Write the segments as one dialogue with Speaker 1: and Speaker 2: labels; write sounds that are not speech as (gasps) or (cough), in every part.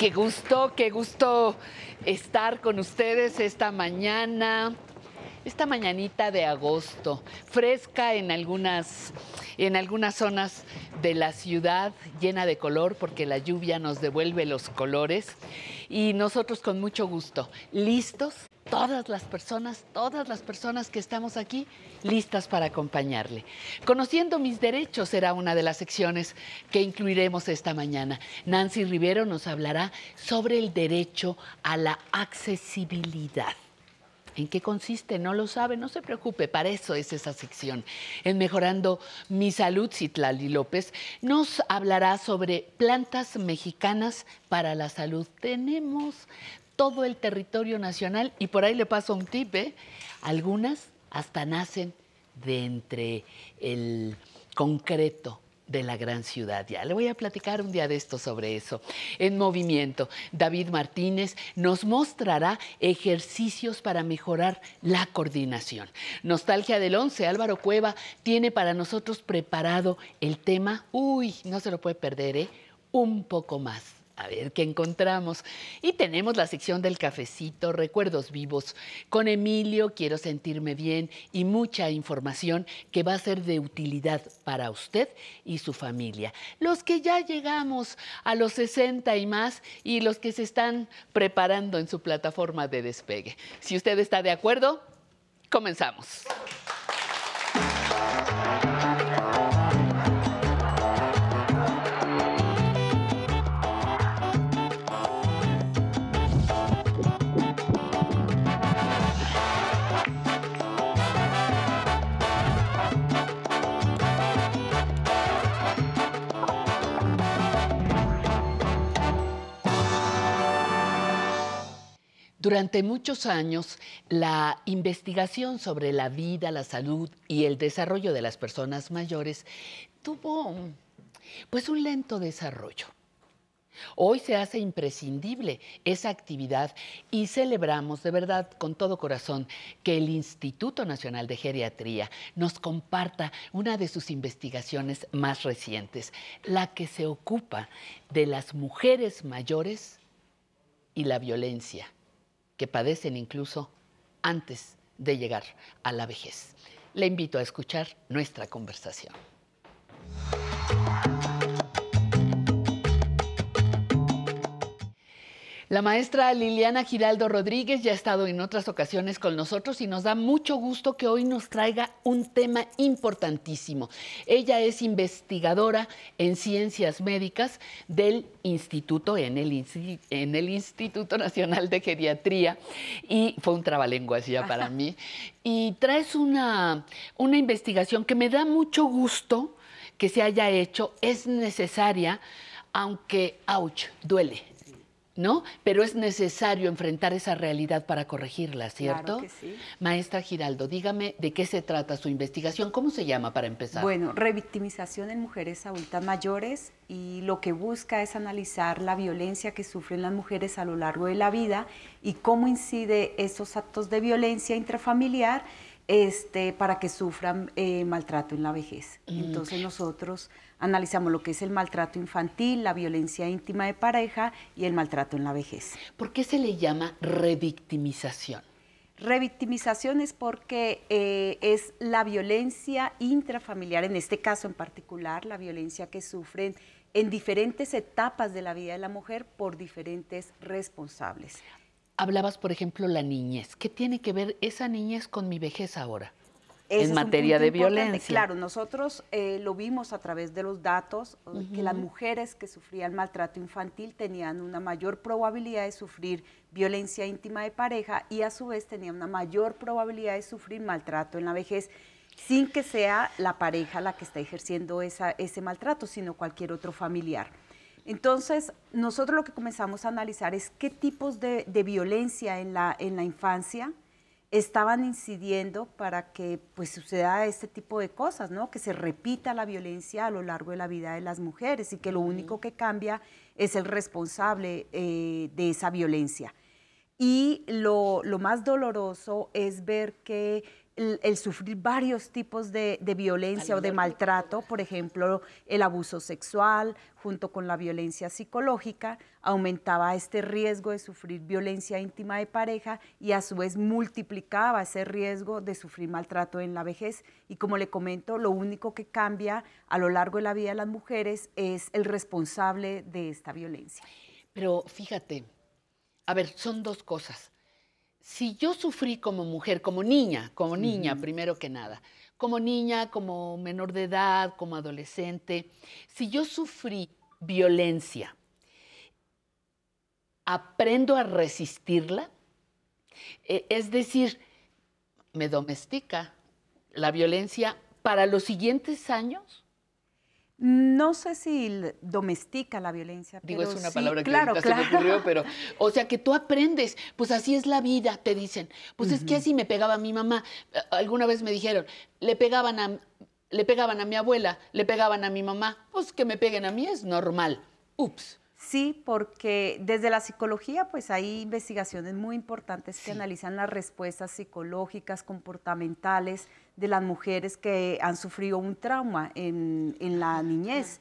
Speaker 1: Qué gusto, qué gusto estar con ustedes esta mañana, esta mañanita de agosto, fresca en algunas, en algunas zonas de la ciudad, llena de color porque la lluvia nos devuelve los colores. Y nosotros con mucho gusto, listos todas las personas, todas las personas que estamos aquí listas para acompañarle. Conociendo mis derechos será una de las secciones que incluiremos esta mañana. Nancy Rivero nos hablará sobre el derecho a la accesibilidad. ¿En qué consiste? No lo sabe, no se preocupe, para eso es esa sección. En Mejorando mi Salud, Citlali López nos hablará sobre plantas mexicanas para la salud. Tenemos todo el territorio nacional y por ahí le paso un tip, ¿eh? algunas hasta nacen de entre el concreto de la gran ciudad. Ya le voy a platicar un día de esto sobre eso. En movimiento, David Martínez nos mostrará ejercicios para mejorar la coordinación. Nostalgia del 11, Álvaro Cueva tiene para nosotros preparado el tema, uy, no se lo puede perder, ¿eh? un poco más a ver qué encontramos. Y tenemos la sección del cafecito, recuerdos vivos. Con Emilio quiero sentirme bien y mucha información que va a ser de utilidad para usted y su familia. Los que ya llegamos a los 60 y más y los que se están preparando en su plataforma de despegue. Si usted está de acuerdo, comenzamos. Durante muchos años, la investigación sobre la vida, la salud y el desarrollo de las personas mayores tuvo pues un lento desarrollo. Hoy se hace imprescindible esa actividad y celebramos de verdad con todo corazón que el Instituto Nacional de Geriatría nos comparta una de sus investigaciones más recientes, la que se ocupa de las mujeres mayores y la violencia que padecen incluso antes de llegar a la vejez. Le invito a escuchar nuestra conversación. La maestra Liliana Giraldo Rodríguez ya ha estado en otras ocasiones con nosotros y nos da mucho gusto que hoy nos traiga un tema importantísimo. Ella es investigadora en ciencias médicas del Instituto, en el, en el Instituto Nacional de Geriatría, y fue un trabalenguas ya para mí. Y traes una, una investigación que me da mucho gusto que se haya hecho, es necesaria, aunque, ouch, duele ¿no? Pero es necesario enfrentar esa realidad para corregirla, ¿cierto?
Speaker 2: Claro que sí.
Speaker 1: Maestra Giraldo, dígame de qué se trata su investigación, ¿cómo se llama para empezar?
Speaker 2: Bueno, revictimización en mujeres adultas mayores y lo que busca es analizar la violencia que sufren las mujeres a lo largo de la vida y cómo incide esos actos de violencia intrafamiliar este, para que sufran eh, maltrato en la vejez. Mm. Entonces nosotros analizamos lo que es el maltrato infantil, la violencia íntima de pareja y el maltrato en la vejez.
Speaker 1: ¿Por qué se le llama revictimización?
Speaker 2: Revictimización es porque eh, es la violencia intrafamiliar, en este caso en particular, la violencia que sufren en diferentes etapas de la vida de la mujer por diferentes responsables.
Speaker 1: Hablabas, por ejemplo, la niñez. ¿Qué tiene que ver esa niñez con mi vejez ahora? En materia de violencia.
Speaker 2: Claro, nosotros eh, lo vimos a través de los datos, que las mujeres que sufrían maltrato infantil tenían una mayor probabilidad de sufrir violencia íntima de pareja y a su vez tenían una mayor probabilidad de sufrir maltrato en la vejez sin que sea la pareja la que está ejerciendo esa, ese maltrato, sino cualquier otro familiar. Entonces, nosotros lo que comenzamos a analizar es qué tipos de, de violencia en la, en la infancia, estaban incidiendo para que pues suceda este tipo de cosas, ¿no? Que se repita la violencia a lo largo de la vida de las mujeres y que lo único que cambia es el responsable eh, de esa violencia. Y lo, más doloroso es ver que el, sufrir varios tipos de, violencia o de maltrato, por ejemplo, el abuso sexual, junto con la violencia psicológica, aumentaba este riesgo de sufrir violencia íntima de pareja y a su vez multiplicaba ese riesgo de sufrir maltrato en la vejez. Y como le comento, lo único que cambia a lo largo de la vida de las mujeres es el responsable de esta violencia.
Speaker 1: Pero fíjate, a ver, son dos cosas si yo sufrí como mujer, como niña, como niña primero que nada, como niña, como menor de edad, como adolescente, si yo sufrí violencia, aprendo a resistirla, e, es decir, me domestica la violencia para los siguientes años
Speaker 2: no sé si domestica la violencia.
Speaker 1: Digo,
Speaker 2: es
Speaker 1: una palabra que claro, se me ocurrió, pero, (laughs) o sea, que tú aprendes, pues así es la vida, te dicen. Pues es que así me pegaba mi mamá. Alguna vez me dijeron, le pegaban a, le pegaban a mi abuela, le pegaban a mi mamá, pues que me peguen a mí es normal. Ups.
Speaker 2: Sí, porque desde la psicología pues hay investigaciones muy importantes que analizan las respuestas psicológicas, comportamentales de las mujeres que han sufrido un trauma en, la niñez.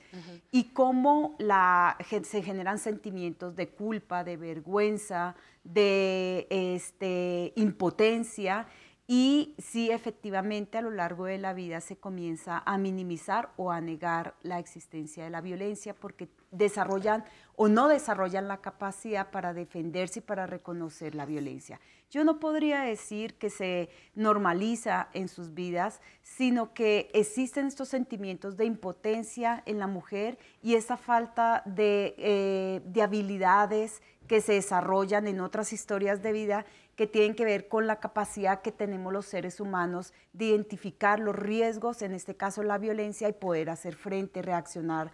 Speaker 2: y cómo la, se generan sentimientos de culpa, de vergüenza, de este, impotencia. Y si efectivamente a lo largo de la vida se comienza a minimizar o a negar la existencia de la violencia porque desarrollan o no desarrollan la capacidad para defenderse y para reconocer la violencia. Yo no podría decir que se normaliza en sus vidas, sino que existen estos sentimientos de impotencia en la mujer y esa falta de, eh, de habilidades que se desarrollan en otras historias de vida que tienen que ver con la capacidad que tenemos los seres humanos de identificar los riesgos, en este caso la violencia, y poder hacer frente, reaccionar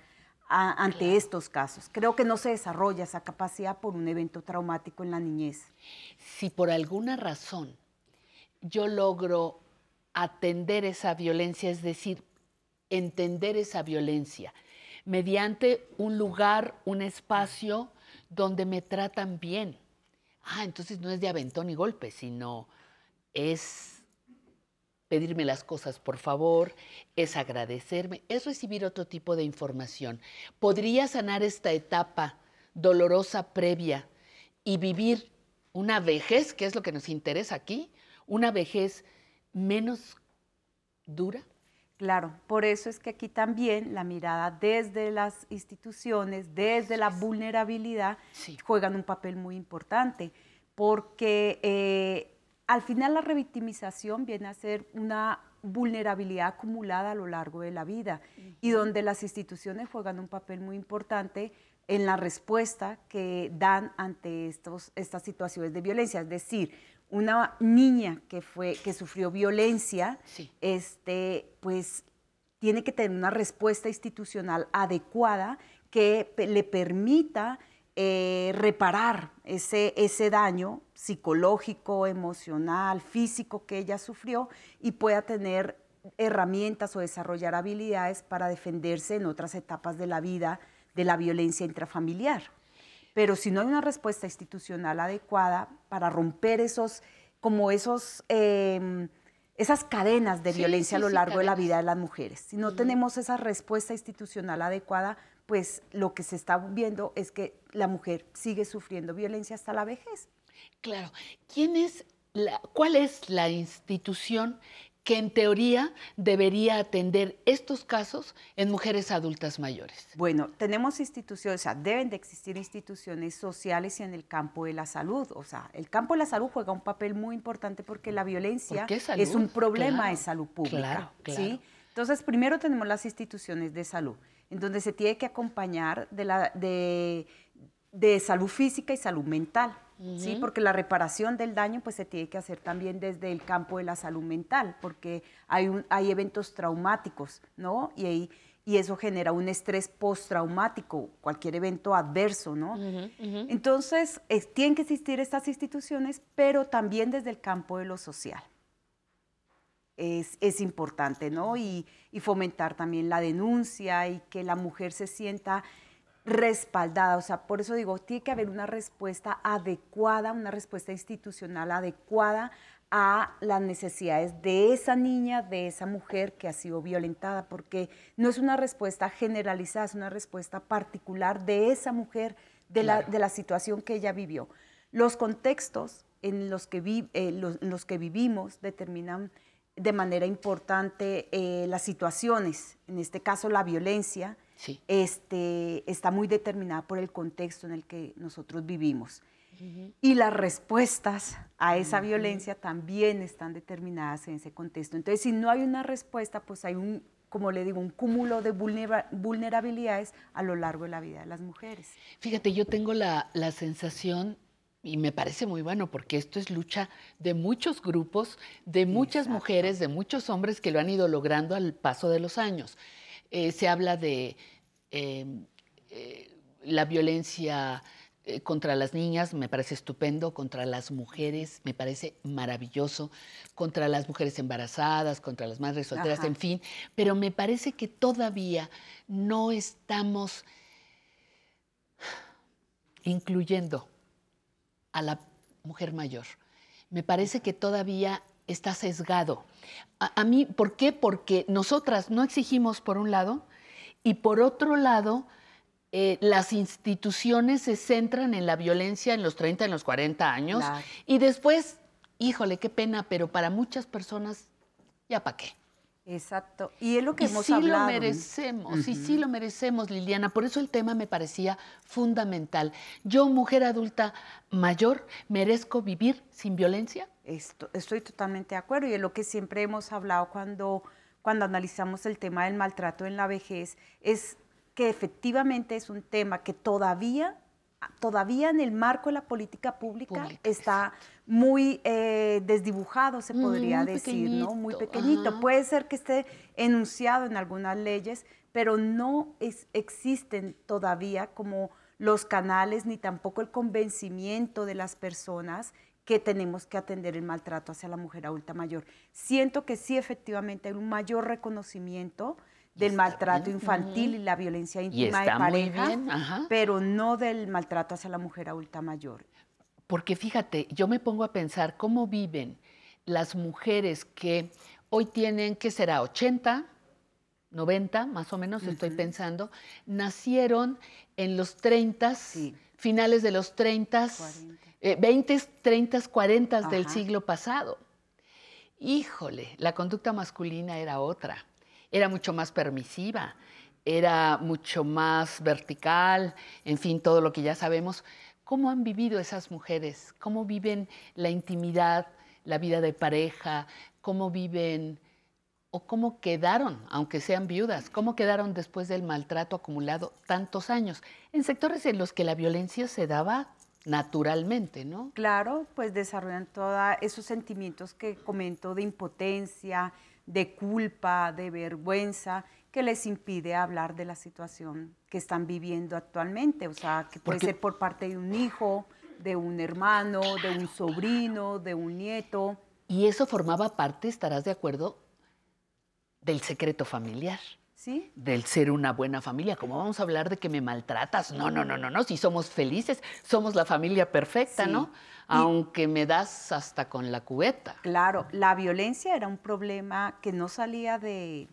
Speaker 2: ante estos casos. Creo que no se desarrolla esa capacidad por un evento traumático en la niñez.
Speaker 1: Si por alguna razón yo logro atender esa violencia, es decir, entender esa violencia, mediante un lugar, un espacio donde me tratan bien, ah, entonces no es de aventón y golpe, sino es pedirme las cosas por favor, es agradecerme, es recibir otro tipo de información. Podría sanar esta etapa dolorosa previa y vivir una vejez, que es lo que nos interesa aquí, una vejez menos dura.
Speaker 2: Claro, por eso es que aquí también la mirada desde las instituciones, desde la vulnerabilidad, juegan un papel muy importante, porque eh, al final la revictimización viene a ser una vulnerabilidad acumulada a lo largo de la vida y donde las instituciones juegan un papel muy importante en la respuesta que dan ante estos, estas situaciones de violencia. Es decir, una niña que, fue, que sufrió violencia, este, pues tiene que tener una respuesta institucional adecuada que le permita eh, reparar ese, ese daño psicológico, emocional, físico que ella sufrió y pueda tener herramientas o desarrollar habilidades para defenderse en otras etapas de la vida de la violencia intrafamiliar. Pero si no hay una respuesta institucional adecuada para romper esos, como esos, em, esas cadenas de violencia a lo largo de la vida de las mujeres, si no tenemos esa respuesta institucional adecuada, pues lo que se está viendo es que la mujer sigue sufriendo violencia hasta la vejez.
Speaker 1: Claro. ¿Quién es la, ¿Cuál es la institución que en teoría debería atender estos casos en mujeres adultas mayores?
Speaker 2: Bueno, tenemos instituciones, o sea, deben de existir instituciones sociales y en el campo de la salud. O sea, el campo de la salud juega un papel muy importante porque la violencia es un problema de salud pública. ¿sí? Entonces, primero tenemos las instituciones de salud, en donde se tiene que acompañar de, la, de, de salud física y salud mental. ¿sí? Porque la reparación del daño pues se tiene que hacer también desde el campo de la salud mental, porque hay, un, hay eventos traumáticos, ¿no? Y, y eso genera un estrés postraumático, cualquier evento adverso, ¿no? Entonces, tienen que existir estas instituciones, pero también desde el campo de lo social. Es, es, importante, ¿no? Y, y, fomentar también la denuncia y que la mujer se sienta respaldada. O sea, por eso digo, tiene que haber una respuesta adecuada, una respuesta institucional adecuada a las necesidades de esa niña, de esa mujer que ha sido violentada, porque no es una respuesta generalizada, es una respuesta particular de esa mujer, de, la, de la, situación que ella vivió. Los contextos en los que, eh, los, que vivimos determinan de manera importante eh, las situaciones, en este caso la violencia, este, está muy determinada por el contexto en el que nosotros vivimos. Y las respuestas a esa violencia también están determinadas en ese contexto. Entonces, si no hay una respuesta, pues hay un, como le digo, un cúmulo de vulnerabilidades a lo largo de la vida de las mujeres.
Speaker 1: Fíjate, yo tengo la, la sensación y me parece muy bueno porque esto es lucha de muchos grupos, de muchas mujeres, de muchos hombres que lo han ido logrando al paso de los años. Eh, se habla de em, eh, la violencia eh, contra las niñas, me parece estupendo, contra las mujeres, me parece maravilloso, contra las mujeres embarazadas, contra las madres solteras, en fin, pero me parece que todavía no estamos incluyendo a la mujer mayor. Me parece que todavía está sesgado. A, mí, ¿por qué? Porque nosotras no exigimos por un lado y por otro lado, eh, las instituciones se centran en la violencia en los 30, en los 40 años y después, híjole, qué pena, pero para muchas personas, ¿ya para qué?
Speaker 2: Exacto. Y es lo que hemos
Speaker 1: sí
Speaker 2: hablado.
Speaker 1: lo merecemos, y sí lo merecemos, Liliana. Por eso el tema me parecía fundamental. Yo, mujer adulta mayor, merezco vivir sin violencia.
Speaker 2: estoy totalmente de acuerdo y es lo que siempre hemos hablado cuando, cuando analizamos el tema del maltrato en la vejez, es que efectivamente es un tema que todavía todavía en el marco de la política pública, está muy eh, desdibujado, se podría decir, ¿no? Muy pequeñito. Puede ser que esté enunciado en algunas leyes, pero no existen todavía como los canales ni tampoco el convencimiento de las personas que tenemos que atender el maltrato hacia la mujer adulta mayor. Siento que sí, efectivamente, hay un mayor reconocimiento del maltrato infantil y la violencia íntima de pareja, pero no del maltrato hacia la mujer adulta mayor.
Speaker 1: Porque fíjate, yo me pongo a pensar cómo viven las mujeres que hoy tienen, ¿qué será? 80, 90, más o menos, estoy pensando, nacieron en los 30, finales de los 30, 20, 30, 40 del siglo pasado. Híjole, la conducta masculina era otra era mucho más permisiva, era mucho más vertical, en fin, todo lo que ya sabemos. ¿Cómo han vivido esas mujeres? ¿Cómo viven la intimidad, la vida de pareja? ¿Cómo viven o cómo quedaron, aunque sean viudas? ¿Cómo quedaron después del maltrato acumulado tantos años? En sectores en los que la violencia se daba naturalmente, ¿no?
Speaker 2: Claro, pues desarrollan todos esos sentimientos que comento de impotencia, de culpa, de vergüenza, que les impide hablar de la situación que están viviendo actualmente. O sea, que puede ser por parte de un hijo, de un hermano, de un sobrino, de un nieto.
Speaker 1: Y eso formaba parte, estarás de acuerdo, del secreto familiar.
Speaker 2: ¿Sí?
Speaker 1: Del ser una buena familia. ¿Cómo vamos a hablar de que me maltratas? No, no, no, no, no. Si somos felices, somos la familia perfecta, ¿no? aunque me das hasta con la cubeta.
Speaker 2: Claro, la violencia era un problema que no salía de,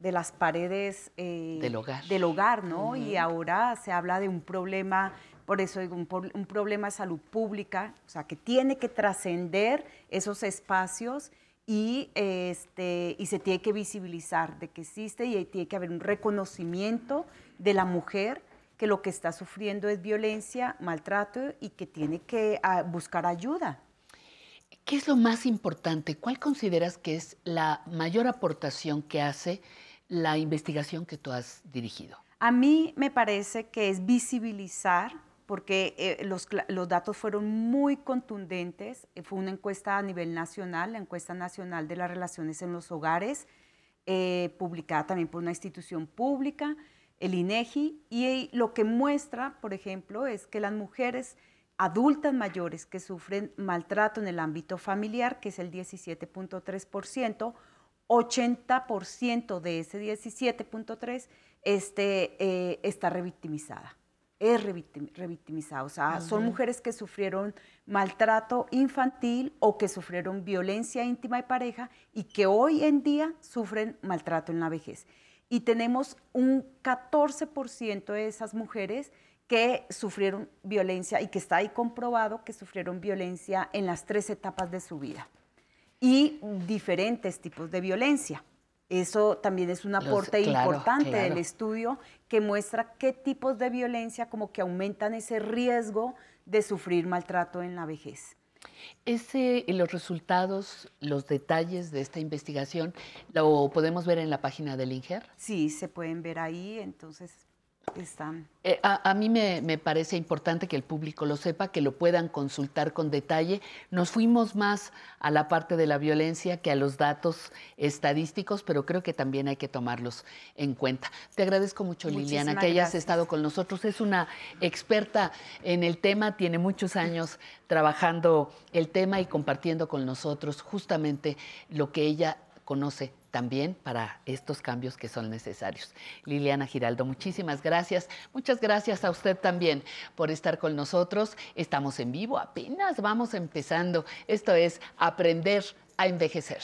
Speaker 2: las paredes
Speaker 1: eh, del hogar.
Speaker 2: Del hogar, ¿no? Y ahora se habla de un problema, por eso digo, un, un problema de salud pública, o sea, que tiene que trascender esos espacios y, este, y se tiene que visibilizar de que existe y tiene que haber un reconocimiento de la mujer que lo que está sufriendo es violencia, maltrato y que tiene que ah, buscar ayuda.
Speaker 1: ¿Qué es lo más importante? ¿Cuál consideras que es la mayor aportación que hace la investigación que tú has dirigido?
Speaker 2: A mí me parece que es visibilizar, porque eh, los, datos fueron muy contundentes. Eh, fue una encuesta a nivel nacional, la encuesta nacional de las relaciones en los hogares, eh, publicada también por una institución pública el INEGI, y lo que muestra, por ejemplo, es que las mujeres adultas mayores que sufren maltrato en el ámbito familiar, que es el 17.3%, 80% de ese 17.3 este, eh, está revictimizada. es revictimizada. O sea, son mujeres que sufrieron maltrato infantil o que sufrieron violencia íntima y pareja y que hoy en día sufren maltrato en la vejez. Y tenemos un 14% de esas mujeres que sufrieron violencia y que está ahí comprobado que sufrieron violencia en las tres etapas de su vida y diferentes tipos de violencia. Eso también es un aporte importante del estudio que muestra qué tipos de violencia como que aumentan ese riesgo de sufrir maltrato en la vejez.
Speaker 1: Ese, los resultados, los detalles de esta investigación, ¿lo podemos ver en la página del INGER?
Speaker 2: Sí, se pueden ver ahí, entonces
Speaker 1: eh, a, mí me, parece importante que el público lo sepa, que lo puedan consultar con detalle. Nos fuimos más a la parte de la violencia que a los datos estadísticos, pero creo que también hay que tomarlos en cuenta. Te agradezco mucho, Liliana, que hayas estado con nosotros. Es una experta en el tema, tiene muchos años trabajando el tema y compartiendo con nosotros justamente lo que ella conoce también para estos cambios que son necesarios. Liliana Giraldo, muchísimas gracias. Muchas gracias a usted también por estar con nosotros. Estamos en vivo, apenas vamos empezando. Esto es Aprender a Envejecer.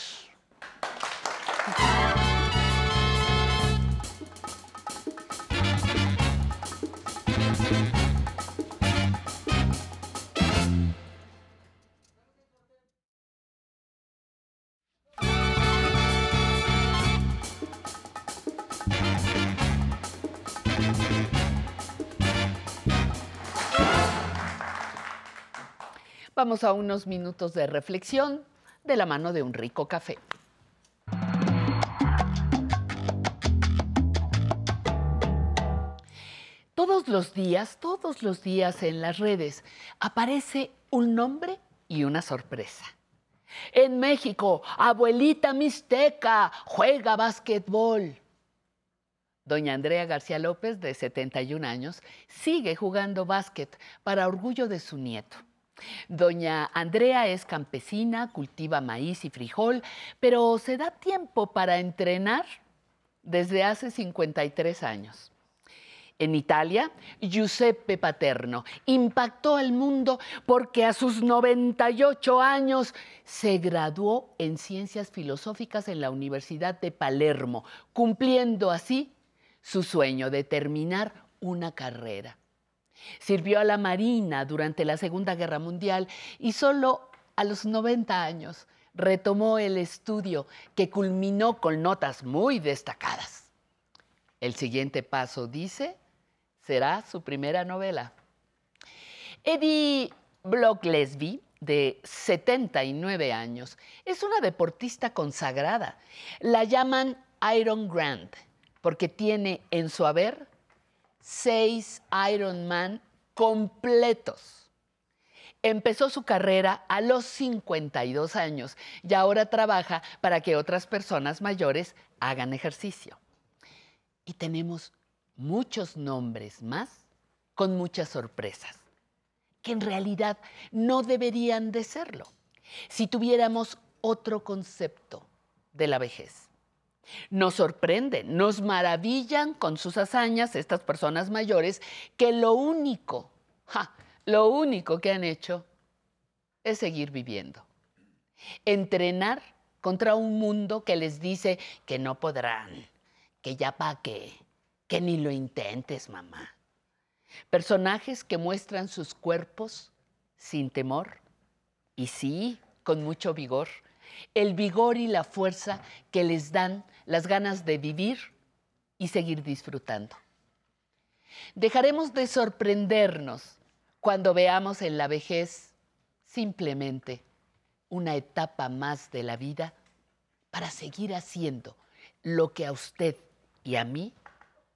Speaker 1: Vamos a unos minutos de reflexión de la mano de un rico café. Todos los días, todos los días en las redes aparece un nombre y una sorpresa. En México, abuelita mixteca juega básquetbol. Doña Andrea García López, de 71 años, sigue jugando básquet para orgullo de su nieto. Doña Andrea es campesina, cultiva maíz y frijol, pero se da tiempo para entrenar desde hace 53 años. En Italia, Giuseppe Paterno impactó al mundo porque a sus 98 años se graduó en ciencias filosóficas en la Universidad de Palermo, cumpliendo así su sueño de terminar una carrera. Sirvió a la Marina durante la Segunda Guerra Mundial y solo a los 90 años retomó el estudio que culminó con notas muy destacadas. El siguiente paso, dice, será su primera novela. Eddie Block Lesby, de 79 años, es una deportista consagrada. La llaman Iron Grant porque tiene en su haber seis Ironman completos. Empezó su carrera a los 52 años y ahora trabaja para que otras personas mayores hagan ejercicio. Y tenemos muchos nombres más con muchas sorpresas, que en realidad no deberían de serlo si tuviéramos otro concepto de la vejez. Nos sorprenden, nos maravillan con sus hazañas estas personas mayores que lo único, lo único que han hecho es seguir viviendo. Entrenar contra un mundo que les dice que no podrán, que ya pa' qué, que ni lo intentes, mamá. Personajes que muestran sus cuerpos sin temor y sí, con mucho vigor el vigor y la fuerza que les dan las ganas de vivir y seguir disfrutando. Dejaremos de sorprendernos cuando veamos en la vejez simplemente una etapa más de la vida para seguir haciendo lo que a usted y a mí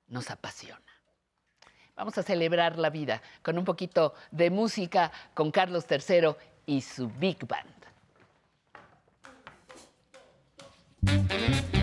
Speaker 1: nos apasiona. Vamos a celebrar la vida con un poquito de música con Carlos III y su Big Band. Thank you.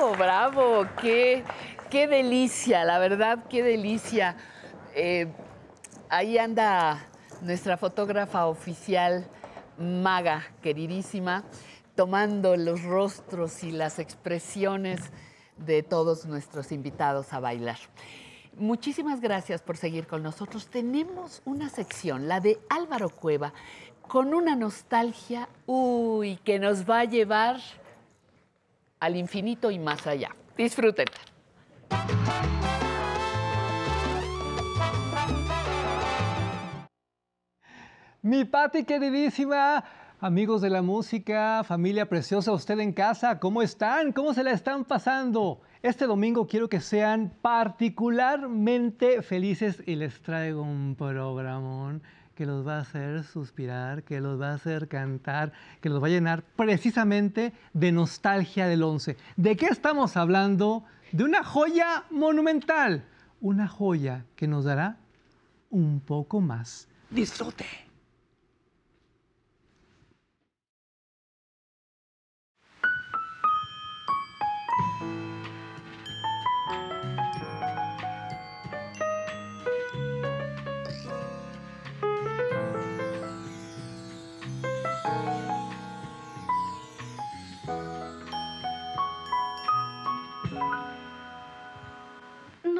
Speaker 1: Bravo, bravo. Qué, qué delicia, la verdad, qué delicia. Eh, ahí anda nuestra fotógrafa oficial, Maga, queridísima, tomando los rostros y las expresiones de todos nuestros invitados a bailar. Muchísimas gracias por seguir con nosotros. Tenemos una sección, la de Álvaro Cueva, con una nostalgia, uy, que nos va a llevar al infinito y más allá. Disfrútenla.
Speaker 3: Mi Pati queridísima, amigos de la música, familia preciosa, usted en casa, ¿cómo están? ¿Cómo se la están pasando? Este domingo quiero que sean particularmente felices y les traigo un programón que los va a hacer suspirar, que los va a hacer cantar, que los va a llenar precisamente de nostalgia del 11. ¿De qué estamos hablando? De una joya monumental, una joya que nos dará un poco más. Disfrute.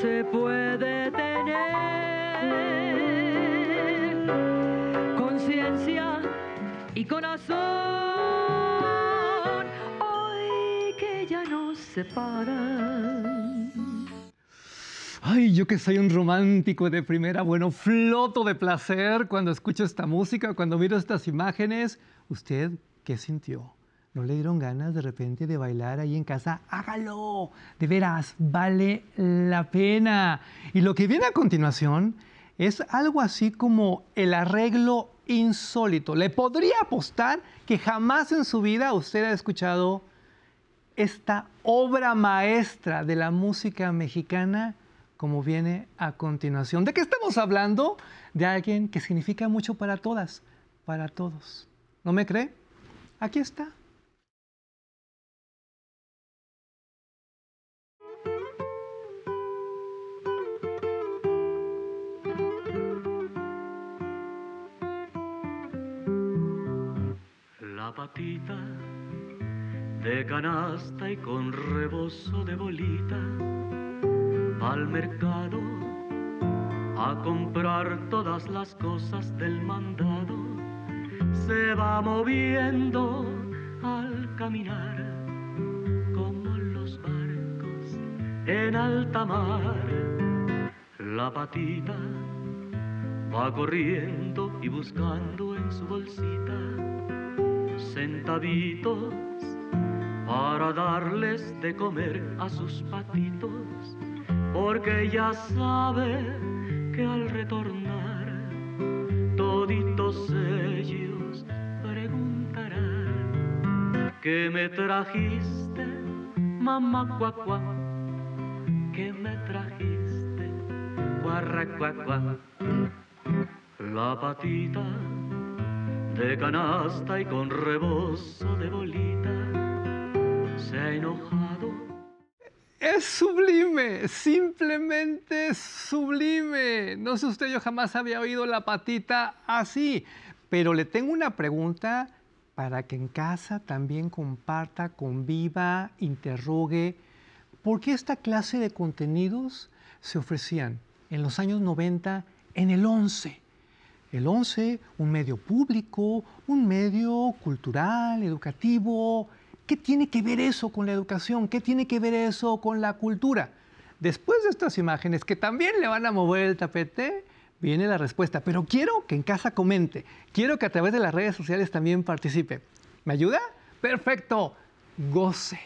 Speaker 4: se puede tener conciencia y corazón. Hoy que ya nos separan.
Speaker 3: Ay, yo que soy un romántico de primera, bueno, floto de placer cuando escucho esta música, cuando miro estas imágenes. ¿Usted qué sintió? ¿No le dieron ganas de repente de bailar ahí en casa? Hágalo, de veras, vale la pena. Y lo que viene a continuación es algo así como el arreglo insólito. Le podría apostar que jamás en su vida usted ha escuchado esta obra maestra de la música mexicana como viene a continuación. ¿De qué estamos hablando? De alguien que significa mucho para todas, para todos. ¿No me cree? Aquí está.
Speaker 4: Patita de canasta y con rebozo de bolita al mercado a comprar todas las cosas del mandado. Se va moviendo al caminar como los barcos en alta mar. La patita va corriendo y buscando en su bolsita centavitos para darles de comer a sus patitos porque ella sabe que al retornar toditos ellos preguntarán ¿Qué me trajiste, mamá cuacua? ¿Qué me trajiste, cuarra? La patita de canasta y con rebozo de bolita se ha enojado
Speaker 3: Es sublime, simplemente sublime. No sé usted, yo jamás había oído la patita así, pero le tengo una pregunta para que en casa también comparta, conviva, interrogue. ¿Por qué esta clase de contenidos se ofrecían en los años 90 en el 11? El 11, un medio público, un medio cultural, educativo, ¿Qué tiene que ver eso con la educación? ¿Qué tiene que ver eso con la cultura? Después de estas imágenes que también le van a mover el tapete, viene la respuesta. Pero quiero que en casa comente, quiero que a través de las redes sociales también participe. ¿Me ayuda? Perfecto. Goce.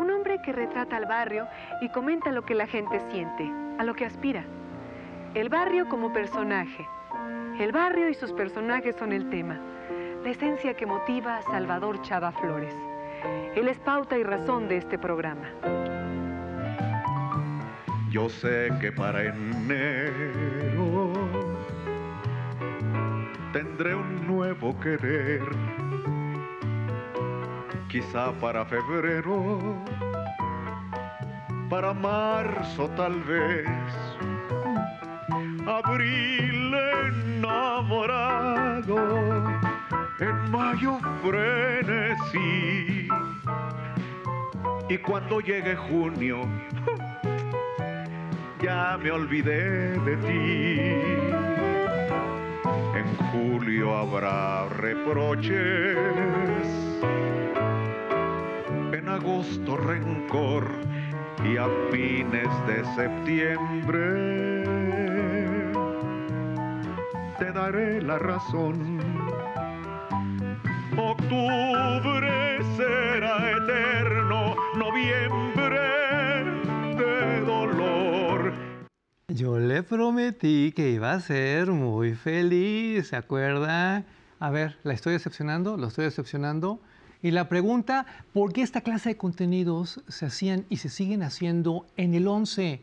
Speaker 5: Un hombre que retrata al barrio y comenta lo que la gente siente, a lo que aspira. El barrio como personaje. El barrio y sus personajes son el tema, la esencia que motiva a Salvador Chava Flores. Él es pauta y razón de este programa.
Speaker 6: Yo sé que para enero tendré un nuevo querer. Quizá para febrero, para marzo tal vez. Abril enamorado, en mayo frenesí. Y cuando llegue junio, (laughs) ya me olvidé de ti. En julio habrá reproches, en agosto rencor y a fines de septiembre te daré la razón. Octubre será eterno, noviembre de dolor.
Speaker 3: Yo le prometí que iba a ser muy feliz, ¿se acuerda? A ver, ¿la estoy decepcionando? ¿Lo estoy decepcionando? Y la pregunta, ¿por qué esta clase de contenidos se hacían y se siguen haciendo en el 11?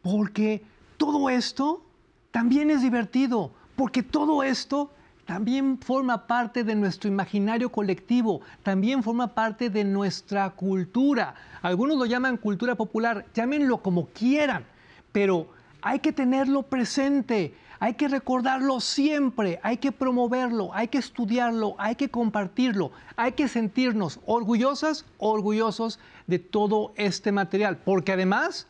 Speaker 3: Porque todo esto también es divertido, porque todo esto también forma parte de nuestro imaginario colectivo, también forma parte de nuestra cultura. Algunos lo llaman cultura popular, llámenlo como quieran, pero hay que tenerlo presente, hay que recordarlo siempre, hay que promoverlo, hay que estudiarlo, hay que compartirlo, hay que sentirnos orgullosas, orgullosos de todo este material, porque además,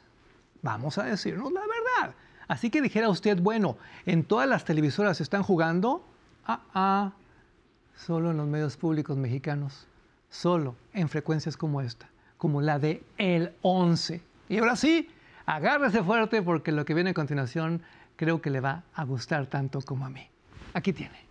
Speaker 3: vamos a decirnos la verdad. Así que dijera usted, bueno, en todas las televisoras están jugando, ah, ah, solo en los medios públicos mexicanos, solo en frecuencias como esta, como la de El 11. Y ahora sí, agárrese fuerte porque lo que viene a continuación creo que le va a gustar tanto como a mí. Aquí tiene.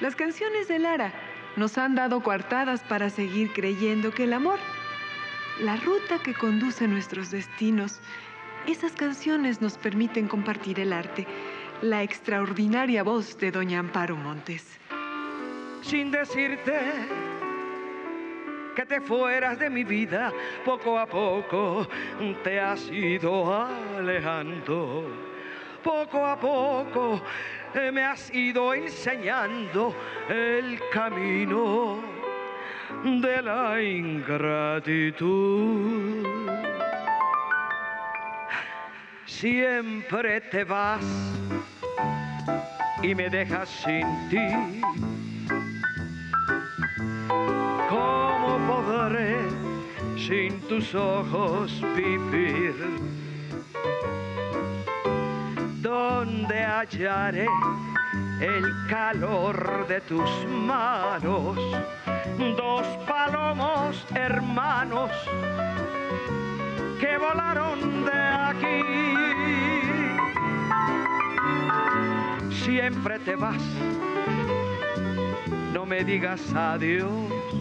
Speaker 5: Las canciones de Lara nos han dado coartadas para seguir creyendo que el amor, la ruta que conduce nuestros destinos, esas canciones nos permiten compartir el arte, la extraordinaria voz de Doña Amparo Montes.
Speaker 7: sin decirte que te fueras de mi vida, poco a poco te has ido alejando. Poco a poco eh, me has ido enseñando el camino de la ingratitud. Siempre te vas y me dejas sin ti. ¿Cómo podré sin tus ojos vivir? ¿Dónde hallaré el calor de tus manos? Dos palomos hermanos que volaron de aquí. Siempre te vas, no me digas adiós.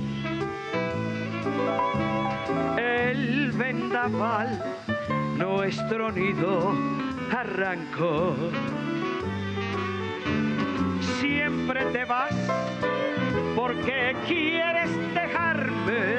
Speaker 7: El vendaval, nuestro nido, arrancó. Siempre te vas porque quieres dejarme.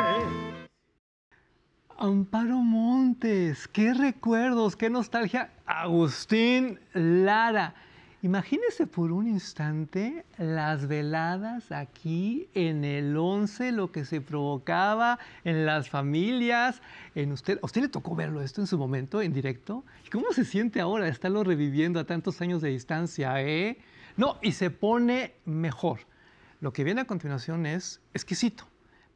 Speaker 3: Amparo Montes, qué recuerdos, qué nostalgia. Agustín Lara. Imagínese por un instante las veladas aquí en el 11, lo que se provocaba en las familias, en usted. ¿A usted le tocó verlo esto en su momento, en directo? ¿Y ¿Cómo se siente ahora estarlo reviviendo a tantos años de distancia, eh? No, y se pone mejor. Lo que viene a continuación es exquisito,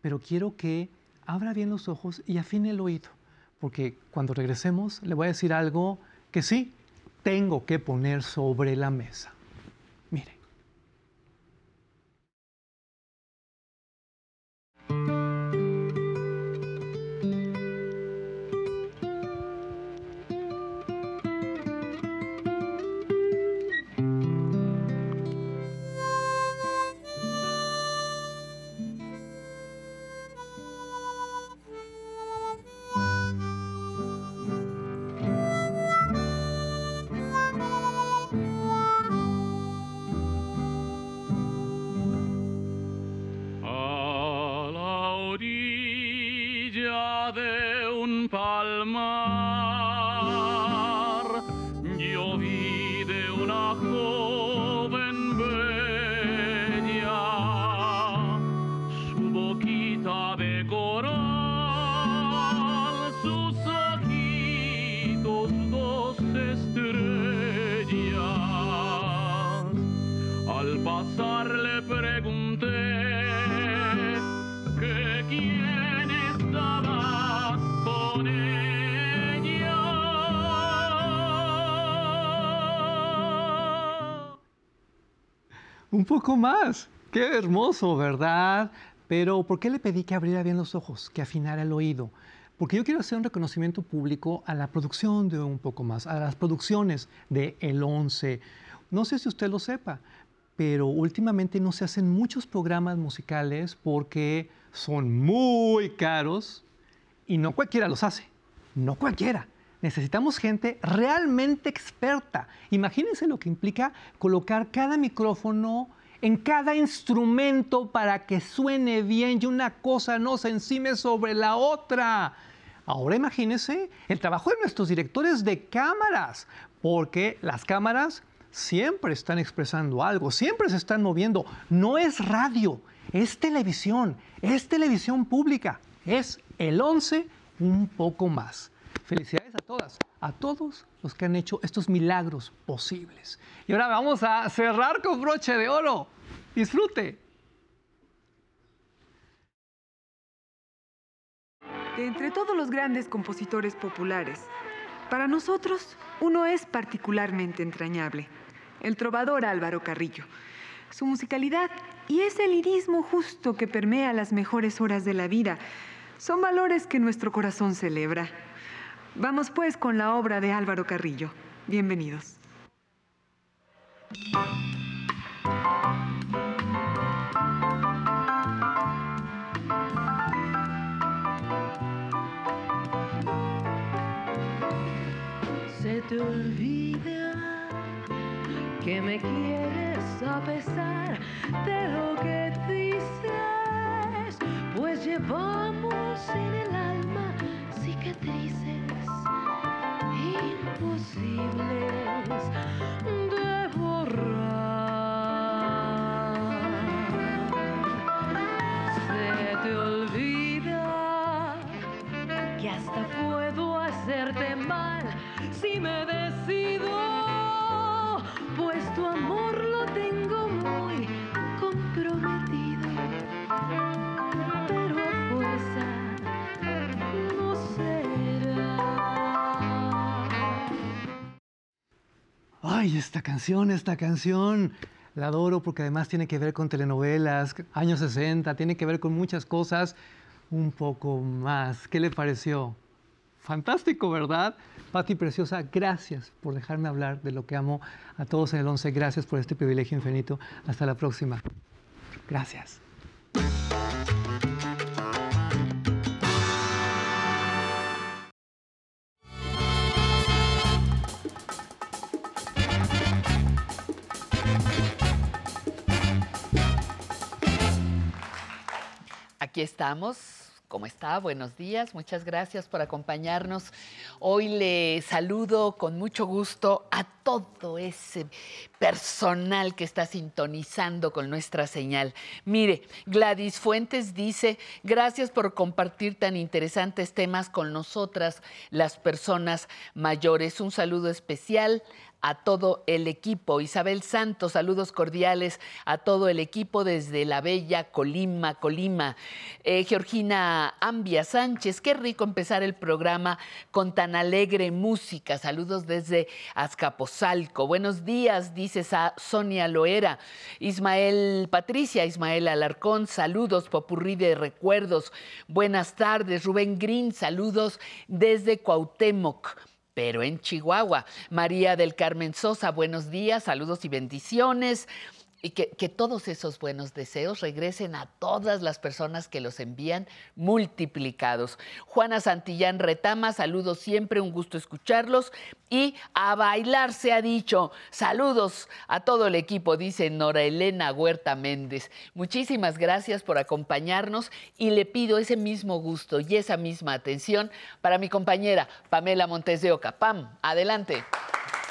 Speaker 3: pero quiero que abra bien los ojos y afine el oído, porque cuando regresemos le voy a decir algo que sí tengo que poner sobre la mesa. Poco más. Qué hermoso, ¿verdad? Pero ¿por qué le pedí que abriera bien los ojos, que afinara el oído? Porque yo quiero hacer un reconocimiento público a la producción de Un poco más, a las producciones de El 11. No sé si usted lo sepa, pero últimamente no se hacen muchos programas musicales porque son muy caros y no cualquiera los hace. No cualquiera. Necesitamos gente realmente experta. Imagínense lo que implica colocar cada micrófono en cada instrumento para que suene bien y una cosa no se encime sobre la otra. Ahora imagínense el trabajo de nuestros directores de cámaras, porque las cámaras siempre están expresando algo, siempre se están moviendo. No es radio, es televisión, es televisión pública, es el 11 un poco más. Felicidades a todas, a todos los que han hecho estos milagros posibles. Y ahora vamos a cerrar con broche de oro. Disfrute.
Speaker 5: De entre todos los grandes compositores populares, para nosotros uno es particularmente entrañable, el trovador Álvaro Carrillo. Su musicalidad y ese lirismo justo que permea las mejores horas de la vida son valores que nuestro corazón celebra. Vamos pues con la obra de Álvaro Carrillo. Bienvenidos.
Speaker 8: Te olvida que me quieres a pesar de lo que dices, pues llevamos en el alma cicatrices imposibles de borrar. Si me decido, pues tu amor lo tengo muy comprometido, pero fuerza no será.
Speaker 3: Ay, esta canción, esta canción. La adoro porque además tiene que ver con telenovelas, años 60, tiene que ver con muchas cosas. Un poco más. ¿Qué le pareció? Fantástico, ¿verdad? Pati Preciosa, gracias por dejarme hablar de lo que amo a todos en el 11. Gracias por este privilegio infinito. Hasta la próxima. Gracias.
Speaker 1: Aquí estamos. ¿Cómo está? Buenos días. Muchas gracias por acompañarnos. Hoy le saludo con mucho gusto a todo ese personal que está sintonizando con nuestra señal. Mire, Gladys Fuentes dice, gracias por compartir tan interesantes temas con nosotras, las personas mayores. Un saludo especial a todo el equipo. Isabel Santos, saludos cordiales a todo el equipo desde la bella Colima, Colima. Eh, Georgina Ambia Sánchez, qué rico empezar el programa con tan alegre música. Saludos desde Azcapotzalco. Buenos días, dice Sa- Sonia Loera. Ismael Patricia, Ismael Alarcón, saludos, popurrí de recuerdos. Buenas tardes, Rubén Green, saludos desde Cuauhtémoc pero en Chihuahua. María del Carmen Sosa, buenos días, saludos y bendiciones. Y que, todos esos buenos deseos regresen a todas las personas que los envían multiplicados. Juana Santillán Retama, saludos siempre, un gusto escucharlos. Y a bailar se ha dicho. Saludos a todo el equipo, dice Nora Elena Huerta Méndez. Muchísimas gracias por acompañarnos y le pido ese mismo gusto y esa misma atención para mi compañera Pamela Montes de Oca. Pam, adelante.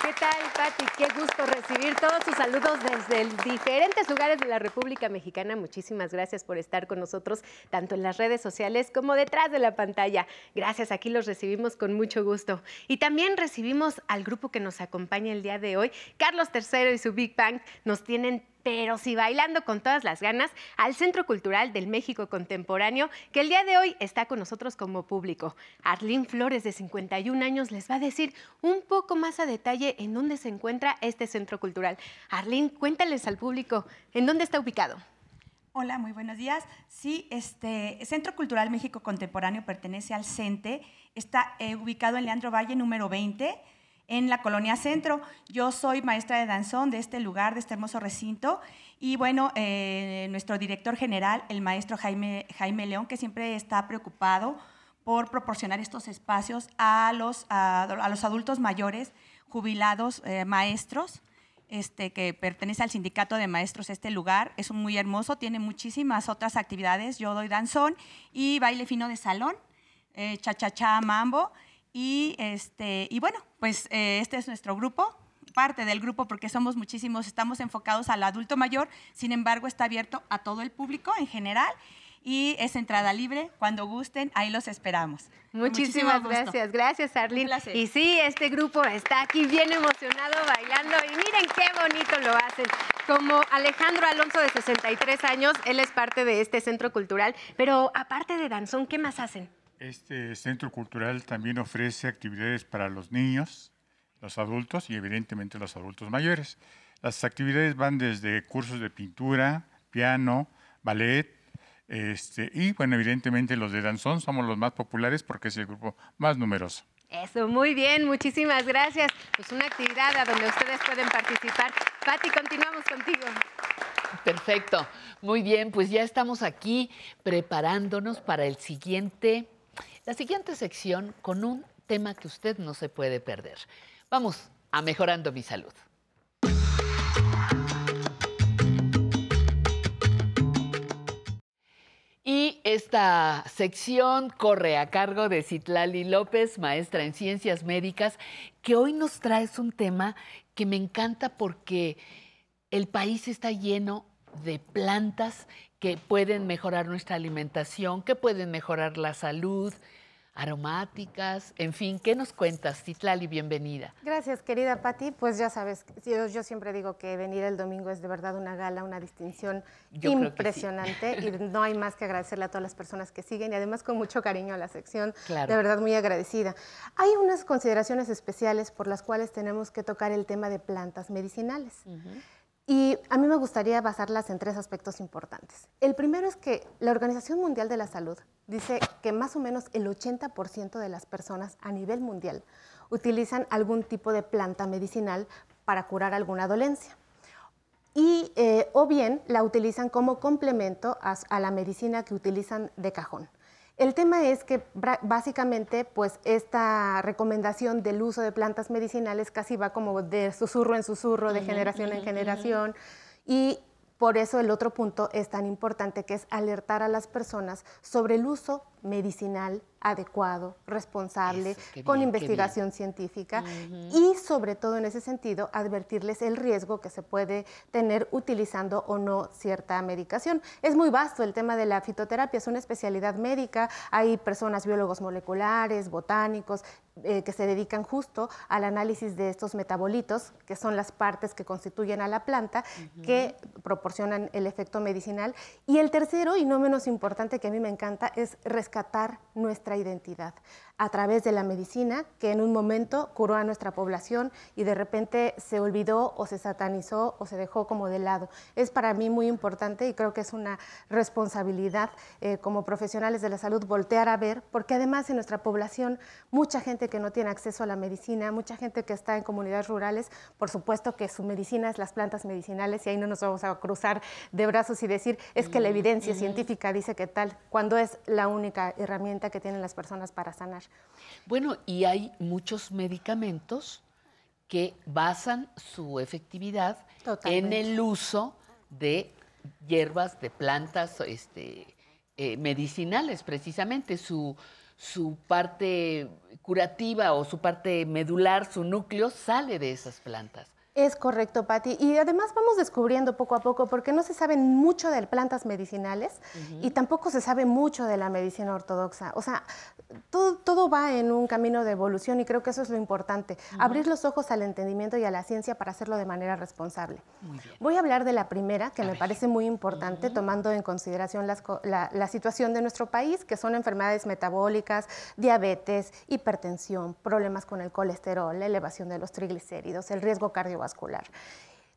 Speaker 9: ¿Qué tal, Pati? Qué gusto recibir todos sus saludos desde diferentes lugares de la República Mexicana. Muchísimas gracias por estar con nosotros, tanto en las redes sociales como detrás de la pantalla. Gracias, aquí los recibimos con mucho gusto. Y también recibimos al grupo que nos acompaña el día de hoy. Carlos III y su Big Bang nos tienen pero sí bailando con todas las ganas, al Centro Cultural del México Contemporáneo, que el día de hoy está con nosotros como público. Arlín Flores, de 51 años, les va a decir un poco más a detalle en dónde se encuentra este Centro Cultural. Arlín, cuéntales al público, ¿en dónde está ubicado?
Speaker 10: Hola, muy buenos días. Sí, este Centro Cultural México Contemporáneo pertenece al CENTE, está eh, ubicado en Leandro Valle número 20 en la colonia centro. Yo soy maestra de danzón de este lugar, de este hermoso recinto. Y bueno, eh, nuestro director general, el maestro Jaime, Jaime León, que siempre está preocupado por proporcionar estos espacios a los, a, los adultos mayores, jubilados, eh, maestros. Este, que pertenece al sindicato de maestros este lugar. Es muy hermoso, tiene muchísimas otras actividades. Yo doy danzón y baile fino de salón, eh, cha-cha-cha, mambo. Y, este, y bueno, pues eh, este es nuestro grupo, parte del grupo porque somos muchísimos, estamos enfocados al adulto mayor, sin embargo está abierto a todo el público en general y es entrada libre, cuando gusten, ahí los esperamos.
Speaker 9: Muchísimas gracias, gracias Arlene. Y sí, este grupo está aquí bien emocionado bailando y miren qué bonito lo hacen. Como Alejandro Alonso de 63 años, él es parte de este centro cultural, pero aparte de danzón, ¿qué más hacen?
Speaker 11: Este centro cultural también ofrece actividades para los niños, los adultos y evidentemente los adultos mayores. Las actividades van desde cursos de pintura, piano, ballet, este, y bueno, evidentemente los de danzón somos los más populares porque es el grupo más numeroso.
Speaker 9: Eso, muy bien, muchísimas gracias. Pues una actividad a donde ustedes pueden participar. Pati, continuamos contigo.
Speaker 1: Perfecto, muy bien, pues ya estamos aquí preparándonos para el siguiente la siguiente sección con un tema que usted no se puede perder. Vamos a mejorando mi salud. Y esta sección corre a cargo de Citlali López, maestra en ciencias médicas, que hoy nos trae un tema que me encanta porque el país está lleno de plantas que pueden mejorar nuestra alimentación, que pueden mejorar la salud, aromáticas, en fin, ¿qué nos cuentas, Titlali? Bienvenida.
Speaker 12: Gracias, querida Patti. Pues ya sabes, yo, yo, siempre digo que venir el domingo es de verdad una gala, una distinción impresionante y no hay más que agradecerle a todas las personas que siguen y además con mucho cariño a la sección, de verdad muy agradecida. Hay unas consideraciones especiales por las cuales tenemos que tocar el tema de plantas medicinales. Y a mí me gustaría basarlas en tres aspectos importantes. El primero es que la Organización Mundial de la Salud dice que más o menos el 80% de las personas a nivel mundial utilizan algún tipo de planta medicinal para curar alguna dolencia. Y, eh, o bien la utilizan como complemento a la medicina que utilizan de cajón. El tema es que básicamente pues esta recomendación del uso de plantas medicinales casi va como de susurro en susurro, de generación en generación. Y por eso el otro punto es tan importante que es alertar a las personas sobre el uso medicinal adecuado, responsable, con investigación científica y sobre todo en ese sentido advertirles el riesgo que se puede tener utilizando o no cierta medicación. Es muy vasto el tema de la fitoterapia, es una especialidad médica, hay personas biólogos moleculares, botánicos, eh, que se dedican justo al análisis de estos metabolitos, que son las partes que constituyen a la planta, que proporcionan el efecto medicinal. Y el tercero, y no menos importante que a mí me encanta, es rescatar nuestra identidad a través de la medicina, que en un momento curó a nuestra población y de repente se olvidó o se satanizó o se dejó como de lado. Es para mí muy importante y creo que es una responsabilidad eh, como profesionales de la salud voltear a ver, porque además en nuestra población mucha gente que no tiene acceso a la medicina, mucha gente que está en comunidades rurales, por supuesto que su medicina es las plantas medicinales y ahí no nos vamos a cruzar de brazos y decir, es que la evidencia científica dice que tal, cuando es la única herramienta que tienen las personas para sanar.
Speaker 1: Bueno, y hay muchos medicamentos que basan su efectividad en el uso de hierbas, de plantas este, eh, medicinales, precisamente. Su, su parte curativa o su parte medular, su núcleo, sale de esas plantas.
Speaker 12: Es correcto, Patti. Y además vamos descubriendo poco a poco, porque no se sabe mucho de plantas medicinales y tampoco se sabe mucho de la medicina ortodoxa. O sea, todo, todo, va en un camino de evolución y creo que eso es lo importante. Abrir los ojos al entendimiento y a la ciencia para hacerlo de manera responsable. Voy a hablar de la primera, que me parece muy importante, tomando en consideración la, la situación de nuestro país, que son enfermedades metabólicas, diabetes, hipertensión, problemas con el colesterol, la elevación de los triglicéridos, el riesgo cardiovascular vascular.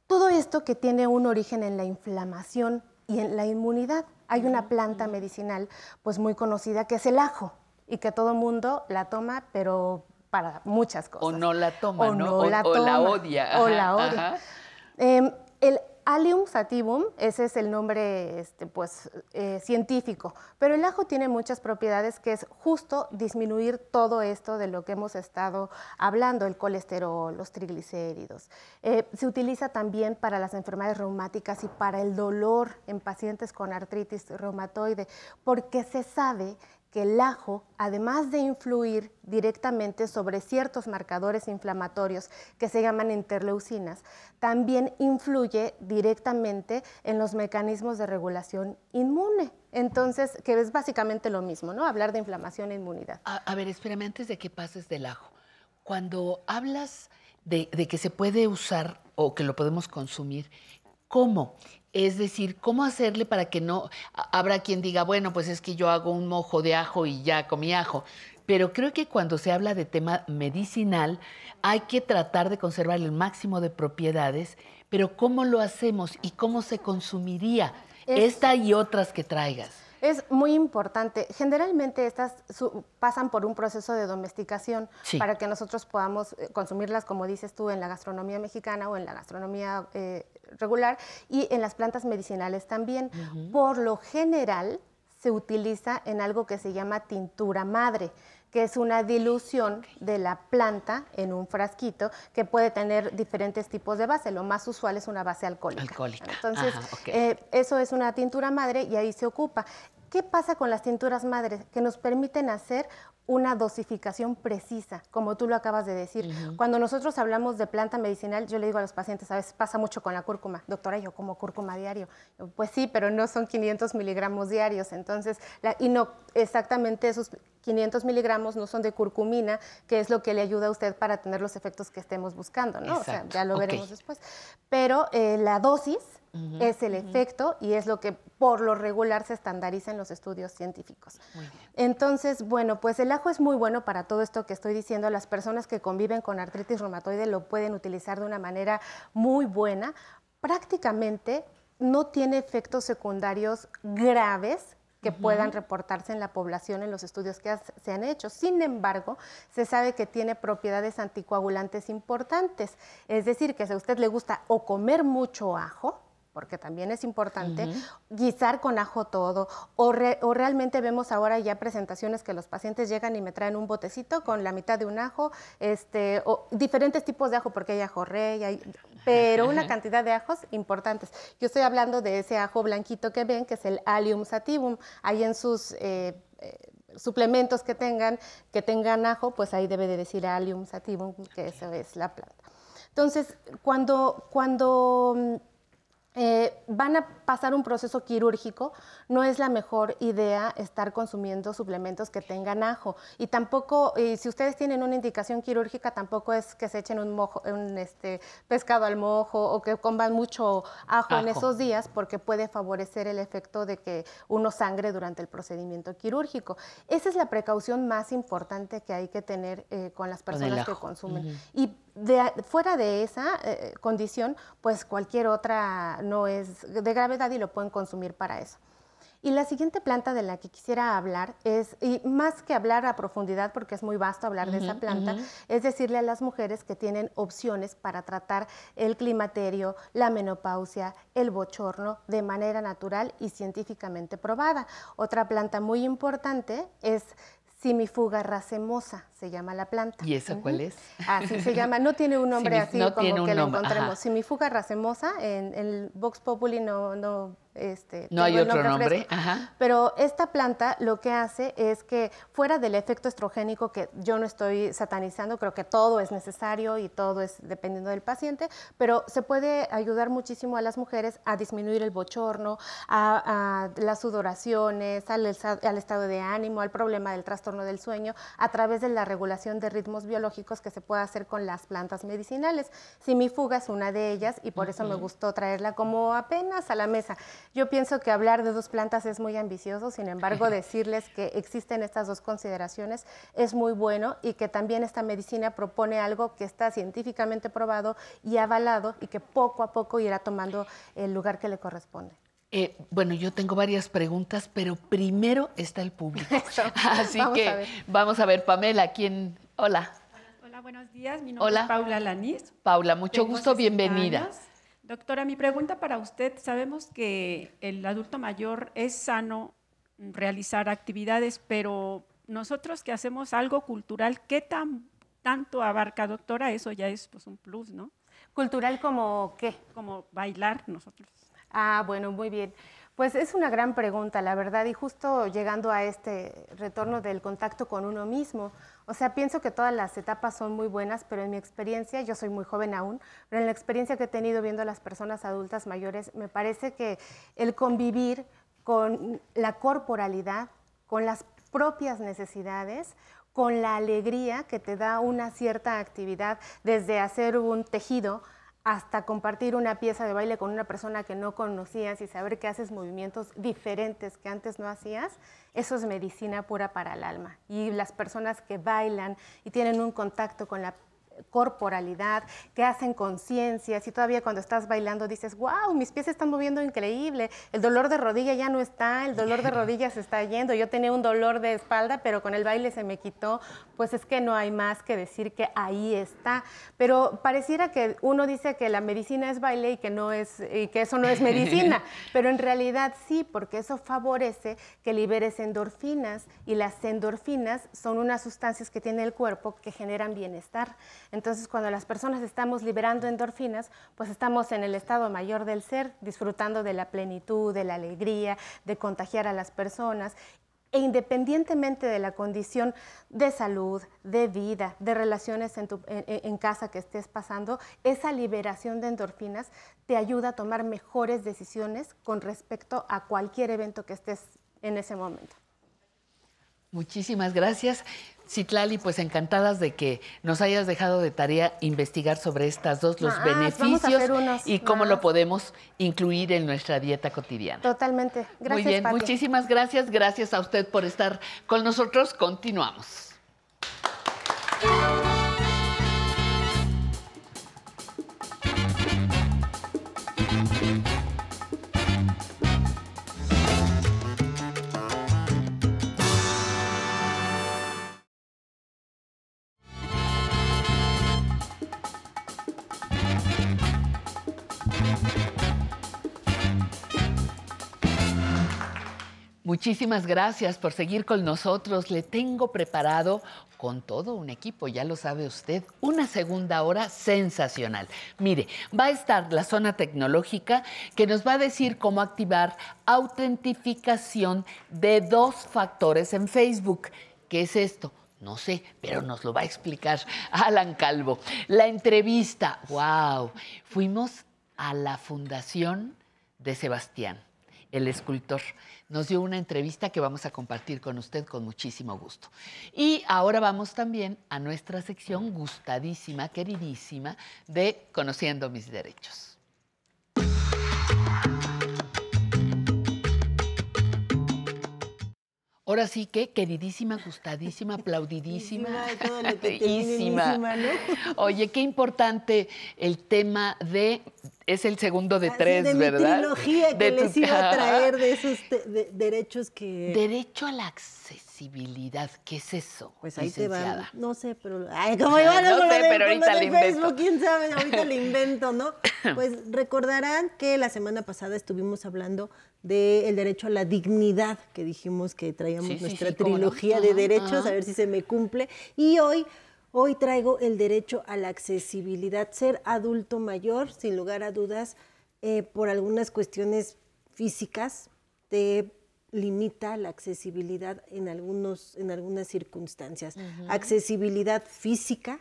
Speaker 12: Todo esto que tiene un origen en la inflamación y en la inmunidad. Hay una planta medicinal pues muy conocida que es el ajo y que todo mundo la toma, pero para muchas cosas.
Speaker 1: O no la toma,
Speaker 12: o
Speaker 1: ¿no?
Speaker 12: la
Speaker 1: o, la
Speaker 12: toma,
Speaker 1: odia.
Speaker 12: o la odia.
Speaker 1: ajá.
Speaker 12: Allium sativum, ese es el nombre este, pues, eh, científico, pero el ajo tiene muchas propiedades que es justo disminuir todo esto de lo que hemos estado hablando, el colesterol, los triglicéridos. Eh, se utiliza también para las enfermedades reumáticas y para el dolor en pacientes con artritis reumatoide, porque se sabe que el ajo, además de influir directamente sobre ciertos marcadores inflamatorios que se llaman interleucinas, también influye directamente en los mecanismos de regulación inmune. Entonces, que es básicamente lo mismo, ¿no? Hablar de inflamación e inmunidad.
Speaker 1: A, ver, espérame, antes de que pases del ajo. Cuando hablas de que se puede usar o que lo podemos consumir, ¿cómo? Es decir, ¿cómo hacerle para que no... Habrá quien diga, bueno, pues es que yo hago un mojo de ajo y ya comí ajo. Pero creo que cuando se habla de tema medicinal, hay que tratar de conservar el máximo de propiedades, pero ¿cómo lo hacemos y cómo se consumiría?
Speaker 12: Es-
Speaker 1: Esta y otras que traigas.
Speaker 12: Es muy importante. Generalmente estas su- pasan por un proceso de domesticación
Speaker 1: Sí.
Speaker 12: para que nosotros podamos eh, consumirlas, como dices tú, en la gastronomía mexicana o en la gastronomía eh, regular y en las plantas medicinales también. Por lo general se utiliza en algo que se llama tintura madre que es una dilución de la planta en un frasquito que puede tener diferentes tipos de base. Lo más usual es una base alcohólica.
Speaker 1: Alcohólica.
Speaker 12: Entonces,
Speaker 1: Ajá,
Speaker 12: eh, eso es una tintura madre y ahí se ocupa. ¿Qué pasa con las tinturas madres? Que nos permiten hacer una dosificación precisa, como tú lo acabas de decir. Cuando nosotros hablamos de planta medicinal, yo le digo a los pacientes, a veces pasa mucho con la cúrcuma, doctora, yo como cúrcuma diario. Yo, Pues sí, pero no son 500 miligramos diarios, entonces, la- y no exactamente esos 500 miligramos no son de curcumina, que es lo que le ayuda a usted para tener los efectos que estemos buscando, ¿no? O sea, ya lo veremos después. Pero eh, la dosis Es el efecto y es lo que por lo regular se estandariza en los estudios científicos.
Speaker 1: Muy bien.
Speaker 12: Entonces, bueno, pues el ajo es muy bueno para todo esto que estoy diciendo. Las personas que conviven con artritis reumatoide lo pueden utilizar de una manera muy buena. Prácticamente no tiene efectos secundarios graves que puedan reportarse en la población en los estudios que has- se han hecho. Sin embargo, se sabe que tiene propiedades anticoagulantes importantes. Es decir, que si a usted le gusta o comer mucho ajo, porque también es importante, guisar con ajo todo, o, re- o realmente vemos ahora ya presentaciones que los pacientes llegan y me traen un botecito con la mitad de un ajo, este, o diferentes tipos de ajo, porque hay ajo rey, hay, pero una cantidad de ajos importantes. Yo estoy hablando de ese ajo blanquito que ven, que es el Allium sativum, ahí en sus... eh, eh, suplementos que tengan, que tengan ajo, pues ahí debe de decir Allium sativum, que eso es la planta. Entonces, cuando, cuando mm, eh, van a pasar un proceso quirúrgico, no es la mejor idea estar consumiendo suplementos que tengan ajo. Y tampoco, eh, si ustedes tienen una indicación quirúrgica, tampoco es que se echen un, mojo, un este, pescado al mojo o que coman mucho ajo, en esos días, porque puede favorecer el efecto de que uno sangre durante el procedimiento quirúrgico. Esa es la precaución más importante que hay que tener eh, con las personas que consumen. Y de- fuera de esa eh, condición, pues cualquier otra no es de gravedad y lo pueden consumir para eso. Y la siguiente planta de la que quisiera hablar es, y más que hablar a profundidad, porque es muy vasto hablar de esa planta, es decirle a las mujeres que tienen opciones para tratar el climaterio, la menopausia, el bochorno de manera natural y científicamente probada. Otra planta muy importante es Simifuga racemosa, se llama la planta.
Speaker 1: ¿Y esa cuál es?
Speaker 12: Así se llama, no tiene un nombre
Speaker 1: Simif-
Speaker 12: así
Speaker 1: no
Speaker 12: como que lo encontremos. Simifuga racemosa, en el Vox Populi no, no, este,
Speaker 1: No hay otro nombre. Ajá.
Speaker 12: Pero esta planta lo que hace es que fuera del efecto estrogénico que yo no estoy satanizando, creo que todo es necesario y todo es dependiendo del paciente, pero se puede ayudar muchísimo a las mujeres a disminuir el bochorno, a, a las sudoraciones, al, estado de ánimo, al problema del trastorno del sueño, a través de la regulación de ritmos biológicos que se puede hacer con las plantas medicinales. Simifuga es una de ellas y por eso me gustó traerla como apenas a la mesa. Yo pienso que hablar de dos plantas es muy ambicioso, sin embargo, decirles que existen estas dos consideraciones es muy bueno y que también esta medicina propone algo que está científicamente probado y avalado y que poco a poco irá tomando el lugar que le corresponde.
Speaker 1: Eh, bueno, yo tengo varias preguntas, pero primero está el público. (laughs) Así
Speaker 13: Vamos
Speaker 1: que
Speaker 13: a
Speaker 1: vamos a ver, Pamela, ¿quién? Hola,
Speaker 13: Hola, buenos días. Mi nombre
Speaker 1: Hola.
Speaker 13: es Paula Lanís.
Speaker 1: Paula, mucho
Speaker 13: Tengo
Speaker 1: gusto,
Speaker 13: 60
Speaker 1: bienvenida.
Speaker 13: años. Doctora, mi pregunta para usted, sabemos que el adulto mayor es sano realizar actividades, pero nosotros que hacemos algo cultural, ¿qué tan, tanto abarca, doctora? Eso ya es pues, un plus, ¿no?
Speaker 12: ¿Cultural como qué?
Speaker 13: Como bailar nosotros.
Speaker 12: Ah, bueno, muy bien. Pues es una gran pregunta, la verdad, y justo llegando a este retorno del contacto con uno mismo. O sea, pienso que todas las etapas son muy buenas, pero en mi experiencia, yo soy muy joven aún, pero en la experiencia que he tenido viendo a las personas adultas mayores, me parece que el convivir con la corporalidad, con las propias necesidades, con la alegría que te da una cierta actividad, desde hacer un tejido hasta compartir una pieza de baile con una persona que no conocías y saber que haces movimientos diferentes que antes no hacías, eso es medicina pura para el alma. Y las personas que bailan y tienen un contacto con la corporalidad, que hacen conciencias y todavía cuando estás bailando dices, wow, mis pies se están moviendo increíble, el dolor de rodilla ya no está, el dolor de rodilla se está yendo, yo tenía un dolor de espalda, pero con el baile se me quitó, pues es que no hay más que decir que ahí está, pero pareciera que uno dice que la medicina es baile y que no es y que eso no es medicina, (laughs) pero en realidad sí, porque eso favorece que liberes endorfinas y las endorfinas son unas sustancias que tiene el cuerpo que generan bienestar. Entonces, cuando las personas estamos liberando endorfinas, pues estamos en el estado mayor del ser, disfrutando de la plenitud, de la alegría, de contagiar a las personas. E independientemente de la condición de salud, de vida, de relaciones en, casa que estés pasando, esa liberación de endorfinas te ayuda a tomar mejores decisiones con respecto a cualquier evento que estés en ese momento.
Speaker 1: Muchísimas gracias. Citlali, pues encantadas de que nos hayas dejado de tarea investigar sobre estas dos, los
Speaker 12: Más, vamos a
Speaker 1: beneficios y cómo
Speaker 12: más.
Speaker 1: lo podemos incluir en nuestra dieta cotidiana.
Speaker 12: Totalmente. Gracias,
Speaker 1: Muy bien,
Speaker 12: Pati.
Speaker 1: muchísimas gracias. Gracias a usted por estar con nosotros. Continuamos. Muchísimas gracias por seguir con nosotros. Le tengo preparado con todo un equipo, ya lo sabe usted, una segunda hora sensacional. Mire, va a estar la zona tecnológica que nos va a decir cómo activar autentificación de dos factores en Facebook. ¿Qué es esto? No sé, pero nos lo va a explicar (laughs) Alan Calvo. La entrevista, wow, fuimos a la fundación de Sebastián el escultor. Nos dio una entrevista que vamos a compartir con usted con muchísimo gusto. Y ahora vamos también a nuestra sección gustadísima, queridísima, de Conociendo mis derechos. Ahora sí que, queridísima, gustadísima, (laughs) aplaudidísima. (laughs)
Speaker 14: ¿no?
Speaker 1: Oye, qué importante el tema de Es el segundo de
Speaker 14: Así,
Speaker 1: tres,
Speaker 14: de
Speaker 1: ¿verdad?
Speaker 14: mi trilogía que
Speaker 1: De tu-
Speaker 14: les iba a traer de esos te- de- derechos que...
Speaker 1: Derecho a la accesibilidad, ¿qué es eso?
Speaker 14: Pues ahí te va.
Speaker 1: licenciada?
Speaker 14: No sé, pero. Ay, como iban
Speaker 1: No
Speaker 14: lo
Speaker 1: sé,
Speaker 14: de-
Speaker 1: pero ahorita
Speaker 14: de
Speaker 1: le invento.
Speaker 14: Facebook, quién sabe, ahorita le invento, ¿no? (coughs) Pues recordarán que la semana pasada estuvimos hablando del derecho a la dignidad, que dijimos que traíamos
Speaker 1: Sí,
Speaker 14: nuestra
Speaker 1: sí, no.
Speaker 14: trilogía de derechos, a ver si se me cumple. Y hoy. Hoy traigo el derecho a la accesibilidad. Ser adulto mayor, sin lugar a dudas, eh, por algunas cuestiones físicas, te limita la accesibilidad en, algunos, en algunas circunstancias. Accesibilidad física,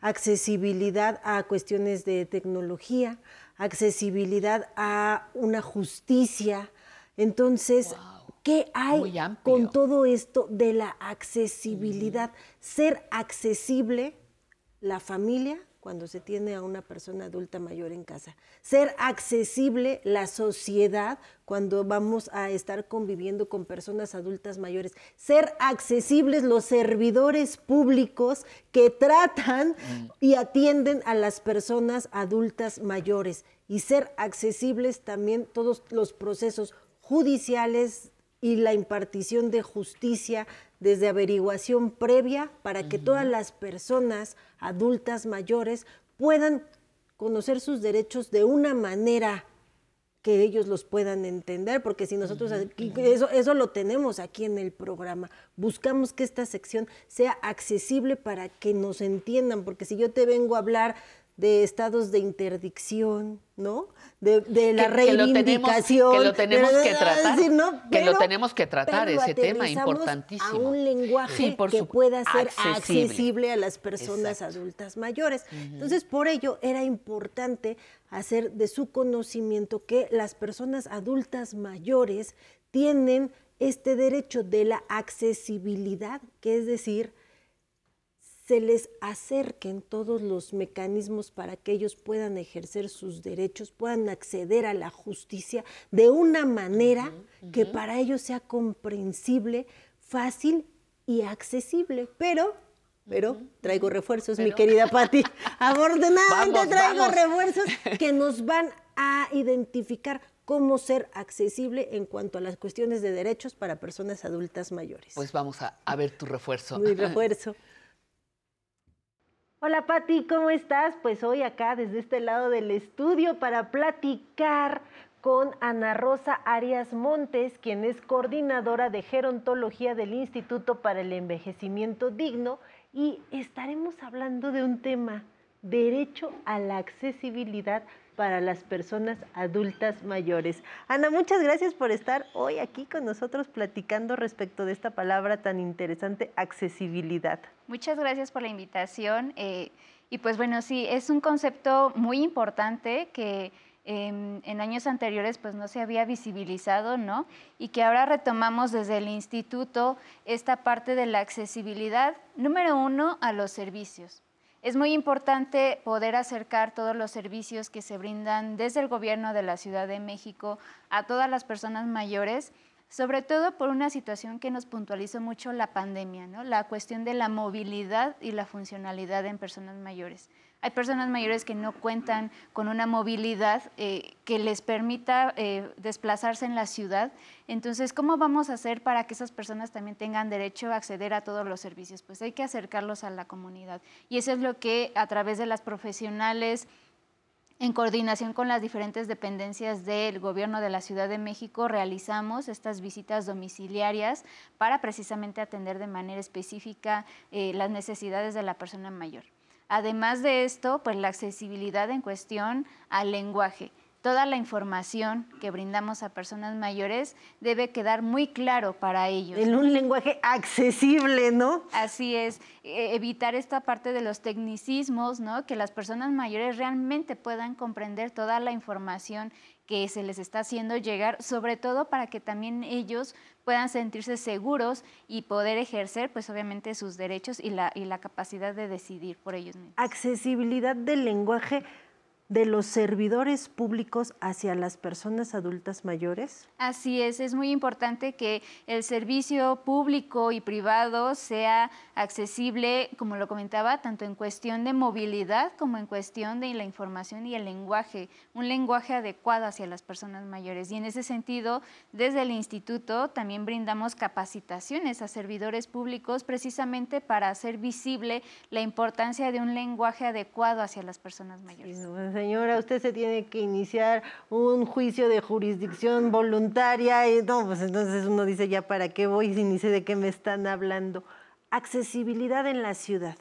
Speaker 14: accesibilidad a cuestiones de tecnología, accesibilidad a una justicia. Entonces, ¿qué hay con todo esto de la accesibilidad? Ser accesible la familia cuando se tiene a una persona adulta mayor en casa. Ser accesible la sociedad cuando vamos a estar conviviendo con personas adultas mayores. Ser accesibles los servidores públicos que tratan y atienden a las personas adultas mayores. Y ser accesibles también todos los procesos judiciales y la impartición de justicia desde averiguación previa para que todas las personas adultas mayores puedan conocer sus derechos de una manera que ellos los puedan entender, porque si nosotros aquí- eso, eso lo tenemos aquí en el programa, buscamos que esta sección sea accesible para que nos entiendan, porque si yo te vengo a hablar de estados de interdicción, ¿no? De, de la
Speaker 1: Que- que lo tenemos-
Speaker 14: reivindicación.
Speaker 1: que lo tenemos
Speaker 14: de-
Speaker 1: que
Speaker 14: de-
Speaker 1: tratar,
Speaker 14: decir, ¿no?
Speaker 1: que lo tenemos que tratar, ese tema importantísimo.
Speaker 14: A un lenguaje
Speaker 1: Sí, por
Speaker 14: que pueda ser
Speaker 1: accesible.
Speaker 14: accesible, a las personas adultas mayores. Entonces, por ello era importante hacer de su conocimiento que las personas adultas mayores tienen este derecho de la accesibilidad, que es decir, se les acerquen todos los mecanismos para que ellos puedan ejercer sus derechos, puedan acceder a la justicia de una manera que para ellos sea comprensible, fácil y accesible. Pero, pero traigo refuerzos, mi querida (laughs) Patti. Afortunadamente
Speaker 1: Vamos,
Speaker 14: traigo
Speaker 1: vamos.
Speaker 14: refuerzos (laughs) que nos van a identificar cómo ser accesible en cuanto a las cuestiones de derechos para personas adultas mayores.
Speaker 1: Pues vamos a, a ver tu refuerzo.
Speaker 14: Mi refuerzo. Hola Pati, ¿cómo estás? Pues hoy acá desde este lado del estudio para platicar con Ana Rosa Arias Montes, quien es coordinadora de gerontología del Instituto para el Envejecimiento Digno y estaremos hablando de un tema, derecho a la accesibilidad para las personas adultas mayores. Ana, muchas gracias por estar hoy aquí con nosotros platicando respecto de esta palabra tan interesante, accesibilidad.
Speaker 15: Muchas gracias por la invitación. eh, y pues bueno, sí, es un concepto muy importante que em, en años anteriores pues no se había visibilizado, ¿no? Y que ahora retomamos desde el instituto esta parte de la accesibilidad, número uno, a los servicios. Es muy importante poder acercar todos los servicios que se brindan desde el gobierno de la Ciudad de México a todas las personas mayores, sobre todo por una situación que nos puntualizó mucho la pandemia, la cuestión de la movilidad y la funcionalidad en personas mayores. Hay personas mayores que no cuentan con una movilidad eh, que les permita eh, desplazarse en la ciudad. Entonces, ¿cómo vamos a hacer para que esas personas también tengan derecho a acceder a todos los servicios? Pues hay que acercarlos a la comunidad. Y eso es lo que a través de las profesionales, en coordinación con las diferentes dependencias del Gobierno de la Ciudad de México, realizamos estas visitas domiciliarias para precisamente atender de manera específica eh, las necesidades de la persona mayor. Además de esto, pues la accesibilidad en cuestión al lenguaje. Toda la información que brindamos a personas mayores debe quedar muy claro para ellos.
Speaker 14: En un lenguaje accesible, ¿no?
Speaker 15: Así es, eh, evitar esta parte de los tecnicismos, ¿no? Que las personas mayores realmente puedan comprender toda la información que se les está haciendo llegar, sobre todo para que también ellos puedan sentirse seguros y poder ejercer, pues obviamente, sus derechos y la, y la capacidad de decidir por ellos mismos.
Speaker 14: Accesibilidad del lenguaje de los servidores públicos hacia las personas adultas mayores?
Speaker 15: Así es, es muy importante que el servicio público y privado sea accesible, como lo comentaba, tanto en cuestión de movilidad como en cuestión de la información y el lenguaje, un lenguaje adecuado hacia las personas mayores. Y en ese sentido, desde el instituto también brindamos capacitaciones a servidores públicos precisamente para hacer visible la importancia de un lenguaje adecuado hacia las personas mayores.
Speaker 14: Señora, usted se tiene que iniciar un juicio de jurisdicción voluntaria y no, pues entonces uno dice ya para qué voy si ni sé de qué me están hablando. Accesibilidad en la ciudad.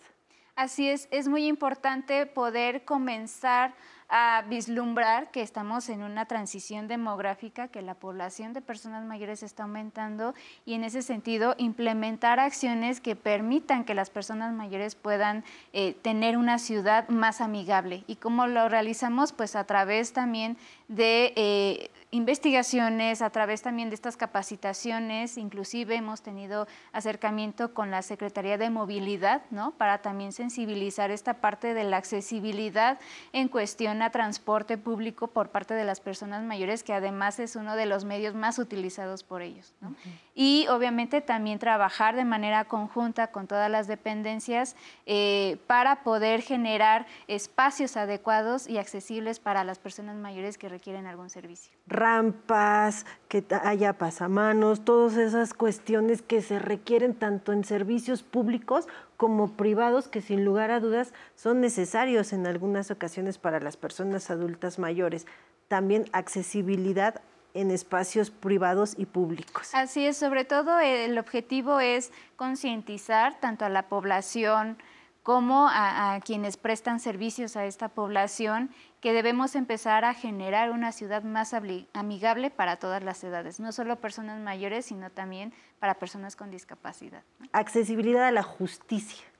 Speaker 15: Así es, es muy importante poder comenzar a vislumbrar que estamos en una transición demográfica, que la población de personas mayores está aumentando y en ese sentido implementar acciones que permitan que las personas mayores puedan eh, tener una ciudad más amigable. ¿Y cómo lo realizamos? Pues a través también de... Eh, investigaciones, a través también de estas capacitaciones, inclusive hemos tenido acercamiento con la Secretaría de Movilidad, ¿no? Para también sensibilizar esta parte de la accesibilidad en cuestión a transporte público por parte de las personas mayores, que además es uno de los medios más utilizados por ellos, ¿no? Y obviamente también trabajar de manera conjunta con todas las dependencias eh, para poder generar espacios adecuados y accesibles para las personas mayores que requieren algún servicio
Speaker 14: rampas, que haya pasamanos, todas esas cuestiones que se requieren tanto en servicios públicos como privados que sin lugar a dudas son necesarios en algunas ocasiones para las personas adultas mayores. También accesibilidad en espacios privados y públicos.
Speaker 15: Así es, sobre todo el objetivo es concientizar tanto a la población como a, quienes prestan servicios a esta población que debemos empezar a generar una ciudad más amigable para todas las edades, no solo personas mayores, sino también para personas con discapacidad.
Speaker 14: Accesibilidad a la justicia.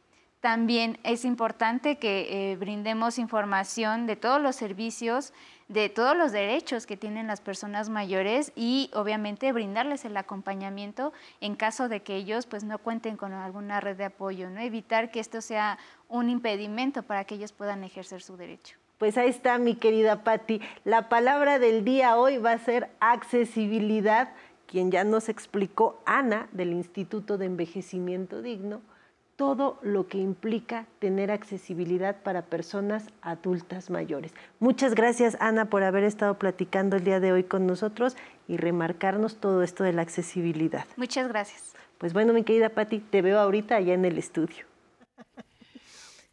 Speaker 15: También es importante que eh, brindemos información de todos los servicios, de todos los derechos que tienen las personas mayores y obviamente brindarles el acompañamiento en caso de que ellos pues no cuenten con alguna red de apoyo, ¿no? Evitar que esto sea un impedimento para que ellos puedan ejercer su derecho.
Speaker 14: Pues ahí está, mi querida Patti. La palabra del día hoy va a ser accesibilidad, quien ya nos explicó Ana del Instituto de Envejecimiento Digno, todo lo que implica tener accesibilidad para personas adultas mayores. Muchas gracias, Ana, por haber estado platicando el día de hoy con nosotros y remarcarnos todo esto de la accesibilidad.
Speaker 15: Muchas gracias.
Speaker 14: Pues bueno, mi querida Patti, te veo ahorita allá en el estudio.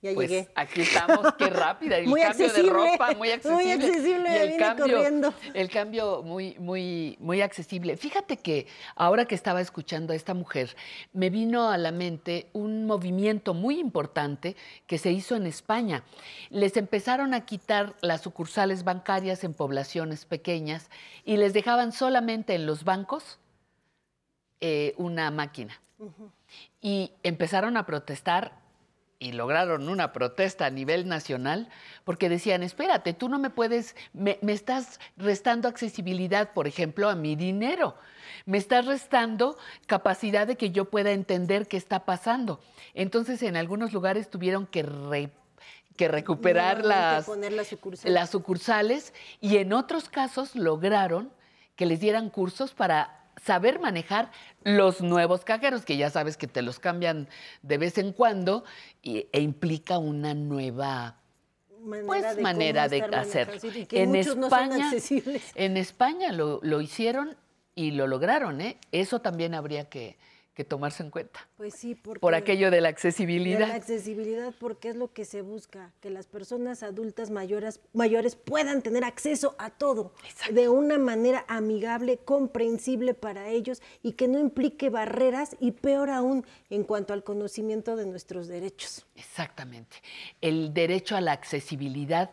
Speaker 1: Ya pues llegué. Aquí estamos, qué rápida. El (laughs)
Speaker 14: muy
Speaker 1: cambio
Speaker 14: accesible,
Speaker 1: de ropa, muy accesible.
Speaker 14: Muy accesible,
Speaker 1: y el cambio,
Speaker 14: corriendo.
Speaker 1: el cambio muy, muy, muy accesible. Fíjate que ahora que estaba escuchando a esta mujer, me vino a la mente un movimiento muy importante que se hizo en España. Les empezaron a quitar las sucursales bancarias en poblaciones pequeñas y les dejaban solamente en los bancos eh, una máquina. Uh -huh. Y empezaron a protestar y lograron una protesta a nivel nacional porque decían, espérate, tú no me puedes, me, me, estás restando accesibilidad, por ejemplo, a mi dinero, me estás restando capacidad de que yo pueda entender qué está pasando. Entonces, en algunos lugares tuvieron que, re, que recuperar las,
Speaker 14: las, sucursales.
Speaker 1: las sucursales y en otros casos lograron que les dieran cursos para saber manejar los nuevos cajeros, que ya sabes que te los cambian de vez en cuando y, e implica una nueva
Speaker 14: manera
Speaker 1: pues,
Speaker 14: de,
Speaker 1: manera de hacer.
Speaker 14: En
Speaker 1: España,
Speaker 14: no
Speaker 1: en España lo, lo, hicieron y lo lograron, ¿eh? Eso también habría que, que tomarse en cuenta.
Speaker 14: Pues sí, porque
Speaker 1: por aquello de la accesibilidad.
Speaker 14: De la accesibilidad, porque es lo que se busca, que las personas adultas mayores, mayores puedan tener acceso a todo
Speaker 1: Exacto.
Speaker 14: de una manera amigable, comprensible para ellos y que no implique barreras y peor aún en cuanto al conocimiento de nuestros derechos.
Speaker 1: Exactamente. El derecho a la accesibilidad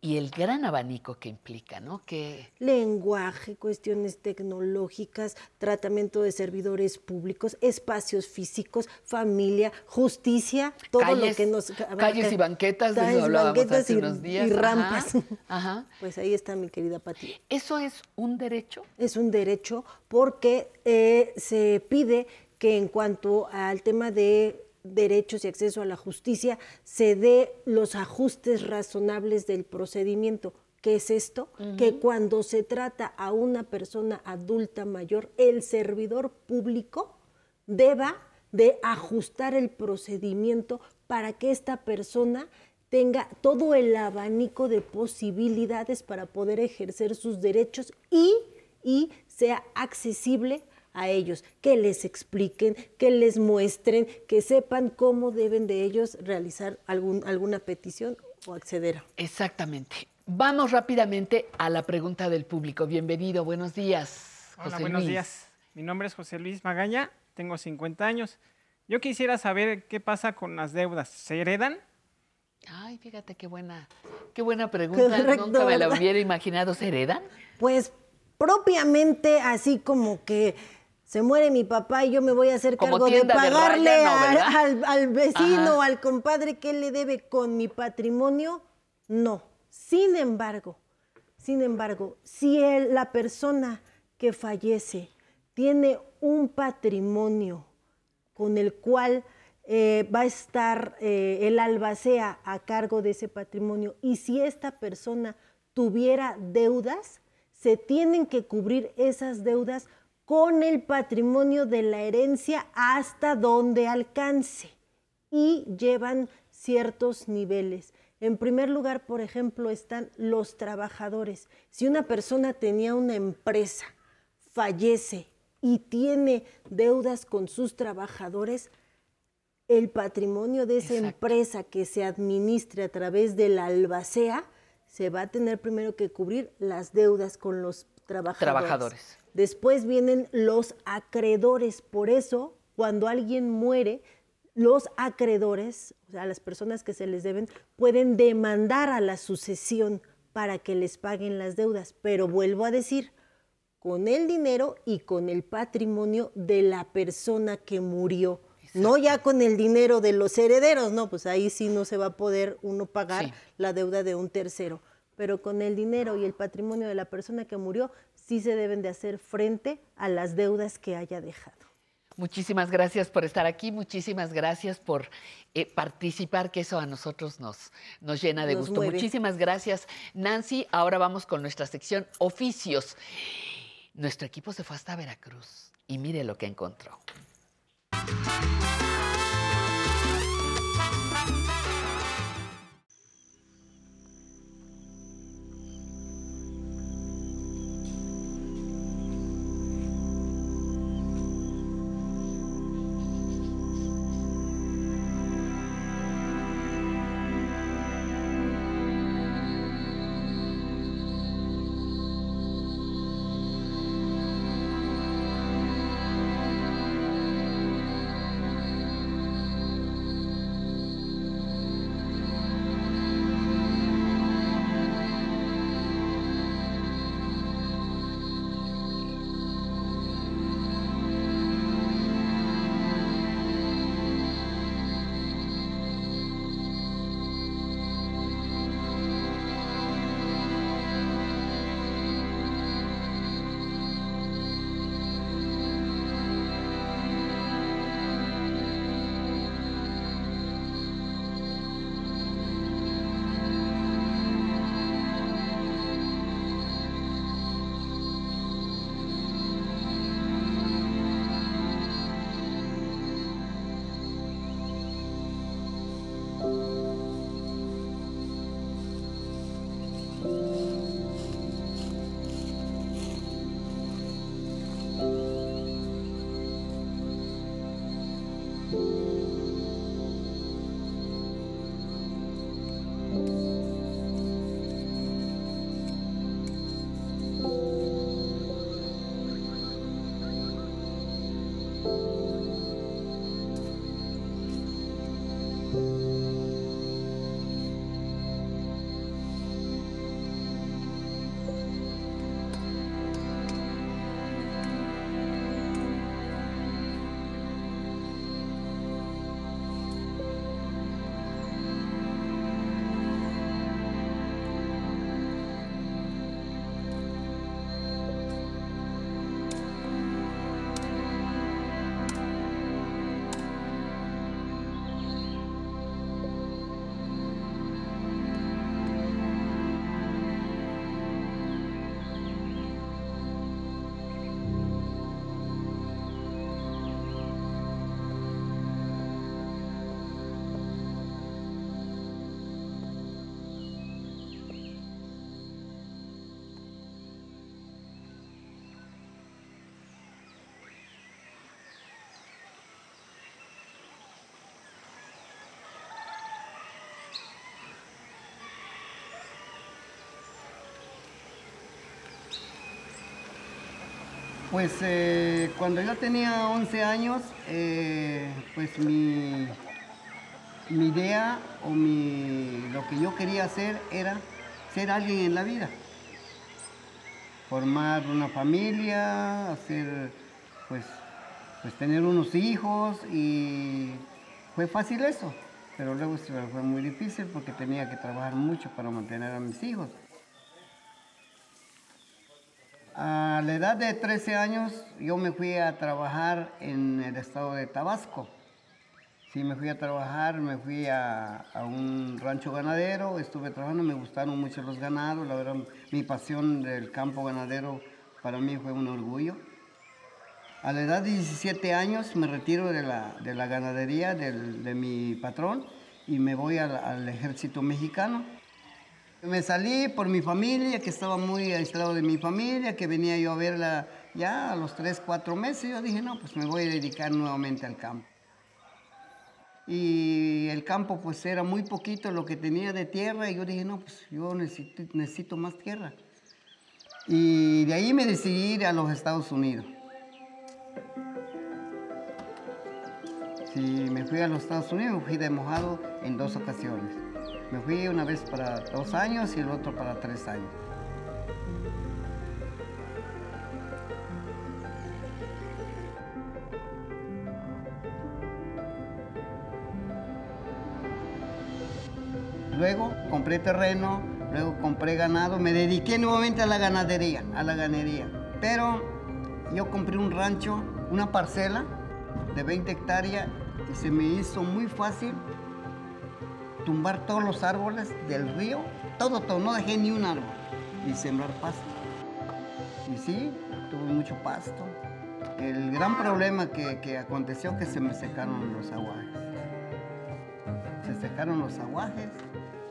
Speaker 1: y el gran abanico que implica, ¿no? Que
Speaker 14: lenguaje, cuestiones tecnológicas, tratamiento de servidores públicos, espacios físicos, familia, justicia, todo
Speaker 1: calles,
Speaker 14: lo que nos
Speaker 1: calles y banquetas, de eso hablábamos
Speaker 14: banquetas
Speaker 1: hace
Speaker 14: y,
Speaker 1: unos días,
Speaker 14: y rampas.
Speaker 1: Ajá, ajá. (laughs)
Speaker 14: Pues ahí está mi querida Pati.
Speaker 1: ¿Eso es un derecho?
Speaker 14: Es un derecho porque eh, se pide que en cuanto al tema de derechos y acceso a la justicia, se dé los ajustes razonables del procedimiento. ¿Qué es esto? Que cuando se trata a una persona adulta mayor, el servidor público deba de ajustar el procedimiento para que esta persona tenga todo el abanico de posibilidades para poder ejercer sus derechos y, y sea accesible a ellos, que les expliquen, que les muestren, que sepan cómo deben de ellos realizar algún, alguna petición o acceder.
Speaker 1: Exactamente. Vamos rápidamente a la pregunta del público. Bienvenido, buenos días.
Speaker 16: Hola,
Speaker 1: José
Speaker 16: buenos
Speaker 1: Luis.
Speaker 16: días. Mi nombre es José Luis Magaña, tengo 50 años. Yo quisiera saber qué pasa con las deudas. ¿Se heredan?
Speaker 1: Ay, fíjate qué buena, qué buena pregunta.
Speaker 14: Correcto,
Speaker 1: Nunca me la hubiera imaginado. ¿Se heredan?
Speaker 14: Pues propiamente así como que se muere mi papá y yo me voy a hacer
Speaker 1: Como
Speaker 14: cargo de pagarle al, al vecino o al compadre que él le debe con mi patrimonio, no. Sin embargo, sin embargo, si la persona que fallece tiene un patrimonio con el cual eh, va a estar eh, el albacea a cargo de ese patrimonio y si esta persona tuviera deudas, se tienen que cubrir esas deudas con el patrimonio de la herencia hasta donde alcance y llevan ciertos niveles. En primer lugar, por ejemplo, están los trabajadores. Si una persona tenía una empresa, fallece y tiene deudas con sus trabajadores, el patrimonio de esa empresa que se administre a través de la albacea se va a tener primero que cubrir las deudas con los trabajadores.
Speaker 1: Trabajadores.
Speaker 14: Después vienen los acreedores. Por eso, cuando alguien muere, los acreedores, o sea, las personas que se les deben, pueden demandar a la sucesión para que les paguen las deudas. Pero vuelvo a decir, con el dinero y con el patrimonio de la persona que murió. No ya con el dinero de los herederos, no, pues ahí sí no se va a poder uno pagar
Speaker 1: Sí.
Speaker 14: la deuda de un tercero. Pero con el dinero y el patrimonio de la persona que murió, sí se deben de hacer frente a las deudas que haya dejado.
Speaker 1: Muchísimas gracias por estar aquí, muchísimas gracias por eh, participar, que eso a nosotros nos, nos llena de
Speaker 14: Nos
Speaker 1: gusto.
Speaker 14: mueve.
Speaker 1: Muchísimas gracias, Nancy. Ahora vamos con nuestra sección oficios. Nuestro equipo se fue hasta Veracruz y mire lo que encontró.
Speaker 17: Pues eh, cuando yo tenía 11 años, eh, pues mi, mi idea o mi, lo que yo quería hacer era ser alguien en la vida. Formar una familia, hacer, pues, pues tener unos hijos y fue fácil eso. Pero luego fue muy difícil porque tenía que trabajar mucho para mantener a mis hijos. A la edad de 13 años yo me fui a trabajar en el estado de Tabasco. Sí, me fui a trabajar, me fui a, un rancho ganadero, estuve trabajando, me gustaron mucho los ganados, la verdad mi pasión del campo ganadero para mí fue un orgullo. A la edad de 17 años me retiro de la, de la ganadería de mi patrón y me voy al, al ejército mexicano. Me salí por mi familia, que estaba muy aislado de mi familia, que venía yo a verla ya a los 3, 4 meses. Yo dije, no, pues me voy a dedicar nuevamente al campo. Y el campo pues era muy poquito lo que tenía de tierra y yo dije, no, pues yo necesito, más tierra. Y de ahí me decidí ir a los Estados Unidos. Sí, me fui a los Estados Unidos, fui de mojado en dos ocasiones. Me fui una vez para dos años y el otro para tres años. Luego compré terreno, luego compré ganado, me dediqué nuevamente a la ganadería, a la ganadería. Pero yo compré un rancho, una parcela de 20 hectáreas y se me hizo muy fácil tumbar todos los árboles del río, todo, todo, no dejé ni un árbol y sembrar pasto. Y sí, tuve mucho pasto. El gran problema que, que aconteció que se me secaron los aguajes. Se secaron los aguajes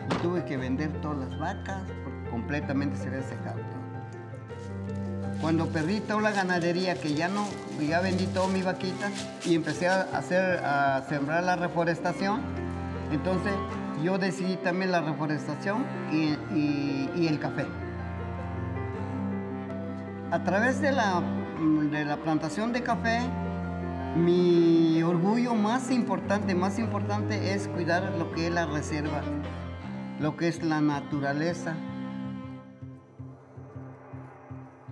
Speaker 17: y tuve que vender todas las vacas porque completamente se había secado. Cuando perdí toda la ganadería, que ya no, ya vendí todas mis vaquitas y empecé a hacer, a sembrar la reforestación, entonces yo decidí también la reforestación y, el café. A través de la, de la plantación de café, mi orgullo más importante, más importante es cuidar lo que es la reserva, lo que es la naturaleza.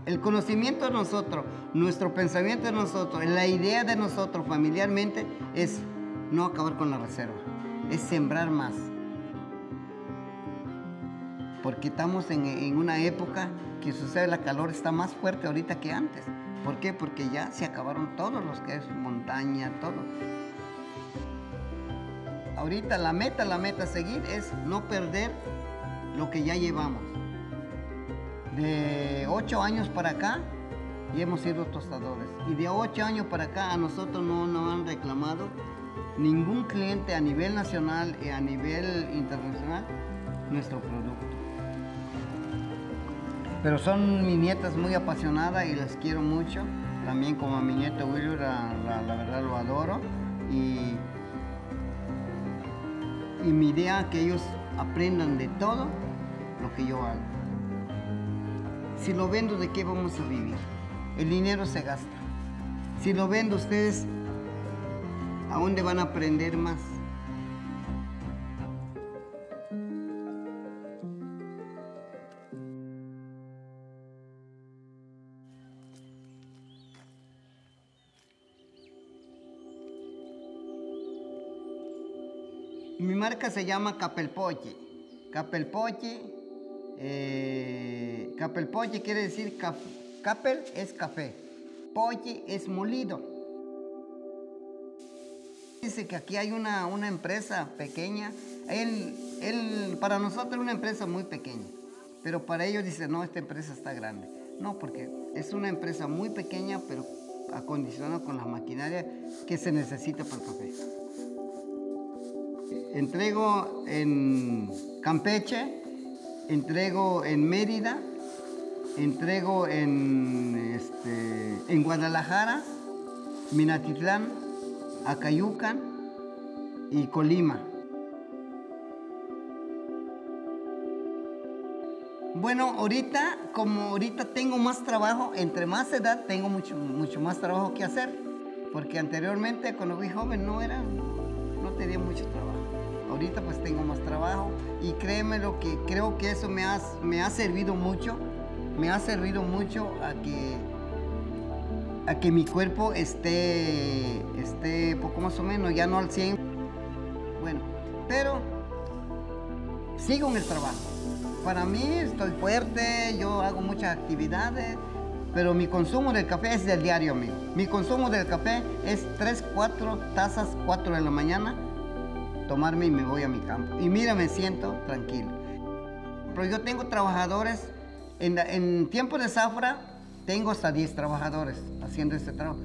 Speaker 17: El conocimiento de nosotros, nuestro pensamiento de nosotros, la idea de nosotros familiarmente es no acabar con la reserva, es sembrar más. Porque estamos en, en una época que sucede la calor está más fuerte ahorita que antes. ¿Por qué? Porque ya se acabaron todos los que es montaña, todo. Ahorita la meta, la meta a seguir es no perder lo que ya llevamos. De ocho años para acá ya hemos sido tostadores. Y de ocho años para acá a nosotros no nos han reclamado ningún cliente a nivel nacional y a nivel internacional nuestro producto. Pero son mis nietas muy apasionadas y las quiero mucho. También como mi nieto la, la- la verdad lo adoro. Y, y mi idea es que ellos aprendan de todo lo que yo hago. Si lo vendo, ¿de qué vamos a vivir? El dinero se gasta. Si lo vendo, ustedes, ¿a dónde van a aprender más? Mi marca se llama Capelpoche. Capelpoche, eh, Capelpoche quiere decir caf- Capel es café, Poche es molido. Dice que aquí hay una, una empresa pequeña. Para nosotros es una empresa muy pequeña, pero para ellos dice, no, esta empresa está grande. No, porque es una empresa muy pequeña, pero acondicionada con la maquinaria que se necesita para el café. Entrego en Campeche, entrego en Mérida, entrego en, este, en Guadalajara, Minatitlán, Acayucan y Colima. Bueno, ahorita, como ahorita tengo más trabajo, entre más edad tengo mucho, mucho más trabajo que hacer. Porque anteriormente, cuando fui joven, no era, no tenía mucho trabajo. Ahorita pues tengo más trabajo y créeme lo que creo que eso me ha, me ha servido mucho, me ha servido mucho a que, a que mi cuerpo esté, esté poco más o menos, ya no al 100. Bueno, pero sigo en el trabajo. Para mí estoy fuerte, yo hago muchas actividades, pero mi consumo del café es del diario, amigo. Mi consumo del café es 3, 4 tazas, 4 de la mañana, tomarme y me voy a mi campo. Y mira, me siento tranquilo. Pero yo tengo trabajadores, en, en tiempo de zafra, tengo hasta 10 trabajadores haciendo este trabajo.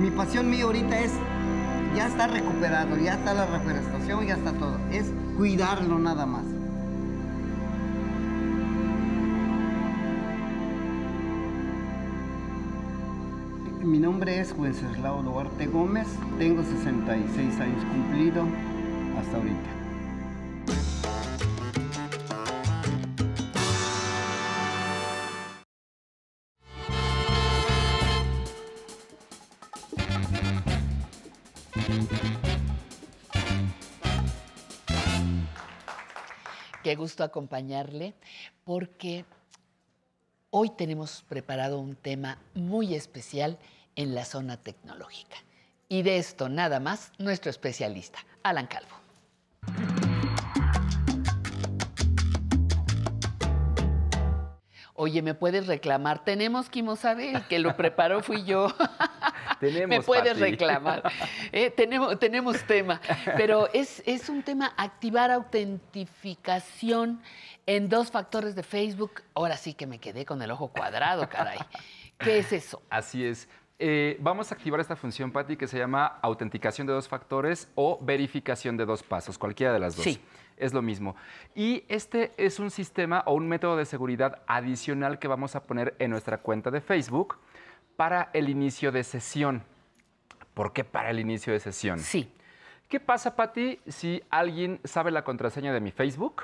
Speaker 17: Mi pasión mía ahorita es, ya está recuperado, ya está la reforestación, ya está todo. Es cuidarlo nada más. Mi nombre es Wenceslao Duarte Gómez, tengo 66 años cumplido hasta ahorita.
Speaker 1: Qué gusto acompañarle porque hoy tenemos preparado un tema muy especial en la zona tecnológica. Y de esto nada más nuestro especialista, Alan Calvo. Oye, ¿me puedes reclamar? Tenemos Sabe, el que lo preparó fui yo. (laughs)
Speaker 18: Tenemos,
Speaker 1: Me puedes
Speaker 18: Pati.
Speaker 1: reclamar. Eh, tenemos, tenemos tema. Pero es, es un tema activar autentificación en dos factores de Facebook. Ahora sí que me quedé con el ojo cuadrado, caray. ¿Qué es eso?
Speaker 18: Así es. Eh, vamos a activar esta función, Patti, que se llama autenticación de dos factores o verificación de dos pasos, cualquiera de las dos.
Speaker 1: Sí.
Speaker 18: Es lo mismo. Y este es un sistema o un método de seguridad adicional que vamos a poner en nuestra cuenta de Facebook para el inicio de sesión. ¿Por qué para el inicio de sesión?
Speaker 1: Sí.
Speaker 18: ¿Qué pasa, Patti, si alguien sabe la contraseña de mi Facebook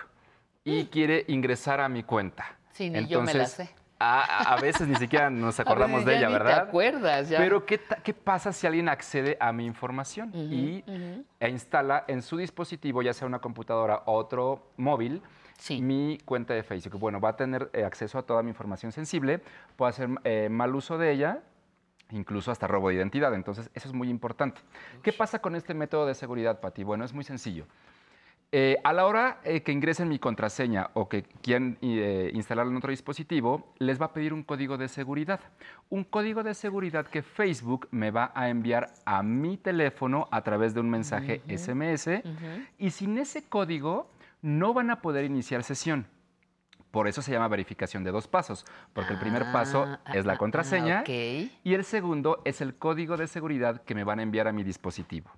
Speaker 18: y quiere ingresar a mi cuenta?
Speaker 1: Mm. Sí, ni yo me la sé.
Speaker 18: A, a- veces ni siquiera nos (laughs) acordamos
Speaker 1: A
Speaker 18: de
Speaker 1: veces ya
Speaker 18: ella,
Speaker 1: ni
Speaker 18: ¿verdad?
Speaker 1: te acuerdas, ya.
Speaker 18: Pero ¿qué, qué pasa si alguien accede a mi información y
Speaker 1: ujú.
Speaker 18: e instala en su dispositivo, ya sea una computadora o otro móvil, mi cuenta de Facebook? Bueno, va a tener eh, acceso a toda mi información sensible, puede hacer eh, mal uso de ella, incluso hasta robo de identidad. Entonces, eso es muy importante. ¿Qué pasa con este método de seguridad, Pati? Bueno, es muy sencillo. Eh, a la hora eh, que ingresen mi contraseña o que quieran eh, instalarla en otro dispositivo, les va a pedir un código de seguridad. Un código de seguridad que Facebook me va a enviar a mi teléfono a través de un mensaje SMS. Y sin ese código no van a poder iniciar sesión. Por eso se llama verificación de dos pasos, porque el primer paso
Speaker 1: Ah,
Speaker 18: es la
Speaker 1: ah,
Speaker 18: contraseña
Speaker 1: ah,
Speaker 18: y el segundo es el código de seguridad que me van a enviar a mi dispositivo.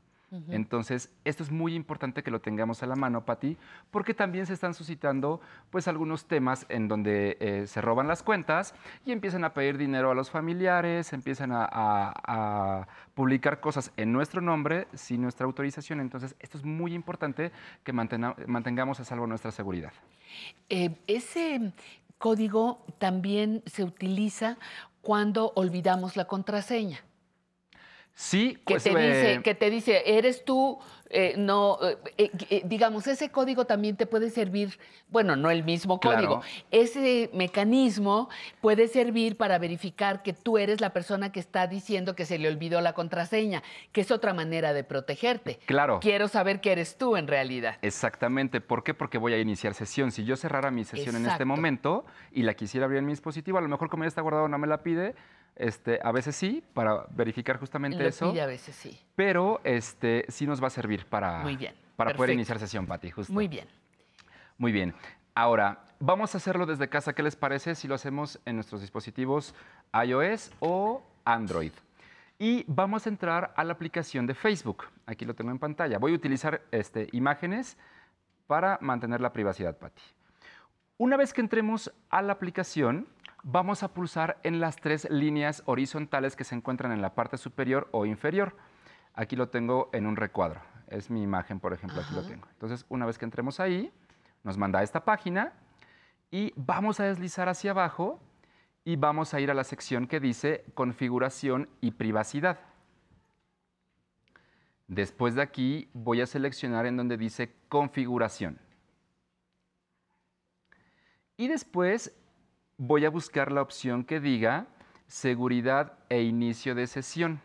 Speaker 18: Entonces, esto es muy importante que lo tengamos a la mano, Pati, porque también se están suscitando pues algunos temas en donde eh, se roban las cuentas y empiezan a pedir dinero a los familiares, empiezan a, a- a publicar cosas en nuestro nombre sin nuestra autorización. Entonces, esto es muy importante que mantena- mantengamos a salvo nuestra seguridad.
Speaker 1: Eh, ese código también se utiliza cuando olvidamos la contraseña.
Speaker 18: Sí,
Speaker 1: que
Speaker 18: pues,
Speaker 1: te dice, que te dice, eres tú, eh, no, eh, eh, digamos, ese código también te puede servir, bueno, no el mismo
Speaker 18: Claro.
Speaker 1: código, ese mecanismo puede servir para verificar que tú eres la persona que está diciendo que se le olvidó la contraseña, que es otra manera de protegerte.
Speaker 18: Claro.
Speaker 1: Quiero saber que eres tú en realidad.
Speaker 18: Exactamente. ¿Por qué? Porque voy a iniciar sesión. Si yo cerrara mi sesión en este momento y la quisiera abrir en mi dispositivo, a lo mejor como ya está guardado no me la pide. Este, a veces sí, para verificar justamente
Speaker 1: Lo
Speaker 18: eso.
Speaker 1: pide a veces sí.
Speaker 18: Pero este, sí nos va a servir para,
Speaker 1: Muy bien,
Speaker 18: para poder iniciar sesión, Pati. Justo.
Speaker 1: Muy bien.
Speaker 18: Muy bien. Ahora, vamos a hacerlo desde casa. ¿Qué les parece si lo hacemos en nuestros dispositivos iOS o Android? Y vamos a entrar a la aplicación de Facebook. Aquí lo tengo en pantalla. Voy a utilizar este, imágenes para mantener la privacidad, Pati. Una vez que entremos a la aplicación, vamos a pulsar en las tres líneas horizontales que se encuentran en la parte superior o inferior. Aquí lo tengo en un recuadro. Es mi imagen, por ejemplo, aquí lo tengo. Entonces, una vez que entremos ahí, nos manda a esta página y vamos a deslizar hacia abajo y vamos a ir a la sección que dice configuración y privacidad. Después de aquí voy a seleccionar en donde dice configuración. Y después voy a buscar la opción que diga seguridad e inicio de sesión.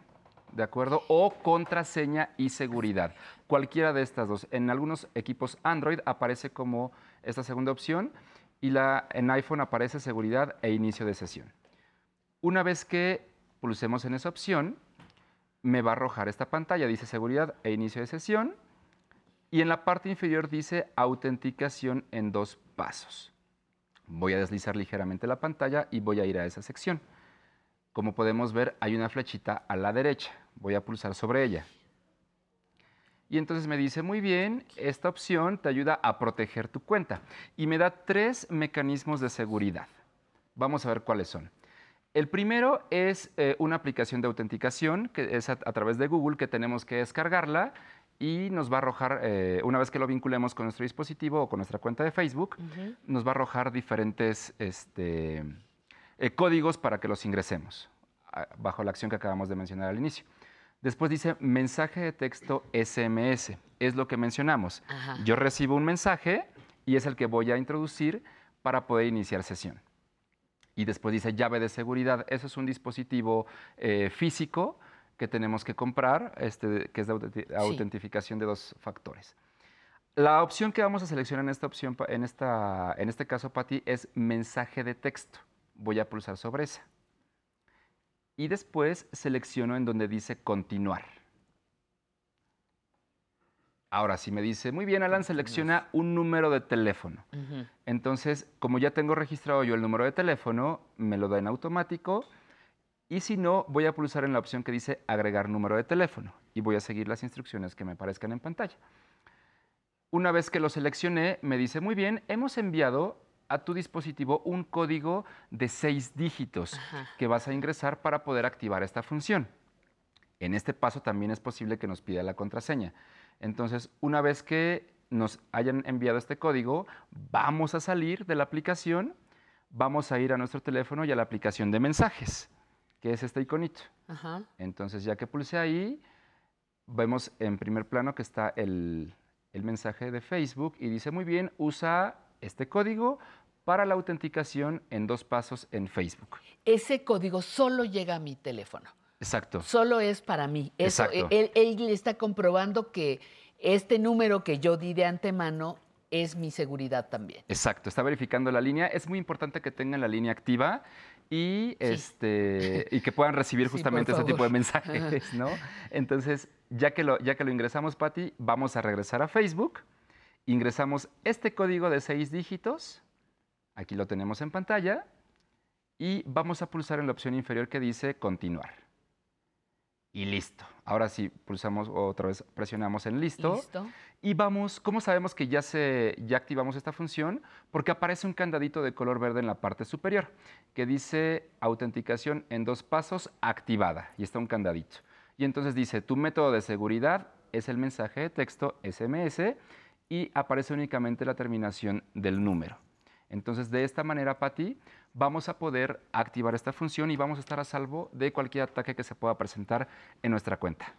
Speaker 18: ¿De acuerdo? O contraseña y seguridad. Cualquiera de estas dos. En algunos equipos Android aparece como esta segunda opción y la, en iPhone aparece seguridad e inicio de sesión. Una vez que pulsemos en esa opción, me va a arrojar esta pantalla. Dice seguridad e inicio de sesión. Y en la parte inferior dice autenticación en dos pasos. Voy a deslizar ligeramente la pantalla y voy a ir a esa sección. Como podemos ver, hay una flechita a la derecha. Voy a pulsar sobre ella. Y entonces me dice, muy bien, esta opción te ayuda a proteger tu cuenta. Y me da tres mecanismos de seguridad. Vamos a ver cuáles son. El primero es eh, una aplicación de autenticación, que es a, a través de Google, que tenemos que descargarla y nos va a arrojar, eh, una vez que lo vinculemos con nuestro dispositivo o con nuestra cuenta de Facebook, nos va a arrojar diferentes este, eh, códigos para que los ingresemos, ah, bajo la acción que acabamos de mencionar al inicio. Después dice mensaje de texto SMS, es lo que mencionamos.
Speaker 1: Ajá.
Speaker 18: Yo recibo un mensaje y es el que voy a introducir para poder iniciar sesión. Y después dice llave de seguridad, eso es un dispositivo eh, físico que tenemos que comprar, este, que es de autenti- autentificación de dos factores. La opción que vamos a seleccionar en esta opción, en, esta, en este caso, Pati, es mensaje de texto. Voy a pulsar sobre esa. Y después selecciono en donde dice continuar. Ahora, si me dice, muy bien, Alan, selecciona un número de teléfono. Entonces, como ya tengo registrado yo el número de teléfono, me lo da en automático. Y si no, voy a pulsar en la opción que dice agregar número de teléfono y voy a seguir las instrucciones que me aparezcan en pantalla. Una vez que lo seleccioné, me dice, muy bien, hemos enviado a tu dispositivo un código de seis dígitos que vas a ingresar para poder activar esta función. En este paso también es posible que nos pida la contraseña. Entonces, una vez que nos hayan enviado este código, vamos a salir de la aplicación, vamos a ir a nuestro teléfono y a la aplicación de mensajes, que es este iconito.
Speaker 1: Ajá.
Speaker 18: Entonces, ya que pulse ahí, vemos en primer plano que está el, el mensaje de Facebook y dice, muy bien, usa este código para la autenticación en dos pasos en Facebook.
Speaker 1: Ese código solo llega a mi teléfono.
Speaker 18: Exacto.
Speaker 1: Solo es para mí. Eso,
Speaker 18: Exacto.
Speaker 1: él, él le está comprobando que este número que yo di de antemano es mi seguridad también.
Speaker 18: Exacto, está verificando la línea. Es muy importante que tengan la línea activa y, este, (laughs) y que puedan recibir
Speaker 1: Sí,
Speaker 18: justamente ese tipo de mensajes, ¿no? Entonces, ya que lo, ya que lo ingresamos, Patti, vamos a regresar a Facebook. Ingresamos este código de seis dígitos. Aquí lo tenemos en pantalla. Y vamos a pulsar en la opción inferior que dice continuar. Y listo. Ahora sí, pulsamos otra vez, presionamos en listo.
Speaker 1: Listo.
Speaker 18: Y vamos, ¿cómo sabemos que ya, se, ya activamos esta función? Porque aparece un candadito de color verde en la parte superior que dice autenticación en dos pasos activada. Y está un candadito. Y entonces dice, tu método de seguridad es el mensaje de texto SMS y aparece únicamente la terminación del número. Entonces, de esta manera, Patti, vamos a poder activar esta función y vamos a estar a salvo de cualquier ataque que se pueda presentar en nuestra cuenta.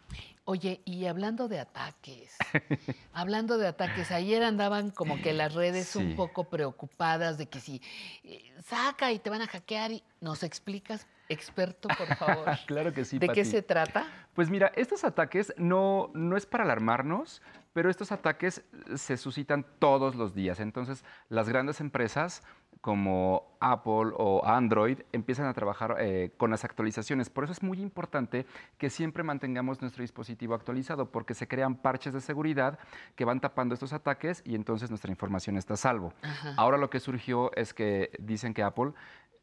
Speaker 1: Oye, y hablando de ataques, (laughs) hablando de ataques, ayer andaban como que las redes
Speaker 18: Sí.
Speaker 1: un poco preocupadas de que si eh, saca y te van a hackear, y ¿nos explicas, experto, por favor? (laughs)
Speaker 18: claro que sí.
Speaker 1: ¿De qué se trata?
Speaker 18: Pues mira, estos ataques no, no es para alarmarnos, pero estos ataques se suscitan todos los días. Entonces, las grandes empresas como Apple o Android empiezan a trabajar eh, con las actualizaciones. Por eso es muy importante que siempre mantengamos nuestro dispositivo actualizado, porque se crean parches de seguridad que van tapando estos ataques y entonces nuestra información está a salvo.
Speaker 1: Ajá.
Speaker 18: Ahora lo que surgió es que dicen que Apple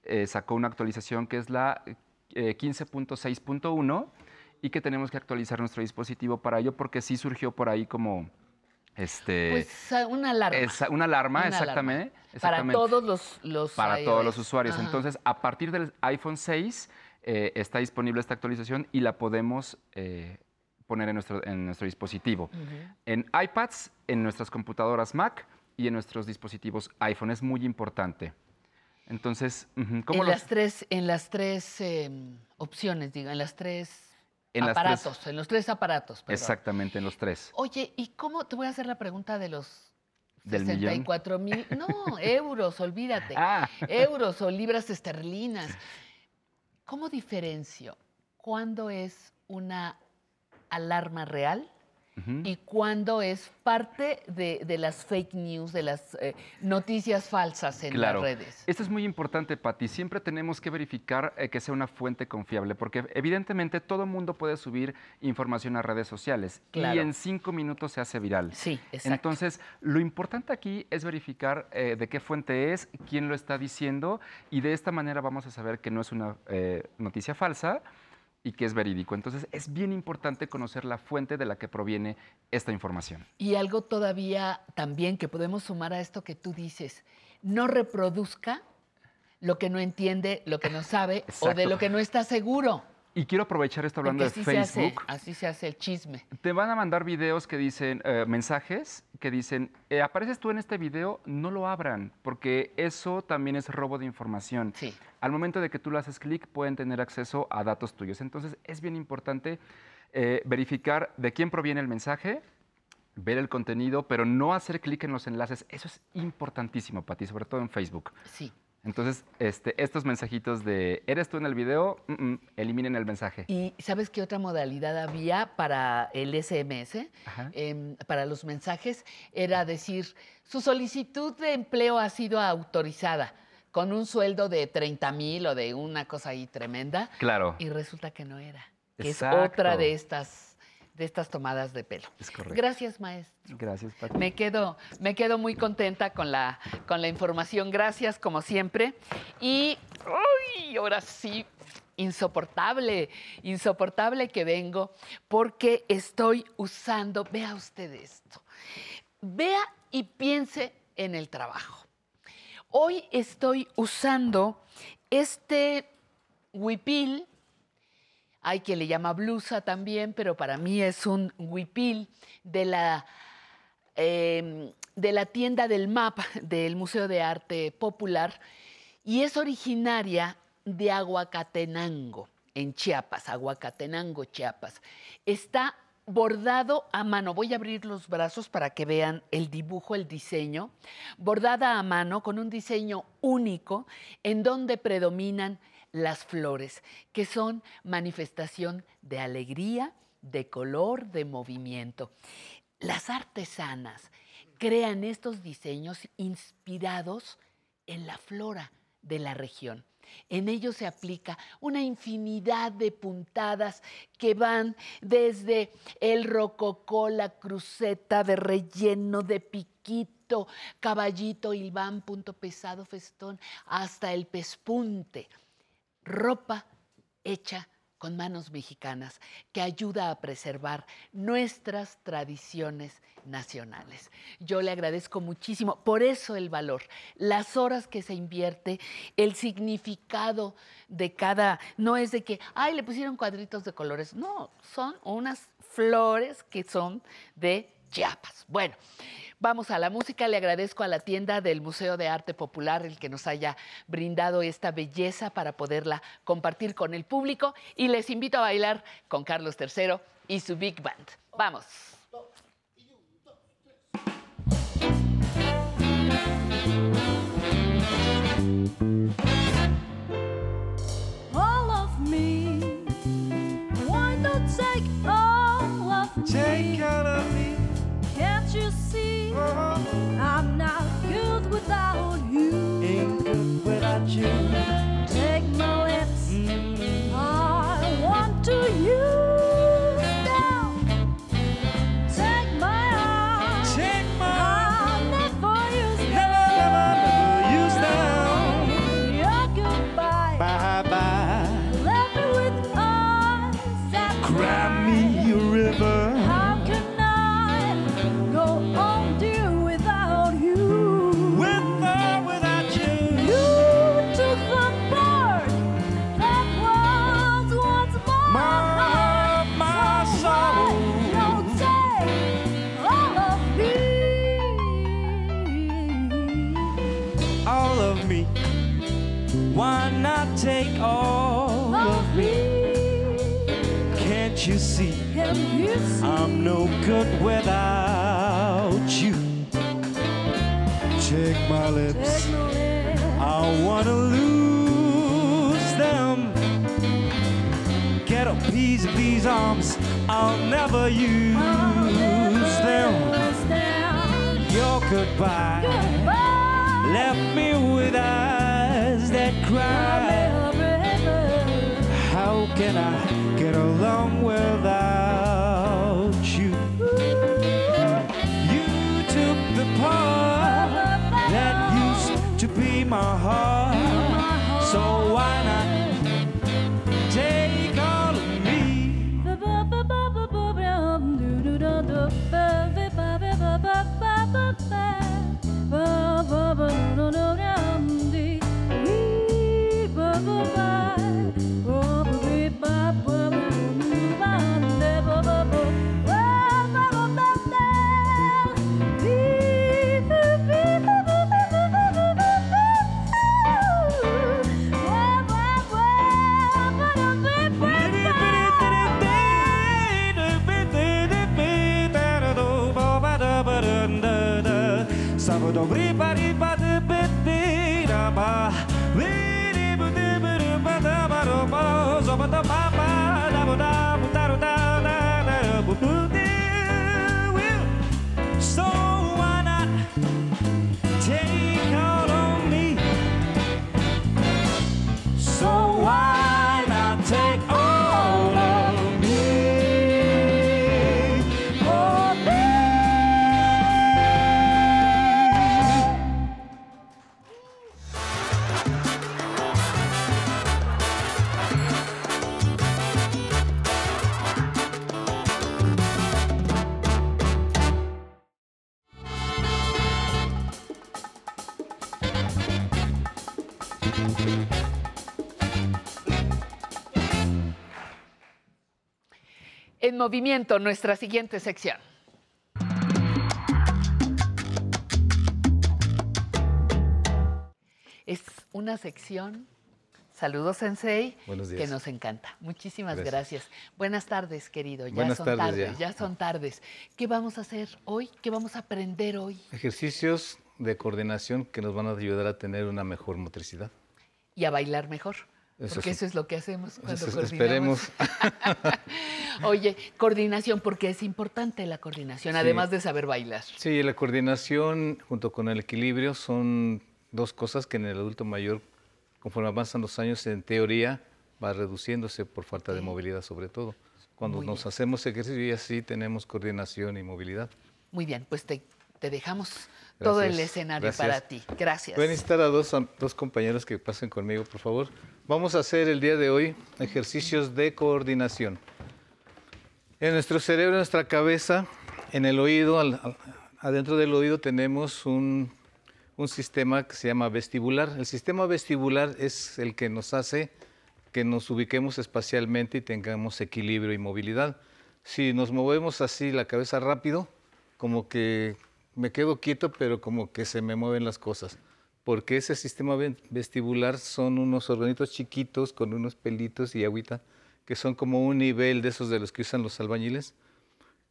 Speaker 18: eh, sacó una actualización que es la eh, 15.6.1 y que tenemos que actualizar nuestro dispositivo para ello porque sí surgió por ahí como Este,
Speaker 1: Pues una alarma.
Speaker 18: esa- una alarma,
Speaker 1: Una
Speaker 18: exactamente.
Speaker 1: alarma. Para todos los, los
Speaker 18: Para todos los
Speaker 1: iOS.
Speaker 18: usuarios.
Speaker 1: Ajá.
Speaker 18: Entonces, a partir del iPhone 6 eh, está disponible esta actualización y la podemos eh, poner en nuestro, en nuestro dispositivo. En iPads, en nuestras computadoras Mac y en nuestros dispositivos iPhone. Es muy importante. Entonces, ¿cómo
Speaker 1: en,
Speaker 18: los-
Speaker 1: las tres, en las tres eh, opciones, digo, en las tres
Speaker 18: En las tres-
Speaker 1: aparatos, en los tres aparatos. perdón.
Speaker 18: Exactamente, en los tres.
Speaker 1: Oye, ¿y cómo? Te voy a hacer la pregunta de los
Speaker 18: Del millón.
Speaker 1: 64 mil, no, (laughs) euros, olvídate.
Speaker 18: Ah.
Speaker 1: Euros o libras esterlinas. ¿Cómo diferencio cuándo es una alarma real Y cuándo es parte de, de las fake news, de las eh, noticias falsas en
Speaker 18: Claro.
Speaker 1: las redes?
Speaker 18: Esto es muy importante, Patti. Siempre tenemos que verificar eh, que sea una fuente confiable, porque evidentemente todo mundo puede subir información a redes sociales y en cinco minutos se hace viral.
Speaker 1: Sí, exacto.
Speaker 18: Entonces, lo importante aquí es verificar eh, de qué fuente es, quién lo está diciendo, y de esta manera vamos a saber que no es una noticia falsa y que es verídico. Entonces, es bien importante conocer la fuente de la que proviene esta información.
Speaker 1: Y algo todavía también que podemos sumar a esto que tú dices, no reproduzca lo que no entiende, lo que no sabe o de lo que no está seguro.
Speaker 18: Y quiero aprovechar esto hablando
Speaker 1: Porque
Speaker 18: de
Speaker 1: así se hace,
Speaker 18: Facebook.
Speaker 1: así se hace el chisme.
Speaker 18: Te van a mandar videos que dicen, eh, mensajes que dicen, eh, apareces tú en este video, no lo abran, porque eso también es robo de información.
Speaker 1: Sí.
Speaker 18: Al momento de que tú le haces clic, pueden tener acceso a datos tuyos. Entonces, es bien importante eh, verificar de quién proviene el mensaje, ver el contenido, pero no hacer clic en los enlaces. Eso es importantísimo, Pati, sobre todo en Facebook.
Speaker 1: Sí.
Speaker 18: Entonces, este, estos mensajitos de, ¿eres tú en el video? Mm, mm, eliminen el mensaje.
Speaker 1: ¿Y sabes qué otra modalidad había para el SMS? Em, para los mensajes era decir, su solicitud de empleo ha sido autorizada con un sueldo de 30 mil o de una cosa ahí tremenda.
Speaker 18: Claro.
Speaker 1: Y resulta que no era. Que es otra de estas, de estas tomadas de pelo.
Speaker 18: Es correcto.
Speaker 1: Gracias, maestro.
Speaker 18: Gracias, Pati.
Speaker 1: Me quedo, me quedo muy contenta con la, con la información. Gracias, como siempre. Y ¡ay! ahora sí, insoportable, insoportable que vengo porque estoy usando, vea usted esto, vea y piense en el trabajo. Hoy estoy usando este huipil hay quien le llama blusa también, pero para mí es un huipil de la, eh, de la tienda del MAP, del Museo de Arte Popular, y es originaria de Aguacatenango, en Chiapas, Aguacatenango, Chiapas. Está bordado a mano. Voy a abrir los brazos para que vean el dibujo, el diseño. Bordada a mano con un diseño único en donde predominan las flores, que son manifestación de alegría, de color, de movimiento. Las artesanas crean estos diseños inspirados en la flora de la región. En ellos se aplica una infinidad de puntadas que van desde el rococó, la cruceta de relleno, de piquito, caballito, hilván, punto pesado, festón, hasta el pespunte ropa hecha con manos mexicanas que ayuda a preservar nuestras tradiciones nacionales. Yo le agradezco muchísimo, por eso el valor, las horas que se invierte, el significado de cada, no es de que, ay, le pusieron cuadritos de colores, no, son unas flores que son de Chiapas. Bueno, Vamos a la música. Le agradezco a la tienda del Museo de Arte Popular el que nos haya brindado esta belleza para poderla compartir con el público. Y les invito a bailar con Carlos III y su Big Band. Vamos.
Speaker 8: all of me. Why not take all of me?
Speaker 19: Take
Speaker 8: you. Good without you. Take my lips. I
Speaker 19: wanna lose them. Get a piece of these arms. I'll never use them. Your goodbye left me with eyes that cry. How can I
Speaker 1: movimiento, nuestra siguiente sección. Es una sección, saludos Sensei, que nos encanta. Muchísimas
Speaker 20: Gracias.
Speaker 1: gracias. Buenas tardes, querido. Ya
Speaker 20: Buenas
Speaker 1: son
Speaker 20: tardes,
Speaker 1: tardes,
Speaker 20: ya.
Speaker 1: ya son tardes. ¿Qué vamos a hacer hoy? ¿Qué vamos a aprender hoy?
Speaker 20: Ejercicios de coordinación que nos van a ayudar a tener una mejor motricidad.
Speaker 1: Y a bailar mejor.
Speaker 20: Eso
Speaker 1: porque
Speaker 20: sí.
Speaker 1: eso es lo que hacemos cuando
Speaker 20: Eso es-
Speaker 1: coordinamos.
Speaker 20: esperemos. (laughs)
Speaker 1: Oye, coordinación, porque es importante la coordinación,
Speaker 20: Sí.
Speaker 1: además de saber bailar.
Speaker 20: Sí, la coordinación junto con el equilibrio son dos cosas que en el adulto mayor, conforme avanzan los años, en teoría va reduciéndose por falta de movilidad sobre todo. Cuando
Speaker 1: Muy
Speaker 20: nos hacemos ejercicio y así tenemos coordinación y movilidad.
Speaker 1: Muy bien, pues te, te dejamos todo el escenario
Speaker 20: Gracias.
Speaker 1: para ti. Gracias.
Speaker 20: Voy a necesitar a dos, am- dos compañeros que pasen conmigo, por favor. Vamos a hacer el día de hoy ejercicios de coordinación. En nuestro cerebro, en nuestra cabeza, en el oído, al- al- adentro del oído tenemos un, un sistema que se llama vestibular. El sistema vestibular es el que nos hace que nos ubiquemos espacialmente y tengamos equilibrio y movilidad. Si nos movemos así la cabeza rápido, como que me quedo quieto, pero como que se me mueven las cosas. Porque ese sistema ve- vestibular son unos organitos chiquitos con unos pelitos y agüita, que son como un nivel de esos de los que usan los albañiles.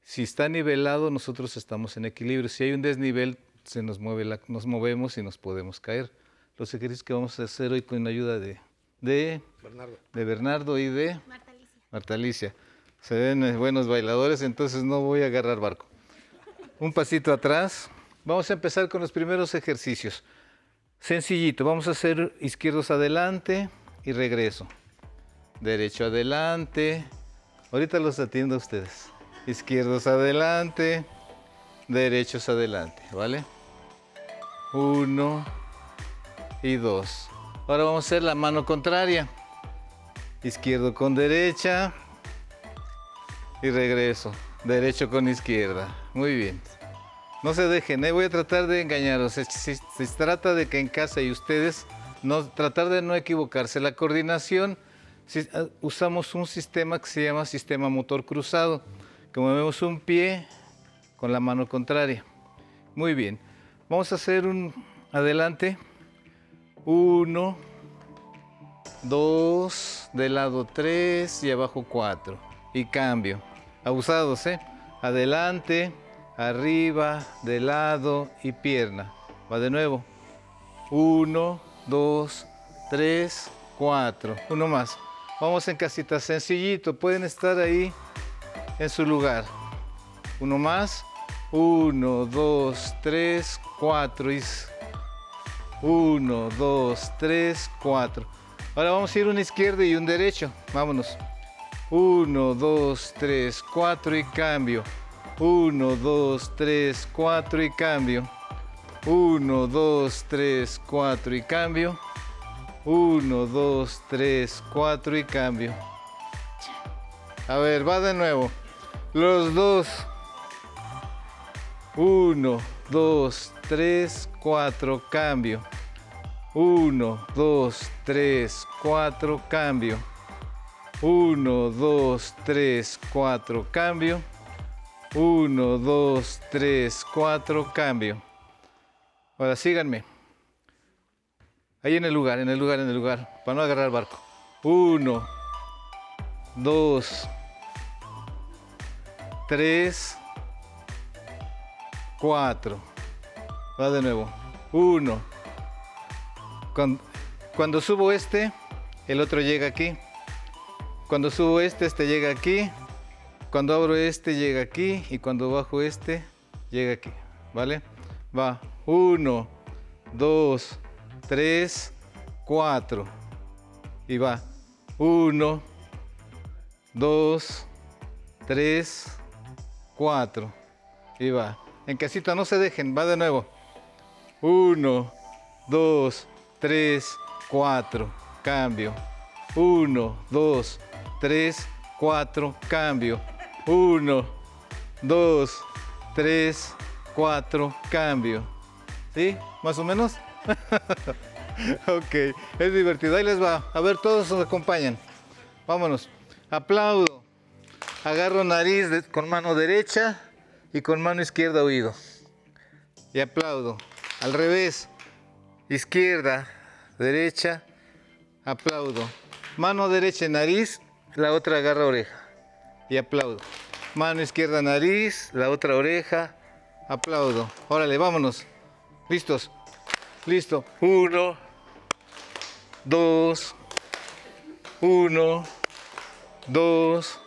Speaker 20: Si está nivelado, nosotros estamos en equilibrio. Si hay un desnivel, se nos mueve la- nos movemos y nos podemos caer. Los ejercicios que vamos a hacer hoy con la ayuda de, de, de Bernardo y de Marta Alicia. Se ven eh, buenos bailadores, entonces no voy a agarrar barco. Un pasito atrás. Vamos a empezar con los primeros ejercicios. Sencillito, vamos a hacer izquierdos adelante y regreso. Derecho adelante. Ahorita los atiendo a ustedes. Izquierdos adelante, derechos adelante, ¿vale? Uno y dos. Ahora vamos a hacer la mano contraria. Izquierdo con derecha y regreso. Derecho con izquierda. Muy bien. No se dejen, ¿eh? voy a tratar de engañaros. Se, se- trata de que en casa y ustedes no, tratar de no equivocarse. La coordinación, si- ah, usamos un sistema que se llama sistema motor cruzado, que movemos un pie con la mano contraria. Muy bien. Vamos a hacer un adelante. Uno, dos, de lado tres y abajo cuatro. y cambio. Abusados, ¿eh? Adelante, arriba, de lado y pierna. Va de nuevo. Uno, dos, tres, cuatro. Uno más. Vamos en casita, sencillito. Pueden estar ahí en su lugar. Uno más. Uno, dos, tres, cuatro. Uno, dos, tres, cuatro. Ahora vamos a ir un izquierdo y un derecho. Vámonos. Uno, dos, tres, cuatro y cambio. Uno, dos, tres, cuatro y cambio. Uno, dos, tres, cuatro y cambio. Uno, dos, tres, cuatro y cambio. A ver, va de nuevo. Los dos. Uno, dos, tres, cuatro, cambio. Uno, dos, tres, cuatro, cambio. Uno, dos, tres, cuatro, cambio. Uno, dos, tres, cuatro, cambio. Ahora síganme. Ahí en el lugar, en el lugar, en el lugar, para no agarrar barco. Uno, dos, tres, cuatro. Va de nuevo. Uno. Cuando, cuando subo este, el otro llega aquí. Cuando subo este, este llega aquí. Cuando abro este, llega aquí. Y cuando bajo este, llega aquí. ¿Vale? Va. Uno, dos, tres, cuatro. Y va. Uno, dos, tres, cuatro. Y va. En casita no se dejen, va de nuevo. Uno, dos, tres, cuatro. Cambio. Uno, dos, tres, cuatro. Cambio. Uno, dos, tres, cuatro. Cambio. ¿Sí? ¿Más o menos? (laughs) ok, es divertido. Ahí les va. A ver, todos nos acompañan. Vámonos. Aplaudo. Agarro nariz de- con mano derecha y con mano izquierda oído. Y aplaudo. Al revés. Izquierda, derecha, aplaudo. Mano derecha nariz, la otra agarra oreja. Y aplaudo. Mano izquierda nariz, la otra oreja, aplaudo. Órale, vámonos. ¿Listos? Listo. Uno, dos, uno, dos,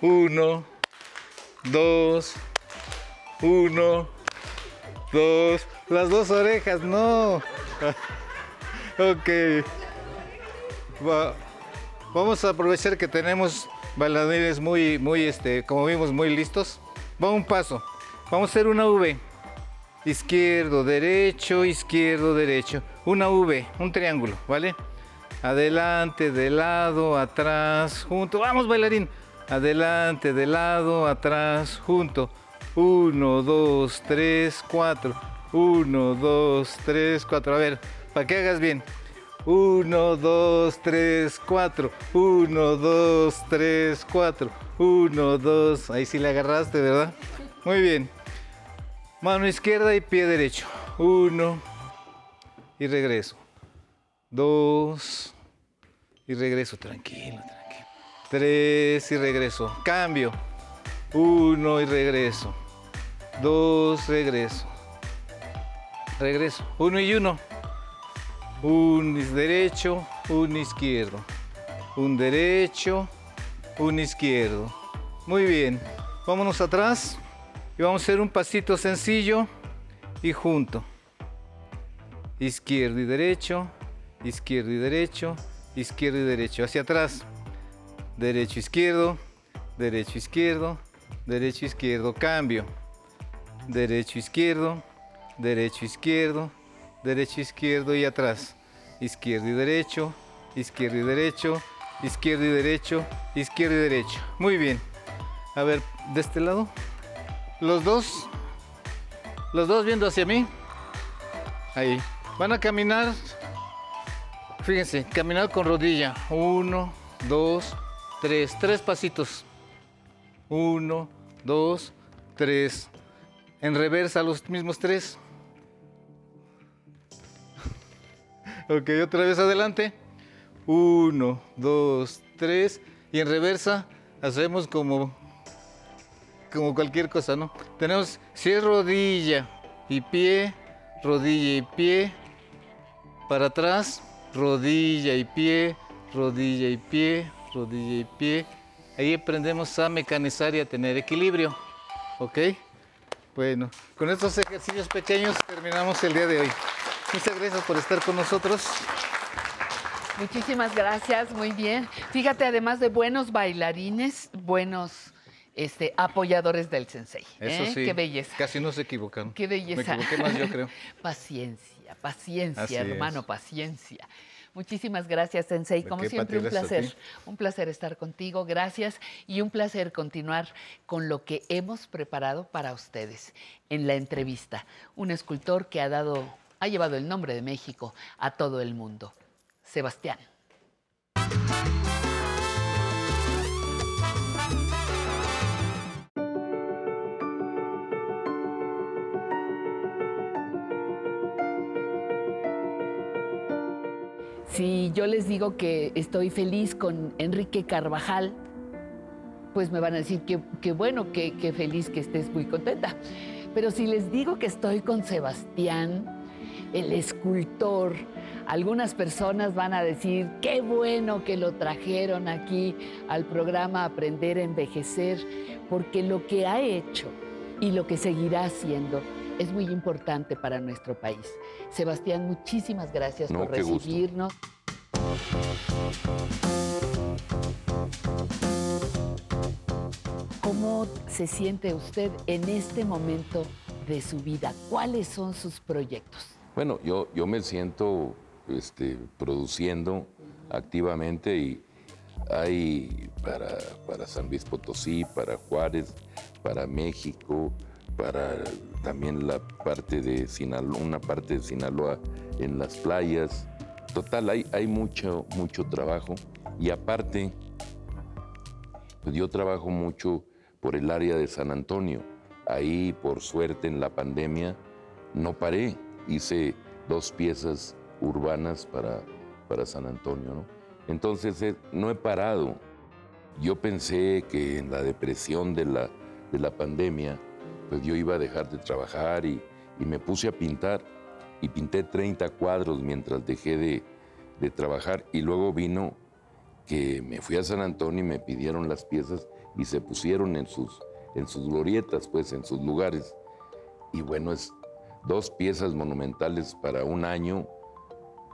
Speaker 20: uno, dos, uno, dos. Las dos orejas, no. (laughs) ok. Va- Vamos a aprovechar que tenemos bailarines muy, muy, este, como vimos, muy listos. Va un paso. Vamos a hacer una V. Izquierdo, derecho, izquierdo, derecho. Una V, un triángulo, ¿vale? Adelante, de lado, atrás, junto. Vamos, bailarín. Adelante, de lado, atrás, junto. Uno, dos, tres, cuatro. Uno, dos, tres, cuatro. A ver, para que hagas bien. Uno, dos, tres, cuatro. Uno, dos, tres, cuatro. Uno, dos. Ahí sí le agarraste, ¿verdad? Muy bien. Mano izquierda y pie derecho. Uno. Y regreso. Dos. Y regreso. Tranquilo, tranquilo. Tres y regreso. Cambio. Uno y regreso. Dos, regreso. Regreso. Uno y uno. Un derecho, un izquierdo. Un derecho, un izquierdo. Muy bien. Vámonos atrás y vamos a hacer un pasito sencillo y junto. Izquierdo y derecho, izquierdo y derecho, izquierdo y derecho. Hacia atrás. Derecho, izquierdo, derecho, izquierdo, derecho, izquierdo. Cambio. Derecho, izquierdo, derecho, izquierdo, derecho, izquierdo y atrás. Izquierdo y derecho, izquierdo y derecho, izquierdo y derecho, izquierdo y derecho. Muy bien. A ver, de este lado. Los dos. Los dos viendo hacia mí. Ahí. Van a caminar. Fíjense, caminar con rodilla. Uno, dos, tres. Tres pasitos. Uno, dos, tres. En reversa los mismos tres. Ok, otra vez adelante. Uno, dos, tres. Y en reversa, hacemos como, como cualquier cosa, ¿no? Tenemos, si es rodilla y pie, rodilla y pie, para atrás, rodilla y pie, rodilla y pie, rodilla y pie. Ahí aprendemos a mecanizar y a tener equilibrio, ¿ok? Bueno, con estos ejercicios pequeños terminamos el día de hoy. Muchas gracias por estar con nosotros.
Speaker 1: Muchísimas gracias, muy bien. Fíjate, además de buenos bailarines, buenos este, apoyadores del sensei.
Speaker 20: Eso
Speaker 1: ¿eh?
Speaker 20: sí.
Speaker 1: Qué belleza.
Speaker 20: Casi no se equivocan.
Speaker 1: Qué belleza.
Speaker 20: Me equivoqué más, yo creo. (laughs)
Speaker 1: paciencia, paciencia,
Speaker 20: Así
Speaker 1: hermano,
Speaker 20: es.
Speaker 1: paciencia. Muchísimas gracias, Sensei.
Speaker 20: ¿De
Speaker 1: Como siempre, un placer. Un placer estar contigo. Gracias. Y un placer continuar con lo que hemos preparado para ustedes en la entrevista. Un escultor que ha dado, ha llevado el nombre de México a todo el mundo. Sebastián. Si yo les digo que estoy feliz con Enrique Carvajal, pues me van a decir que, que bueno, que, que feliz que estés muy contenta. Pero si les digo que estoy con Sebastián, el escultor, algunas personas van a decir, qué bueno que lo trajeron aquí al programa Aprender a Envejecer, porque lo que ha hecho y lo que seguirá haciendo es muy importante para nuestro país. Sebastián, muchísimas gracias
Speaker 21: No,
Speaker 1: por recibirnos. ¿Cómo se siente usted en este momento de su vida? ¿Cuáles son sus proyectos?
Speaker 21: Bueno, yo, yo me siento este, produciendo activamente y hay para, para San Luis Potosí, para Juárez, para México, para también la parte de Sinaloa, una parte de Sinaloa en las playas. Total, hay, hay mucho, mucho trabajo y aparte, pues yo trabajo mucho por el área de San Antonio. Ahí, por suerte, en la pandemia, no paré. Hice dos piezas urbanas para, para San Antonio, ¿no? Entonces, eh, no he parado. Yo pensé que en la depresión de la, de la pandemia, pues yo iba a dejar de trabajar y, y me puse a pintar. Y pinté 30 cuadros mientras dejé de, de trabajar. Y luego vino que me fui a San Antonio y me pidieron las piezas y se pusieron en sus, en sus glorietas, pues en sus lugares. Y bueno, es dos piezas monumentales para un año,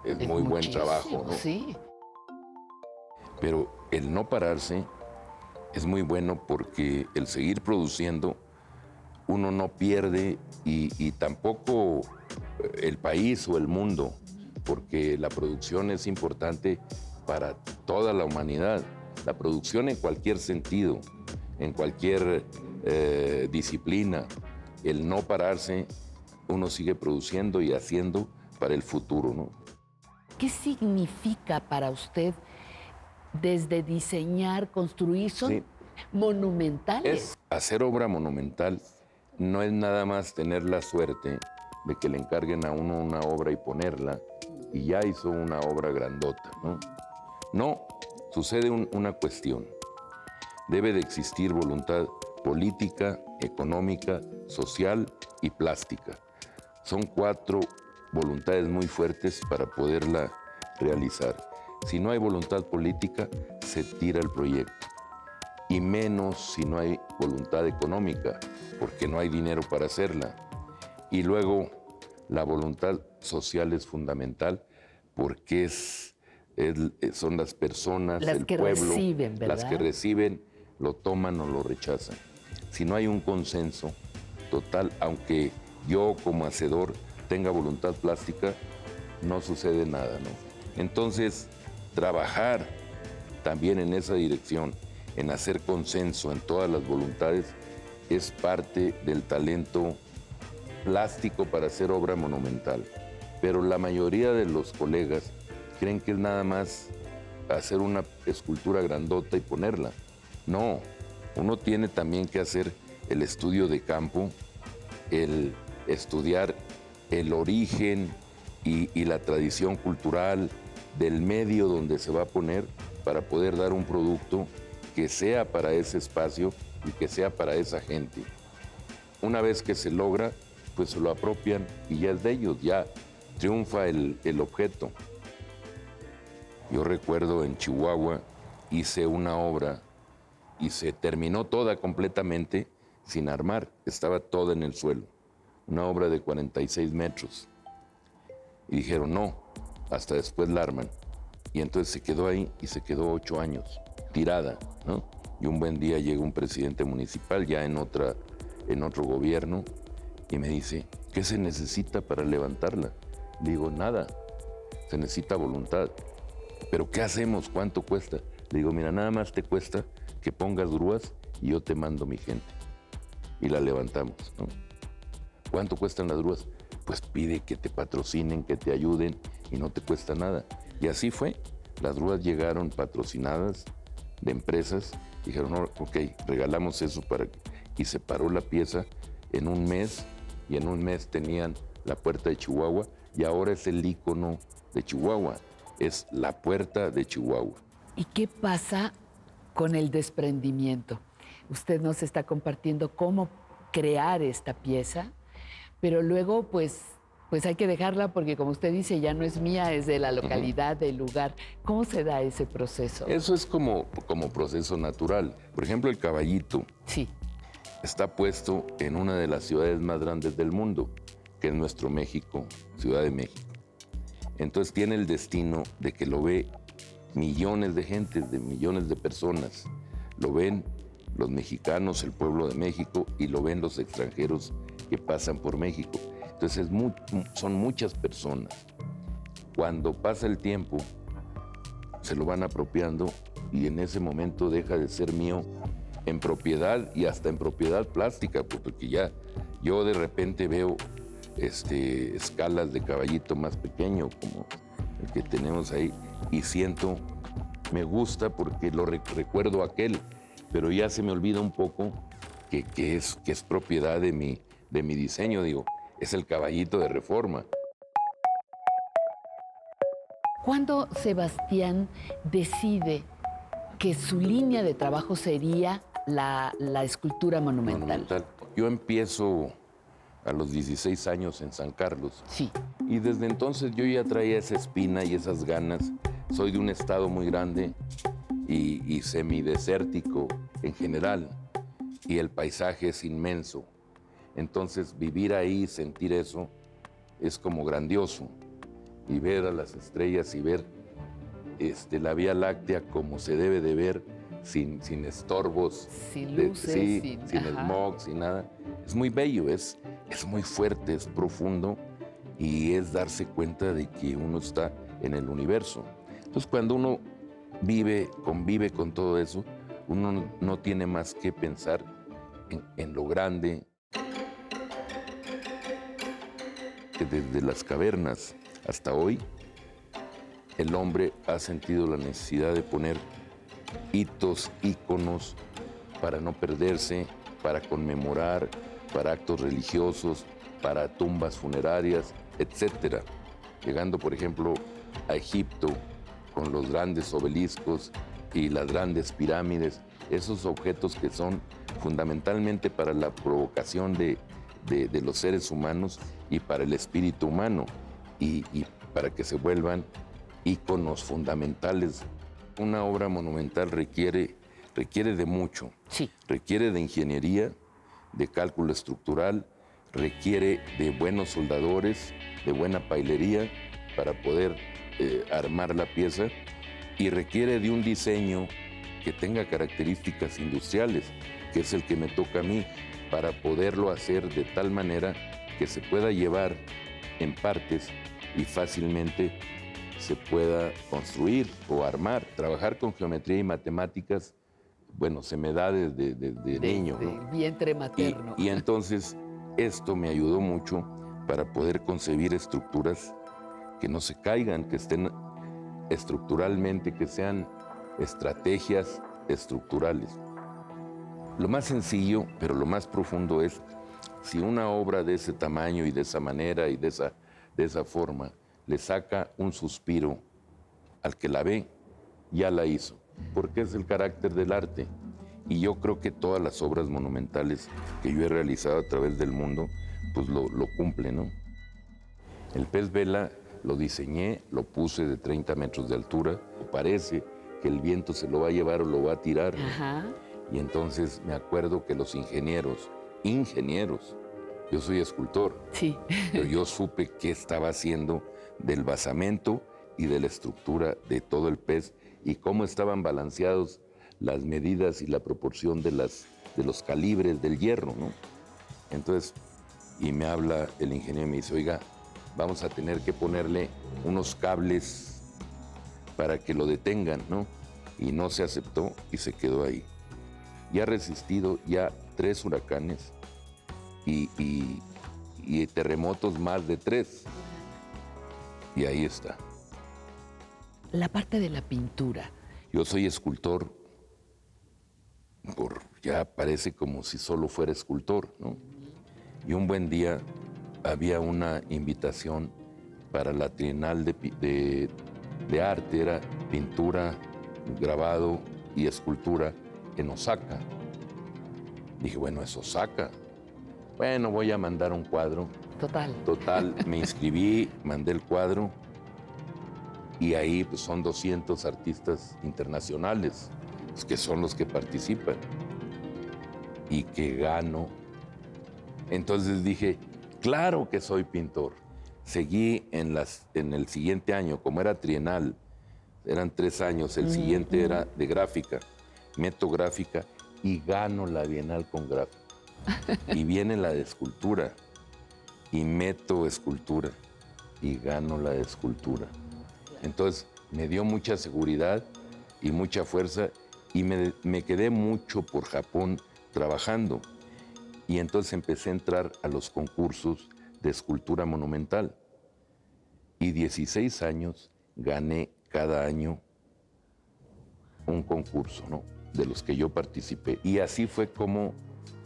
Speaker 21: es, muy buen trabajo. ¿no?
Speaker 1: Sí.
Speaker 21: Pero el no pararse es muy bueno porque el seguir produciendo, uno no pierde y, y tampoco eh, el país o el mundo, porque la producción es importante para toda la humanidad. La producción en cualquier sentido, en cualquier eh, disciplina, el no pararse, uno sigue produciendo y haciendo para el futuro, ¿no?
Speaker 1: ¿Qué significa para usted desde diseñar, construir? Son
Speaker 21: Sí.
Speaker 1: monumentales.
Speaker 21: Es hacer obra monumental no es nada más tener la suerte de que le encarguen a uno una obra y ponerla y ya hizo una obra grandota, ¿no? No, sucede un- una cuestión. Debe de existir voluntad política, económica, social y plástica. Son cuatro voluntades muy fuertes para poderla realizar. Si no hay voluntad política, se tira el proyecto y menos si no hay voluntad económica, porque no hay dinero para hacerla. Y luego la voluntad social es fundamental porque es, es- son las personas,
Speaker 1: Las
Speaker 21: el
Speaker 1: que
Speaker 21: pueblo,
Speaker 1: reciben,
Speaker 21: las que reciben, lo toman o lo rechazan. Si no hay un consenso total, aunque yo como hacedor tenga voluntad plástica, no sucede nada, ¿no? Entonces, trabajar también en esa dirección, en hacer consenso en todas las voluntades, es parte del talento plástico para hacer obra monumental. Pero la mayoría de los colegas creen que es nada más hacer una escultura grandota y ponerla. No, uno tiene también que hacer el estudio de campo, el estudiar el origen y, la tradición cultural del medio donde se va a poner para poder dar un producto que sea para ese espacio y que sea para esa gente. Una vez que se logra, pues se lo apropian y ya es de ellos, ya triunfa el, el objeto. Yo recuerdo en Chihuahua hice una obra y se terminó toda completamente sin armar, estaba toda en el suelo, una obra de 46 metros. Y dijeron, no, hasta después la arman. Y entonces se quedó ahí y se quedó ocho años, tirada, ¿no? Y un buen día llega un presidente municipal ya en, otra, en otro gobierno y me dice, ¿qué se necesita para levantarla? Digo, nada, se necesita voluntad. Pero ¿qué hacemos? ¿Cuánto cuesta? Le digo, mira, nada más te cuesta que pongas grúas y yo te mando mi gente. Y la levantamos. ¿no? ¿Cuánto cuestan las grúas? Pues pide que te patrocinen, que te ayuden y no te cuesta nada. Y así fue. Las grúas llegaron patrocinadas de empresas. Dijeron, ok, regalamos eso para... Y se paró la pieza en un mes y en un mes tenían la puerta de Chihuahua y ahora es el icono de Chihuahua. Es la puerta de Chihuahua.
Speaker 1: ¿Y qué pasa con el desprendimiento? Usted nos está compartiendo cómo crear esta pieza, pero luego pues pues hay que dejarla porque como usted dice ya no es mía, es de la localidad, del lugar. ¿Cómo se da ese proceso?
Speaker 21: Eso es como, como proceso natural. Por ejemplo, el caballito.
Speaker 1: Sí.
Speaker 21: Está puesto en una de las ciudades más grandes del mundo, que es nuestro México, Ciudad de México. Entonces tiene el destino de que lo ve millones de gente, de millones de personas. Lo ven los mexicanos, el pueblo de México, y lo ven los extranjeros que pasan por México. Entonces es mu- son muchas personas. Cuando pasa el tiempo, se lo van apropiando y en ese momento deja de ser mío en propiedad y hasta en propiedad plástica, porque ya yo de repente veo este, escalas de caballito más pequeño como el que tenemos ahí y siento, me gusta porque lo re- recuerdo aquel, pero ya se me olvida un poco que, que es, que es propiedad de mi, de mi diseño, digo, es el caballito de reforma.
Speaker 1: ¿Cuándo Sebastián decide que su línea de trabajo sería la, la escultura monumental?
Speaker 21: monumental. Yo empiezo a los 16 años en San Carlos.
Speaker 1: Sí.
Speaker 21: Y desde entonces yo ya traía esa espina y esas ganas. Soy de un estado muy grande y, y semidesértico en general. Y el paisaje es inmenso. Entonces vivir ahí, sentir eso, es como grandioso. Y ver a las estrellas y ver este, la Vía Láctea como se debe de ver, sin, sin estorbos.
Speaker 1: Sin
Speaker 21: de-
Speaker 1: luces,
Speaker 21: sí,
Speaker 1: sin-
Speaker 21: smog, sin nada. Es muy bello, es, es muy fuerte, es profundo y es darse cuenta de que uno está en el universo. Entonces cuando uno vive, convive con todo eso, uno no- no tiene más que pensar en, en lo grande. Desde las cavernas hasta hoy, el hombre ha sentido la necesidad de poner hitos, íconos, para no perderse, para conmemorar, para actos religiosos, para tumbas funerarias, etc. Llegando, por ejemplo, a Egipto con los grandes obeliscos y las grandes pirámides, esos objetos que son fundamentalmente para la provocación de, de- de los seres humanos y para el espíritu humano y, y para que se vuelvan íconos fundamentales. Una obra monumental requiere, requiere de mucho.
Speaker 1: Sí.
Speaker 21: Requiere de ingeniería, de cálculo estructural, requiere de buenos soldadores, de buena pailería para poder eh, armar la pieza y requiere de un diseño que tenga características industriales, que es el que me toca a mí, para poderlo hacer de tal manera que se pueda llevar en partes y fácilmente se pueda construir o armar. Trabajar con geometría y matemáticas, bueno, se me da desde, desde niño. ¿no?
Speaker 1: Del vientre
Speaker 21: Y,
Speaker 1: materno.
Speaker 21: y entonces esto me ayudó mucho para poder concebir estructuras que no se caigan, que estén estructuralmente, que sean estrategias estructurales. Lo más sencillo, pero lo más profundo es si una obra de ese tamaño y de esa manera y de esa, de esa forma le saca un suspiro al que la ve, ya la hizo. porque es el carácter del arte. Y yo creo que todas las obras monumentales que yo he realizado a través del mundo, pues lo, lo cumplen, ¿no? El pez vela lo diseñé, lo puse de 30 metros de altura, parece que el viento se lo va a llevar o lo va a tirar. Y entonces me acuerdo que los ingenieros, ingenieros, yo soy escultor,
Speaker 1: sí.
Speaker 21: pero yo supe qué estaba haciendo del basamento y de la estructura de todo el pez y cómo estaban balanceados las medidas y la proporción de, las, de los calibres del hierro, ¿no? Entonces, y me habla el ingeniero y me dice, oiga, vamos a tener que ponerle unos cables para que lo detengan, ¿no? Y no se aceptó y se quedó ahí. Y ha resistido ya tres huracanes y, y- y terremotos más de tres. Y ahí está.
Speaker 1: La parte de la pintura.
Speaker 21: Yo soy escultor, por, ya parece como si solo fuera escultor, ¿no? Y un buen día había una invitación para la Trienal de- de Arte, era pintura, grabado y escultura en Osaka. Dije, bueno, es Osaka. Bueno, voy a mandar un cuadro.
Speaker 1: Total.
Speaker 21: Total, me (laughs) inscribí, mandé el cuadro y ahí pues, son 200 artistas internacionales, pues, que son los que participan y que gano. Entonces dije, claro que soy pintor. Seguí en, las, en el siguiente año, como era trienal, eran tres años, el
Speaker 1: Mm,
Speaker 21: siguiente
Speaker 1: mm.
Speaker 21: era de gráfica, meto gráfica y gano la Bienal con gráfica. y viene la de escultura y meto escultura y gano la de escultura. Entonces me dio mucha seguridad y mucha fuerza y me, me quedé mucho por Japón trabajando. Y entonces empecé a entrar a los concursos de escultura monumental. Y 16 años gané cada año un concurso, ¿no? De los que yo participé. Y así fue como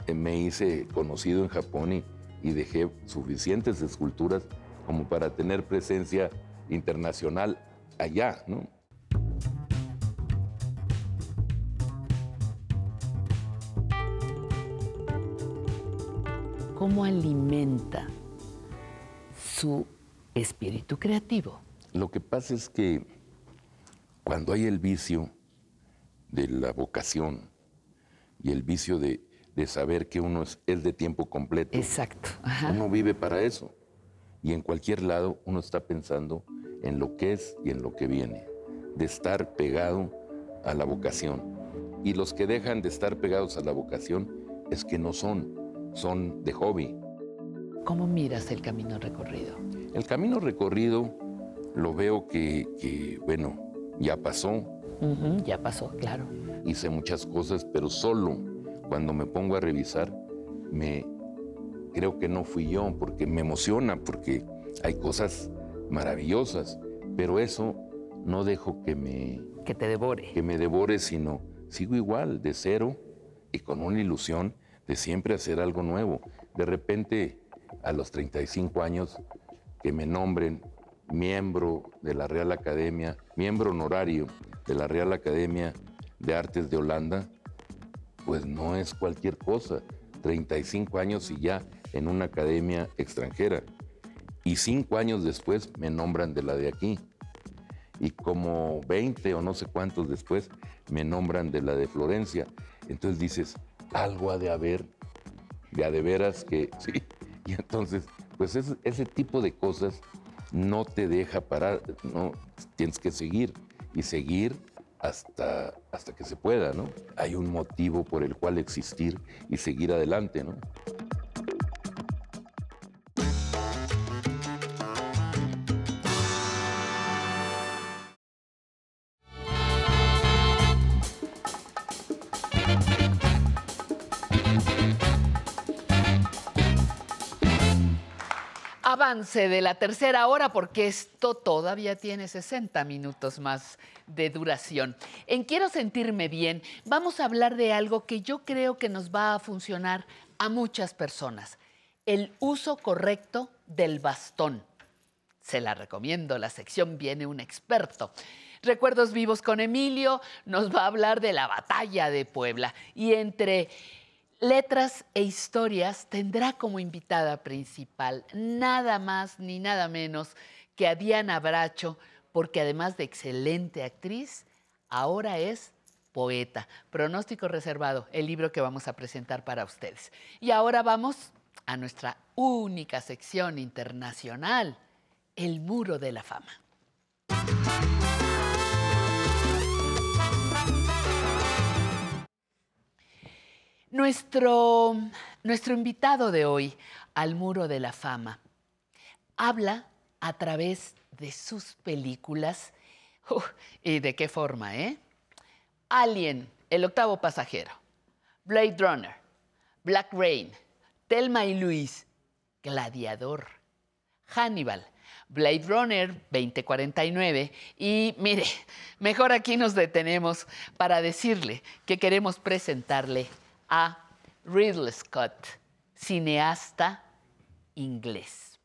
Speaker 21: eh, me hice conocido en Japón y, y dejé suficientes esculturas como para tener presencia internacional allá, ¿no?
Speaker 1: ¿Cómo alimenta su espíritu creativo?
Speaker 21: Lo que pasa es que cuando hay el vicio de la vocación y el vicio de, de saber que uno es, es de tiempo completo,
Speaker 1: Exacto.
Speaker 21: uno vive para eso. Y en cualquier lado uno está pensando en lo que es y en lo que viene, de estar pegado a la vocación. Y los que dejan de estar pegados a la vocación es que no son, son de hobby.
Speaker 1: ¿Cómo miras el camino recorrido?
Speaker 21: El camino recorrido lo veo que, que, bueno, ya pasó.
Speaker 1: Ya pasó, claro.
Speaker 21: Hice muchas cosas, pero solo cuando me pongo a revisar, me creo que no fui yo, porque me emociona, porque hay cosas maravillosas, pero eso no dejo que me...
Speaker 1: Que te devore.
Speaker 21: Que me devore, sino sigo igual, de cero y con una ilusión de siempre hacer algo nuevo. De repente, a los 35 años, que me nombren miembro de la Real Academia, miembro honorario de la Real Academia de Artes de Holanda, pues no es cualquier cosa. 35 años y ya en una academia extranjera. Y cinco años después me nombran de la de aquí. Y como 20 o no sé cuántos después me nombran de la de Florencia. Entonces dices, algo ha de haber, de a de veras que (laughs) sí. Y entonces, pues es- ese tipo de cosas no te deja parar, no, tienes que seguir y seguir hasta, hasta que se pueda, ¿no? Hay un motivo por el cual existir y seguir adelante, ¿no?
Speaker 1: De la tercera hora porque esto todavía tiene 60 minutos más de duración. En Quiero sentirme bien vamos a hablar de algo que yo creo que nos va a funcionar a muchas personas. El uso correcto del bastón. Se la recomiendo, la sección viene un experto. Recuerdos vivos con Emilio nos va a hablar de la batalla de Puebla y entre letras e historias tendrá como invitada principal nada más ni nada menos que a Diana Bracho, porque además de excelente actriz, ahora es poeta. Pronóstico reservado, el libro que vamos a presentar para ustedes. Y ahora vamos a nuestra única sección internacional, el Muro de la Fama. Nuestro, nuestro invitado de hoy al Muro de la Fama. Habla a través de sus películas. ¿Y de qué forma, eh? Alien, El octavo pasajero, Blade Runner, Black Rain, Thelma y Luis, Gladiador, Hannibal, Blade Runner 2049 y mire, mejor aquí nos detenemos para decirle que queremos presentarle a Ridley Scott, cineasta inglés.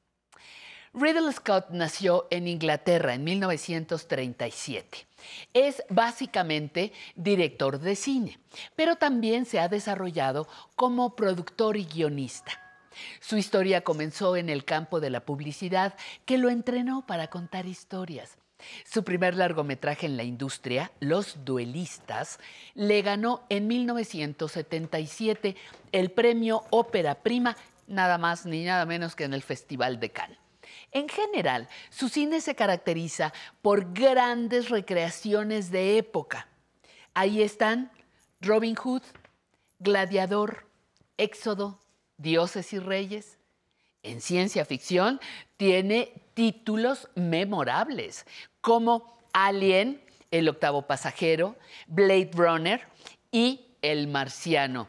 Speaker 1: Ridley Scott nació en Inglaterra en 1937. Es básicamente director de cine, pero también se ha desarrollado como productor y guionista. Su historia comenzó en el campo de la publicidad, que lo entrenó para contar historias. Su primer largometraje en la industria, Los Duelistas, le ganó en 1977 el premio Ópera Prima, nada más ni nada menos que en el Festival de Cannes. En general, su cine se caracteriza por grandes recreaciones de época. Ahí están Robin Hood, Gladiador, Éxodo, Dioses y Reyes. En ciencia ficción tiene títulos memorables como Alien, El octavo pasajero, Blade Runner y El marciano.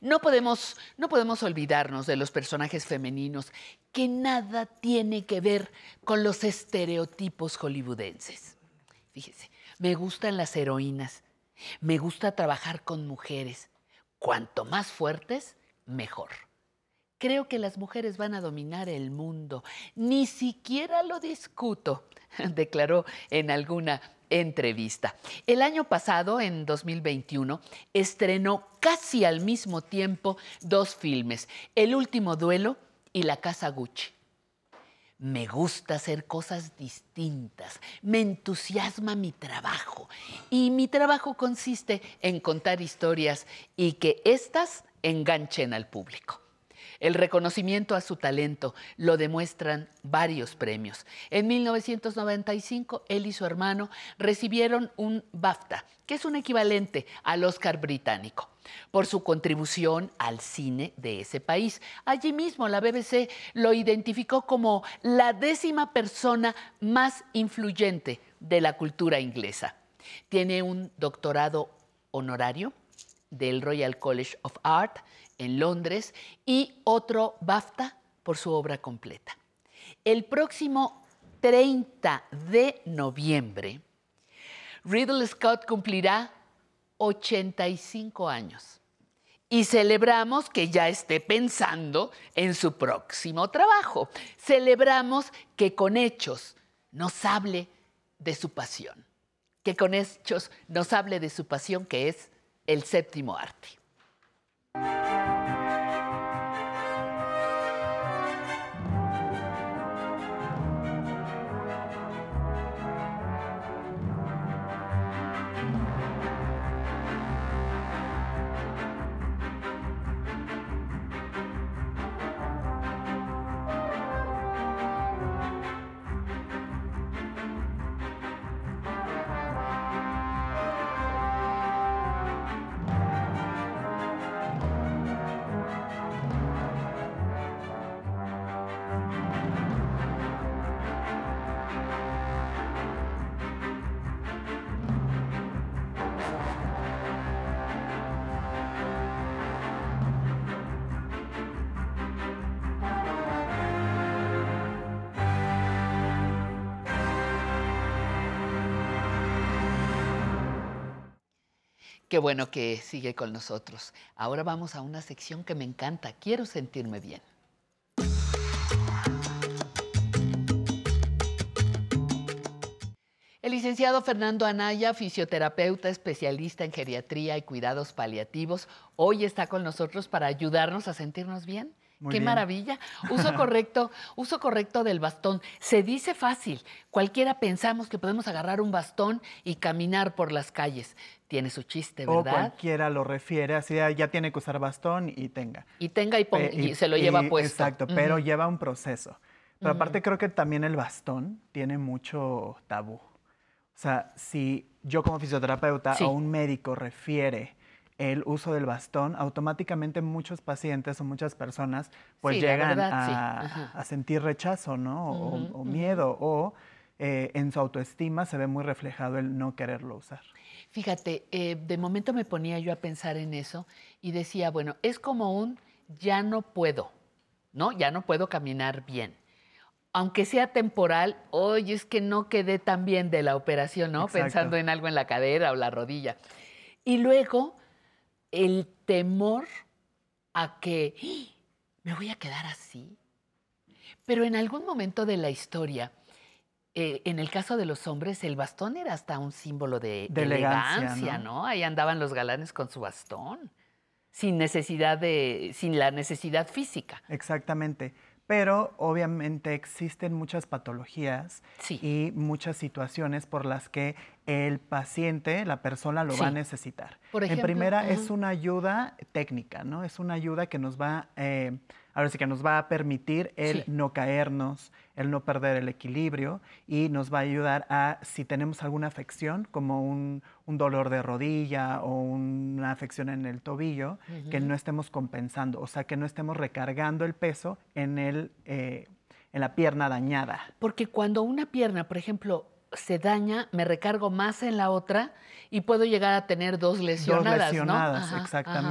Speaker 1: No podemos, no podemos olvidarnos de los personajes femeninos que nada tiene que ver con los estereotipos hollywoodenses. Fíjese, me gustan las heroínas, me gusta trabajar con mujeres. Cuanto más fuertes, mejor. Creo que las mujeres van a dominar el mundo. Ni siquiera lo discuto, (laughs) declaró en alguna entrevista. El año pasado, en 2021, estrenó casi al mismo tiempo dos filmes, El último duelo y La casa Gucci. Me gusta hacer cosas distintas, me entusiasma mi trabajo y mi trabajo consiste en contar historias y que éstas enganchen al público. El reconocimiento a su talento lo demuestran varios premios. En 1995, él y su hermano recibieron un BAFTA, que es un equivalente al Oscar británico, por su contribución al cine de ese país. Allí mismo la BBC lo identificó como la décima persona más influyente de la cultura inglesa. Tiene un doctorado honorario del Royal College of Art en Londres y otro BAFTA por su obra completa. El próximo 30 de noviembre, Ridley Scott cumplirá 85 años y celebramos que ya esté pensando en su próximo trabajo. Celebramos que con hechos nos hable de su pasión, que con hechos nos hable de su pasión que es el séptimo arte. Qué bueno que sigue con nosotros. Ahora vamos a una sección que me encanta. Quiero sentirme bien. El licenciado Fernando Anaya, fisioterapeuta especialista en geriatría y cuidados paliativos, hoy está con nosotros para ayudarnos a sentirnos bien.
Speaker 22: Muy
Speaker 1: Qué
Speaker 22: bien.
Speaker 1: maravilla. Uso (laughs) correcto, uso correcto del bastón. Se dice fácil. Cualquiera pensamos que podemos agarrar un bastón y caminar por las calles. Tiene su chiste,
Speaker 22: O
Speaker 1: ¿verdad?
Speaker 22: cualquiera lo refiere, así "Ah, ya tiene que usar bastón y tenga.
Speaker 1: Y tenga y, pon-
Speaker 22: Pe-
Speaker 1: y se lo lleva puesto.
Speaker 22: Exacto, pero
Speaker 1: Ujú.
Speaker 22: lleva un proceso. Pero
Speaker 1: Ujú.
Speaker 22: aparte creo que también el bastón tiene mucho tabú. O sea, si yo como fisioterapeuta
Speaker 1: Sí.
Speaker 22: o un médico refiere el uso del bastón, automáticamente muchos pacientes o muchas personas pues
Speaker 1: Sí,
Speaker 22: llegan
Speaker 1: verdad,
Speaker 22: a, sentir rechazo, ¿no? O,
Speaker 1: ujú.
Speaker 22: miedo, o eh, en su autoestima se ve muy reflejado el no quererlo usar.
Speaker 1: Fíjate, eh, de momento me ponía yo a pensar en eso y decía, bueno, es como un ya no puedo, ¿no? Ya no puedo caminar bien. Aunque sea temporal, oye, es que no quedé tan bien de la operación, ¿no?
Speaker 22: Exacto.
Speaker 1: Pensando en algo en la cadera o la rodilla. Y luego, el temor a que "¡Ah! me voy a quedar así. Pero en algún momento de la historia, eh, en el caso de los hombres, el bastón era hasta un símbolo de,
Speaker 22: De elegancia,
Speaker 1: elegancia,
Speaker 22: ¿no?
Speaker 1: ¿no? Ahí andaban los galanes con su bastón, sin necesidad de, sin la necesidad física.
Speaker 22: Exactamente. Pero obviamente existen muchas patologías
Speaker 1: Sí.
Speaker 22: y muchas situaciones por las que el paciente, la persona, lo va a necesitar.
Speaker 1: Por
Speaker 22: en
Speaker 1: ejemplo,
Speaker 22: primera, es una ayuda técnica, ¿no? Es una ayuda que nos va, eh, ahora sí que nos va a permitir el
Speaker 1: Sí.
Speaker 22: no caernos, el no perder el equilibrio y nos va a ayudar a, si tenemos alguna afección, como un, un dolor de rodilla o una afección en el tobillo, que no estemos compensando, o sea, que no estemos recargando el peso en, el, eh, en la pierna dañada.
Speaker 1: Porque cuando una pierna, por ejemplo, se daña, me recargo más en la otra y puedo llegar a tener dos lesionadas,
Speaker 22: Dos lesionadas,
Speaker 1: ¿no? Ajá, ajá.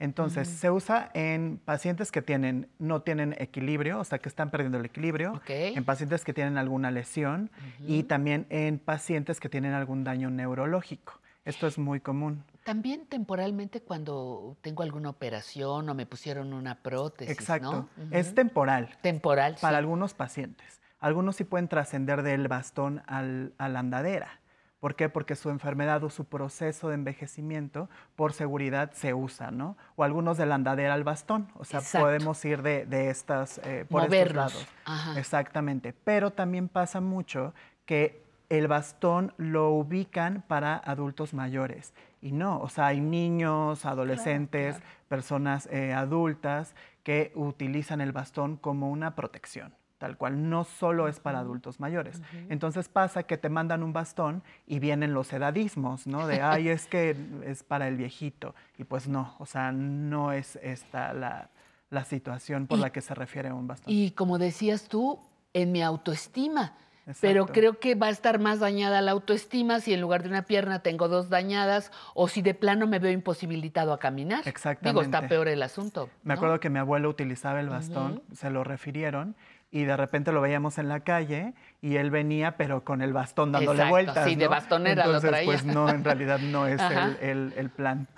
Speaker 22: Entonces, se usa en pacientes que tienen, no tienen equilibrio, o sea, que están perdiendo el equilibrio,
Speaker 1: Ok.
Speaker 22: en pacientes que tienen alguna lesión y también en pacientes que tienen algún daño neurológico. Esto es muy común.
Speaker 1: También temporalmente cuando tengo alguna operación o me pusieron una prótesis,
Speaker 22: Exacto.
Speaker 1: ¿no?
Speaker 22: Es temporal.
Speaker 1: Temporal,
Speaker 22: Para
Speaker 1: sí.
Speaker 22: algunos pacientes. Algunos sí pueden trascender del bastón al, a la andadera. ¿Por qué? Porque su enfermedad o su proceso de envejecimiento, por seguridad, se usa, ¿no? O algunos de la andadera al bastón. O sea,
Speaker 1: Exacto.
Speaker 22: podemos ir de, de estas, eh, por estos lados.
Speaker 1: Ajá.
Speaker 22: Exactamente. Pero también pasa mucho que el bastón lo ubican para adultos mayores. Y no, o sea, hay niños, adolescentes, personas eh, adultas que utilizan el bastón como una protección, tal cual, no solo es para adultos mayores. Entonces pasa que te mandan un bastón y vienen los edadismos, ¿no? De, ay, es que es para el viejito. Y pues no, o sea, no es esta la, la situación por
Speaker 1: Y-
Speaker 22: la que se refiere a un bastón.
Speaker 1: Y como decías tú, en mi autoestima. Pero
Speaker 22: Exacto.
Speaker 1: creo que va a estar más dañada la autoestima si en lugar de una pierna tengo dos dañadas o si de plano me veo imposibilitado a caminar. Digo, está
Speaker 22: Exactamente.
Speaker 1: peor el asunto.
Speaker 22: Me
Speaker 1: ¿no?
Speaker 22: acuerdo que mi abuelo utilizaba el bastón, se lo refirieron y de repente lo veíamos en la calle y él venía pero con el bastón dándole
Speaker 1: Exacto,
Speaker 22: vueltas.
Speaker 1: sí, de bastonera lo
Speaker 22: Entonces,
Speaker 1: traía.
Speaker 22: pues no, en realidad no es el, el- el plan.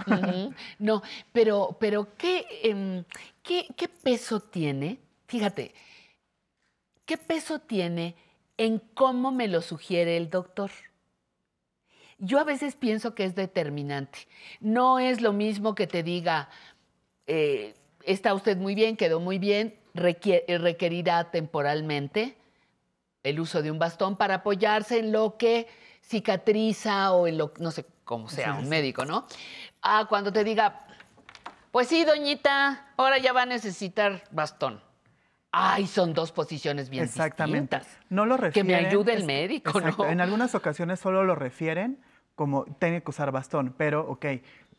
Speaker 1: No, pero, pero ¿qué, em, qué, qué peso tiene? Fíjate, ¿qué peso tiene en cómo me lo sugiere el doctor? Yo a veces pienso que es determinante. No es lo mismo que te diga, eh, está usted muy bien, quedó muy bien, requerirá temporalmente el uso de un bastón para apoyarse en lo que cicatriza o en lo, no sé cómo sea, un médico, ¿no? Ah, cuando te diga, pues sí, doñita, ahora ya va a necesitar bastón. Ay, son dos posiciones bien
Speaker 22: Exactamente.
Speaker 1: distintas.
Speaker 22: No lo
Speaker 1: Que
Speaker 22: refieren.
Speaker 1: me ayude el médico,
Speaker 22: exacto,
Speaker 1: ¿no?
Speaker 22: En algunas ocasiones solo lo refieren como tiene que usar bastón, pero ok,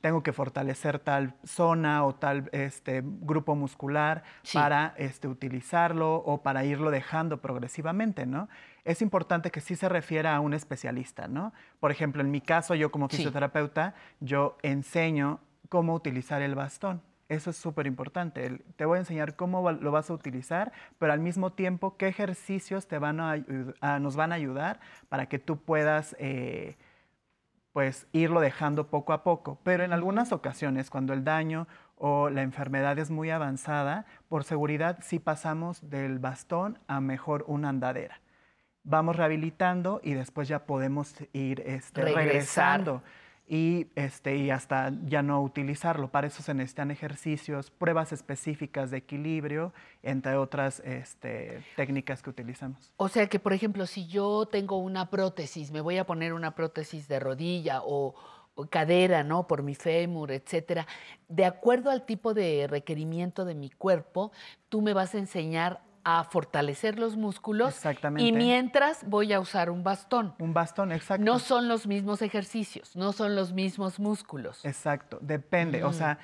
Speaker 22: tengo que fortalecer tal zona o tal este, grupo muscular
Speaker 1: Sí.
Speaker 22: para este, utilizarlo o para irlo dejando progresivamente, ¿no? Es importante que sí se refiera a un especialista, ¿no? Por ejemplo, en mi caso, yo como
Speaker 1: Sí.
Speaker 22: fisioterapeuta, yo enseño cómo utilizar el bastón. Eso es súper importante. Te voy a enseñar cómo lo vas a utilizar, pero al mismo tiempo qué ejercicios te van a- nos van a ayudar para que tú puedas eh, pues irlo dejando poco a poco. Pero en algunas ocasiones, cuando el daño o la enfermedad es muy avanzada, por seguridad sí pasamos del bastón a mejor una andadera. vamos rehabilitando y después ya podemos ir este, regresando y, este, y hasta ya no utilizarlo. Para eso se necesitan ejercicios, pruebas específicas de equilibrio, entre otras este, técnicas que utilizamos.
Speaker 1: O sea que, por ejemplo, si yo tengo una prótesis, me voy a poner una prótesis de rodilla o, o cadera, ¿no? Por mi fémur, etcétera. De acuerdo al tipo de requerimiento de mi cuerpo, tú me vas a enseñar a fortalecer los músculos.
Speaker 22: Exactamente.
Speaker 1: Y mientras voy a usar un bastón.
Speaker 22: Un bastón, exacto.
Speaker 1: No son los mismos ejercicios, no son los mismos músculos.
Speaker 22: Exacto, depende. O sea,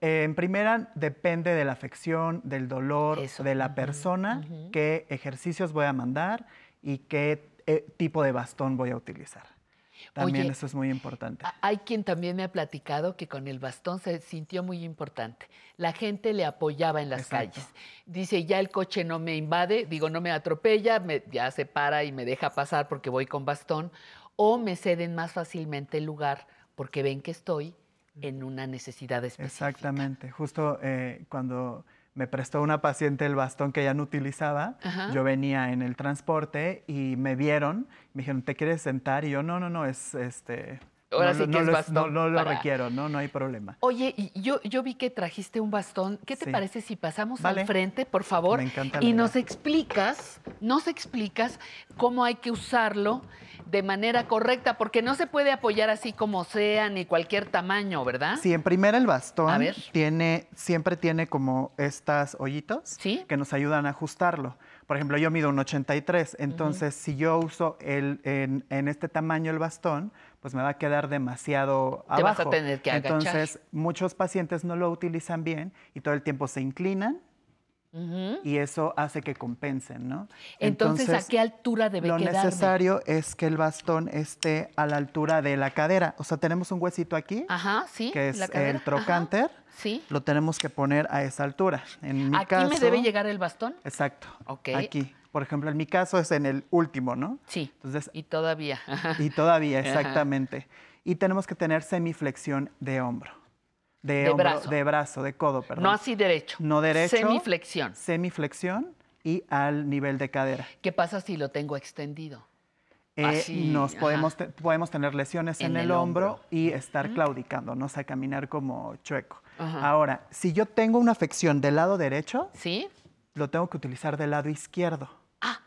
Speaker 22: eh, en primera depende de la afección, del dolor, de la persona, qué ejercicios voy a mandar y qué eh, tipo de bastón voy a utilizar. También
Speaker 1: Oye,
Speaker 22: eso es muy importante.
Speaker 1: Hay quien también me ha platicado que con el bastón se sintió muy importante. La gente le apoyaba en las
Speaker 22: Exacto.
Speaker 1: calles. Dice, ya el coche no me invade, digo, no me atropella, me- ya se para y me deja pasar porque voy con bastón, o me ceden más fácilmente el lugar porque ven que estoy en una necesidad específica.
Speaker 22: Exactamente. Justo eh, cuando me prestó una paciente el bastón que ya no utilizaba,
Speaker 1: Ajá.
Speaker 22: yo venía en el transporte y me vieron, me dijeron, ¿te quieres sentar? Y yo, no, no, no, es este...
Speaker 1: Ahora
Speaker 22: no,
Speaker 1: sí
Speaker 22: lo-
Speaker 1: que
Speaker 22: no
Speaker 1: es
Speaker 22: no, lo
Speaker 1: para-
Speaker 22: requiero, no, no hay problema.
Speaker 1: Oye, yo, yo vi que trajiste un bastón. ¿Qué te
Speaker 22: Sí.
Speaker 1: parece si pasamos
Speaker 22: Vale.
Speaker 1: al frente, por favor?
Speaker 22: Me encanta
Speaker 1: y
Speaker 22: idea.
Speaker 1: nos explicas, nos explicas cómo hay que usarlo de manera correcta, porque no se puede apoyar así como sea, ni cualquier tamaño, ¿verdad?
Speaker 22: Sí, en primera el bastón
Speaker 1: A ver.
Speaker 22: tiene, siempre tiene como estas hoyitos que nos ayudan a ajustarlo. Por ejemplo, yo mido un 83, entonces si yo uso el, en, en este tamaño el bastón, pues me va a quedar demasiado
Speaker 1: Te vas a
Speaker 22: abajo.
Speaker 1: tener que agachar.
Speaker 22: Entonces, muchos pacientes no lo utilizan bien y todo el tiempo se inclinan Y eso hace que compensen, ¿no?
Speaker 1: Entonces, ¿a qué altura debe
Speaker 22: lo
Speaker 1: quedarme?
Speaker 22: necesario es que el bastón esté a la altura de la cadera. O sea, tenemos un huesito aquí,
Speaker 1: Ajá, sí.
Speaker 22: que es el trocánter.
Speaker 1: Ajá, Sí.
Speaker 22: Lo tenemos que poner a esa altura. En mi
Speaker 1: ¿Aquí
Speaker 22: caso,
Speaker 1: me debe llegar el bastón?
Speaker 22: Exacto.
Speaker 1: Ok.
Speaker 22: Aquí. Por ejemplo, en mi caso es en el último, ¿no?
Speaker 1: Sí.
Speaker 22: Entonces,
Speaker 1: Y todavía.
Speaker 22: y todavía, (laughs)
Speaker 1: Ajá.
Speaker 22: exactamente. Y tenemos que tener semiflexión de hombro. De,
Speaker 1: De
Speaker 22: hombro-
Speaker 1: brazo.
Speaker 22: De brazo, de codo, perdón.
Speaker 1: No así derecho.
Speaker 22: No derecho.
Speaker 1: Semiflexión.
Speaker 22: Semiflexión y al nivel de cadera.
Speaker 1: ¿Qué pasa si lo tengo extendido?
Speaker 22: Eh,
Speaker 1: Así,
Speaker 22: nos
Speaker 1: ajá.
Speaker 22: podemos, te- podemos tener lesiones en,
Speaker 1: En
Speaker 22: el,
Speaker 1: el
Speaker 22: hombro,
Speaker 1: hombro.
Speaker 22: y estar claudicando, ¿no? O sea, caminar como chueco. Ahora, si yo tengo una afección del lado derecho,
Speaker 1: ¿Sí?
Speaker 22: lo tengo que utilizar del lado izquierdo.
Speaker 1: Ah.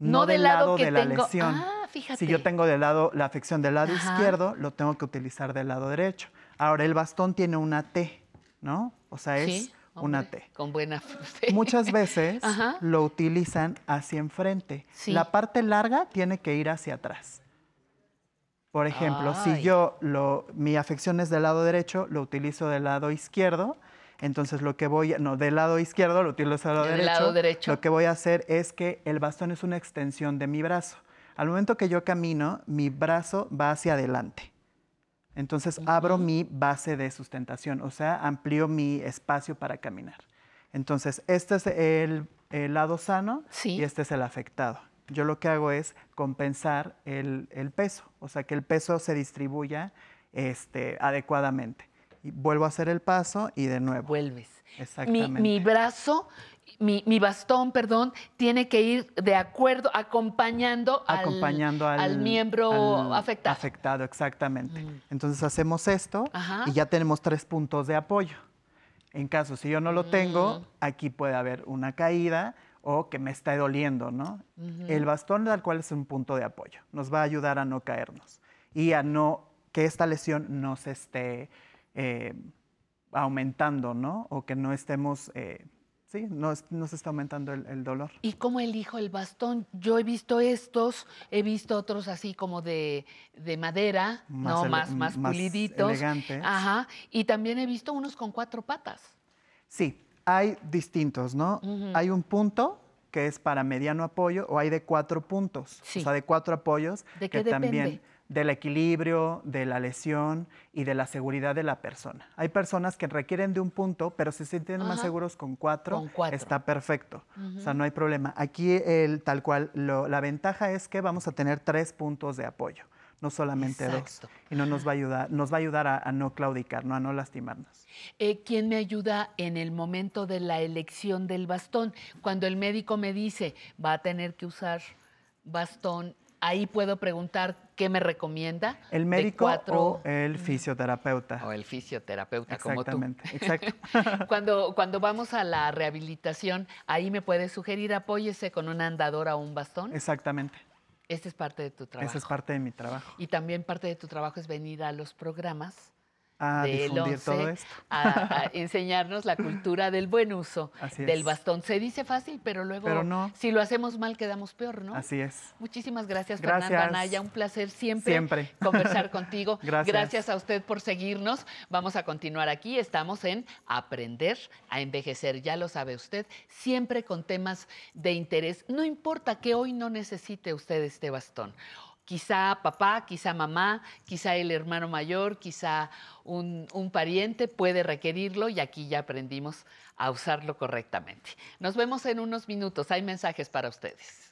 Speaker 22: No,
Speaker 1: No
Speaker 22: del
Speaker 1: del lado
Speaker 22: lado
Speaker 1: que
Speaker 22: de la
Speaker 1: tengo-
Speaker 22: lesión.
Speaker 1: Ah, fíjate.
Speaker 22: Si yo tengo del lado, la afección del lado izquierdo, lo tengo que utilizar del lado derecho. Ahora, el bastón tiene una T, ¿no? O sea, es
Speaker 1: Sí,
Speaker 22: una T.
Speaker 1: Con buena.
Speaker 22: Muchas veces (laughs)
Speaker 1: Ajá.
Speaker 22: lo utilizan hacia enfrente.
Speaker 1: Sí.
Speaker 22: La parte larga tiene que ir hacia atrás. Por ejemplo,
Speaker 1: Ay.
Speaker 22: si yo lo, mi afección es del lado derecho, lo utilizo del lado izquierdo. Entonces lo que voy, a- no, del lado izquierdo lo utilizo del lado
Speaker 1: Del
Speaker 22: derecho.
Speaker 1: lado derecho.
Speaker 22: Lo que voy a hacer es que el bastón es una extensión de mi brazo. Al momento que yo camino, mi brazo va hacia adelante. Entonces abro mi base de sustentación, o sea, amplío mi espacio para caminar. Entonces, este es el, el lado sano y este es el afectado. Yo lo que hago es compensar el, el peso, o sea, que el peso se distribuya este, adecuadamente. Y vuelvo a hacer el paso y de nuevo.
Speaker 1: Vuelves. Mi,
Speaker 22: Exactamente.
Speaker 1: mi brazo, mi, mi bastón, perdón, tiene que ir de acuerdo, acompañando, al-
Speaker 22: acompañando al,
Speaker 1: al, miembro
Speaker 22: al
Speaker 1: afectado.
Speaker 22: afectado, exactamente. Entonces hacemos esto
Speaker 1: Ajá.
Speaker 22: y ya tenemos tres puntos de apoyo. En caso, si yo no lo
Speaker 1: Mm.
Speaker 22: tengo, aquí puede haber una caída o que me está doliendo, ¿no? El bastón tal cual es un punto de apoyo. Nos va a ayudar a no caernos y a no que esta lesión no se esté eh, aumentando, ¿no? O que no estemos, eh, sí, no, no se está aumentando el- el dolor.
Speaker 1: ¿Y cómo elijo el bastón? Yo he visto estos, he visto otros así como de, de madera,
Speaker 22: Más
Speaker 1: no
Speaker 22: ele-
Speaker 1: más, más,
Speaker 22: más
Speaker 1: puliditos.
Speaker 22: elegantes.
Speaker 1: Ajá. Y también he visto unos con cuatro patas.
Speaker 22: Sí, hay distintos, ¿no? Hay un punto que es para mediano apoyo o hay de cuatro puntos,
Speaker 1: Sí.
Speaker 22: o sea, de cuatro apoyos
Speaker 1: ¿De
Speaker 22: que
Speaker 1: qué
Speaker 22: también
Speaker 1: depende?
Speaker 22: Del equilibrio, de la lesión y de la seguridad de la persona. Hay personas que requieren de un punto, pero se sienten más seguros con cuatro,
Speaker 1: Con cuatro.
Speaker 22: está perfecto. O sea, no hay problema. Aquí el tal cual, lo- la ventaja es que vamos a tener tres puntos de apoyo, no solamente
Speaker 1: Exacto.
Speaker 22: dos. Y no nos va a ayudar, nos va a ayudar a, a no claudicar, ¿no? a no lastimarnos.
Speaker 1: Eh, ¿Quién me ayuda en el momento de la elección del bastón? Cuando el médico me dice, va a tener que usar bastón, ahí puedo preguntar qué me recomienda.
Speaker 22: El médico
Speaker 1: cuatro-
Speaker 22: o el fisioterapeuta.
Speaker 1: O el fisioterapeuta, como tú.
Speaker 22: Exactamente, exacto. (laughs)
Speaker 1: cuando, cuando vamos a la rehabilitación, ahí me puedes sugerir apóyese con una andadora o un bastón.
Speaker 22: Exactamente.
Speaker 1: Esta es parte de tu trabajo.
Speaker 22: Esa es parte de mi trabajo.
Speaker 1: Y también parte de tu trabajo es venir a los programas
Speaker 22: A
Speaker 1: del
Speaker 22: difundir
Speaker 1: 11
Speaker 22: todo esto.
Speaker 1: A, a (laughs) enseñarnos la cultura del buen uso
Speaker 22: Así
Speaker 1: del
Speaker 22: es.
Speaker 1: bastón. Se dice fácil, pero luego
Speaker 22: Pero no.
Speaker 1: si lo hacemos mal quedamos peor, ¿no?
Speaker 22: Así es.
Speaker 1: Muchísimas gracias,
Speaker 22: Gracias.
Speaker 1: Fernanda Anaya. Un placer siempre,
Speaker 22: Siempre. (laughs)
Speaker 1: conversar contigo.
Speaker 22: Gracias.
Speaker 1: a usted por seguirnos. Vamos a continuar aquí. Estamos en Aprender a Envejecer. Ya lo sabe usted, siempre con temas de interés. No importa que hoy no necesite usted este bastón. Quizá papá, quizá mamá, quizá el hermano mayor, quizá un, pariente puede requerirlo y aquí ya aprendimos a usarlo correctamente. Nos vemos en unos minutos. Hay mensajes para ustedes.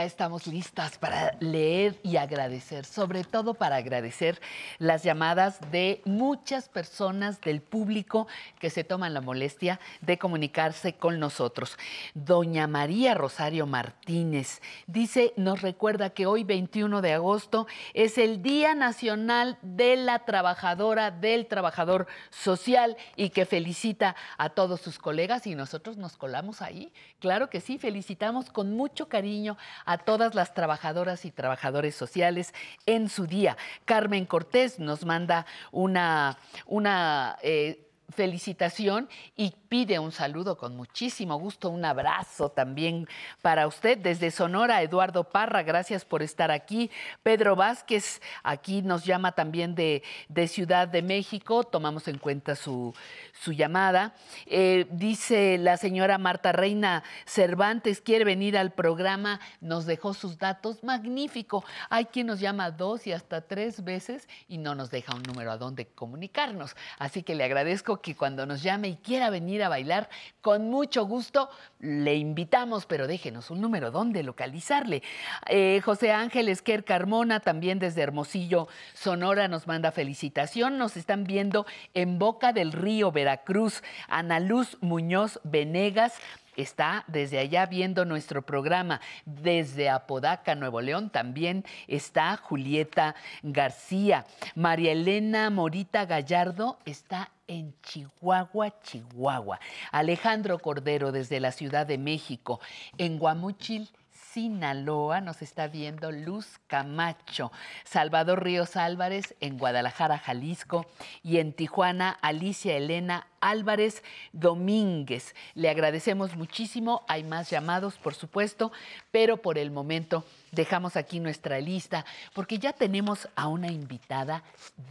Speaker 1: Ya estamos listas para leer y agradecer, sobre todo para agradecer las llamadas de muchas personas del público que se toman la molestia de comunicarse con nosotros. Doña María Rosario Martínez dice, nos recuerda que hoy 21 de agosto es el Día Nacional de la Trabajadora, del Trabajador Social y que felicita a todos sus colegas y nosotros nos colamos ahí. Claro que sí, felicitamos con mucho cariño a todas las trabajadoras y trabajadores sociales en su día. Carmen Cortés nos manda una, una eh, felicitación y pide un saludo con muchísimo gusto, un abrazo también para usted desde Sonora, Eduardo Parra, gracias por estar aquí. Pedro Vázquez, aquí nos llama también de, de Ciudad de México, tomamos en cuenta su, su llamada. Eh, dice la señora Marta Reina Cervantes, quiere venir al programa, nos dejó sus datos, magnífico. Hay quien nos llama dos y hasta tres veces y no nos deja un número a donde comunicarnos. Así que le agradezco que cuando nos llame y quiera venir a bailar, con mucho gusto le invitamos, pero déjenos un número donde localizarle. Eh, José Ángel Esquer Carmona, también desde Hermosillo, Sonora, nos manda felicitación. Nos están viendo en Boca del Río, Veracruz. Ana Luz Muñoz Venegas está desde allá viendo nuestro programa. Desde Apodaca, Nuevo León, también está Julieta García. María Elena Morita Gallardo está en Chihuahua, Chihuahua. Alejandro Cordero desde la Ciudad de México. En Guamuchil, Sinaloa nos está viendo Luz Camacho, Salvador Ríos Álvarez en Guadalajara, Jalisco y en Tijuana Alicia Elena Álvarez Domínguez. Le agradecemos muchísimo, hay más llamados por supuesto, pero por el momento dejamos aquí nuestra lista porque ya tenemos a una invitada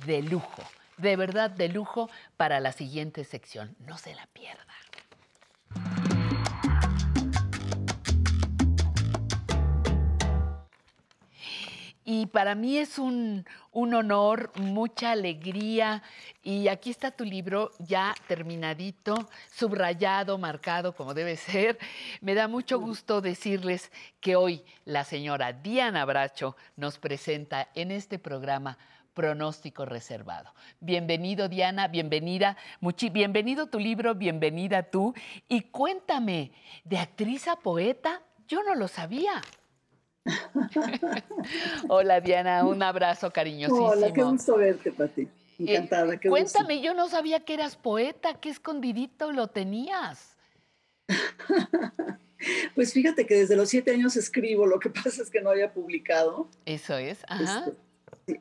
Speaker 1: de lujo, de verdad de lujo para la siguiente sección. No se la pierda. Y para mí es un, un, honor, mucha alegría. Y aquí está tu libro ya terminadito, subrayado, marcado como debe ser. Me da mucho gusto decirles que hoy la señora Diana Bracho nos presenta en este programa pronóstico reservado. Bienvenido Diana, bienvenida, muchi, bienvenido tu libro, bienvenida tú. Y cuéntame, de actriz a poeta, yo no lo sabía. (laughs) Hola Diana, un abrazo cariñosísimo.
Speaker 23: Hola, qué gusto verte, Pati. Encantada.
Speaker 1: Eh, cuéntame, gusto. yo no sabía que eras poeta, qué escondidito lo tenías. (laughs)
Speaker 23: pues fíjate que desde los siete años escribo, lo que (laughs) pasa es que no había publicado.
Speaker 1: Eso es, ajá.
Speaker 23: Este,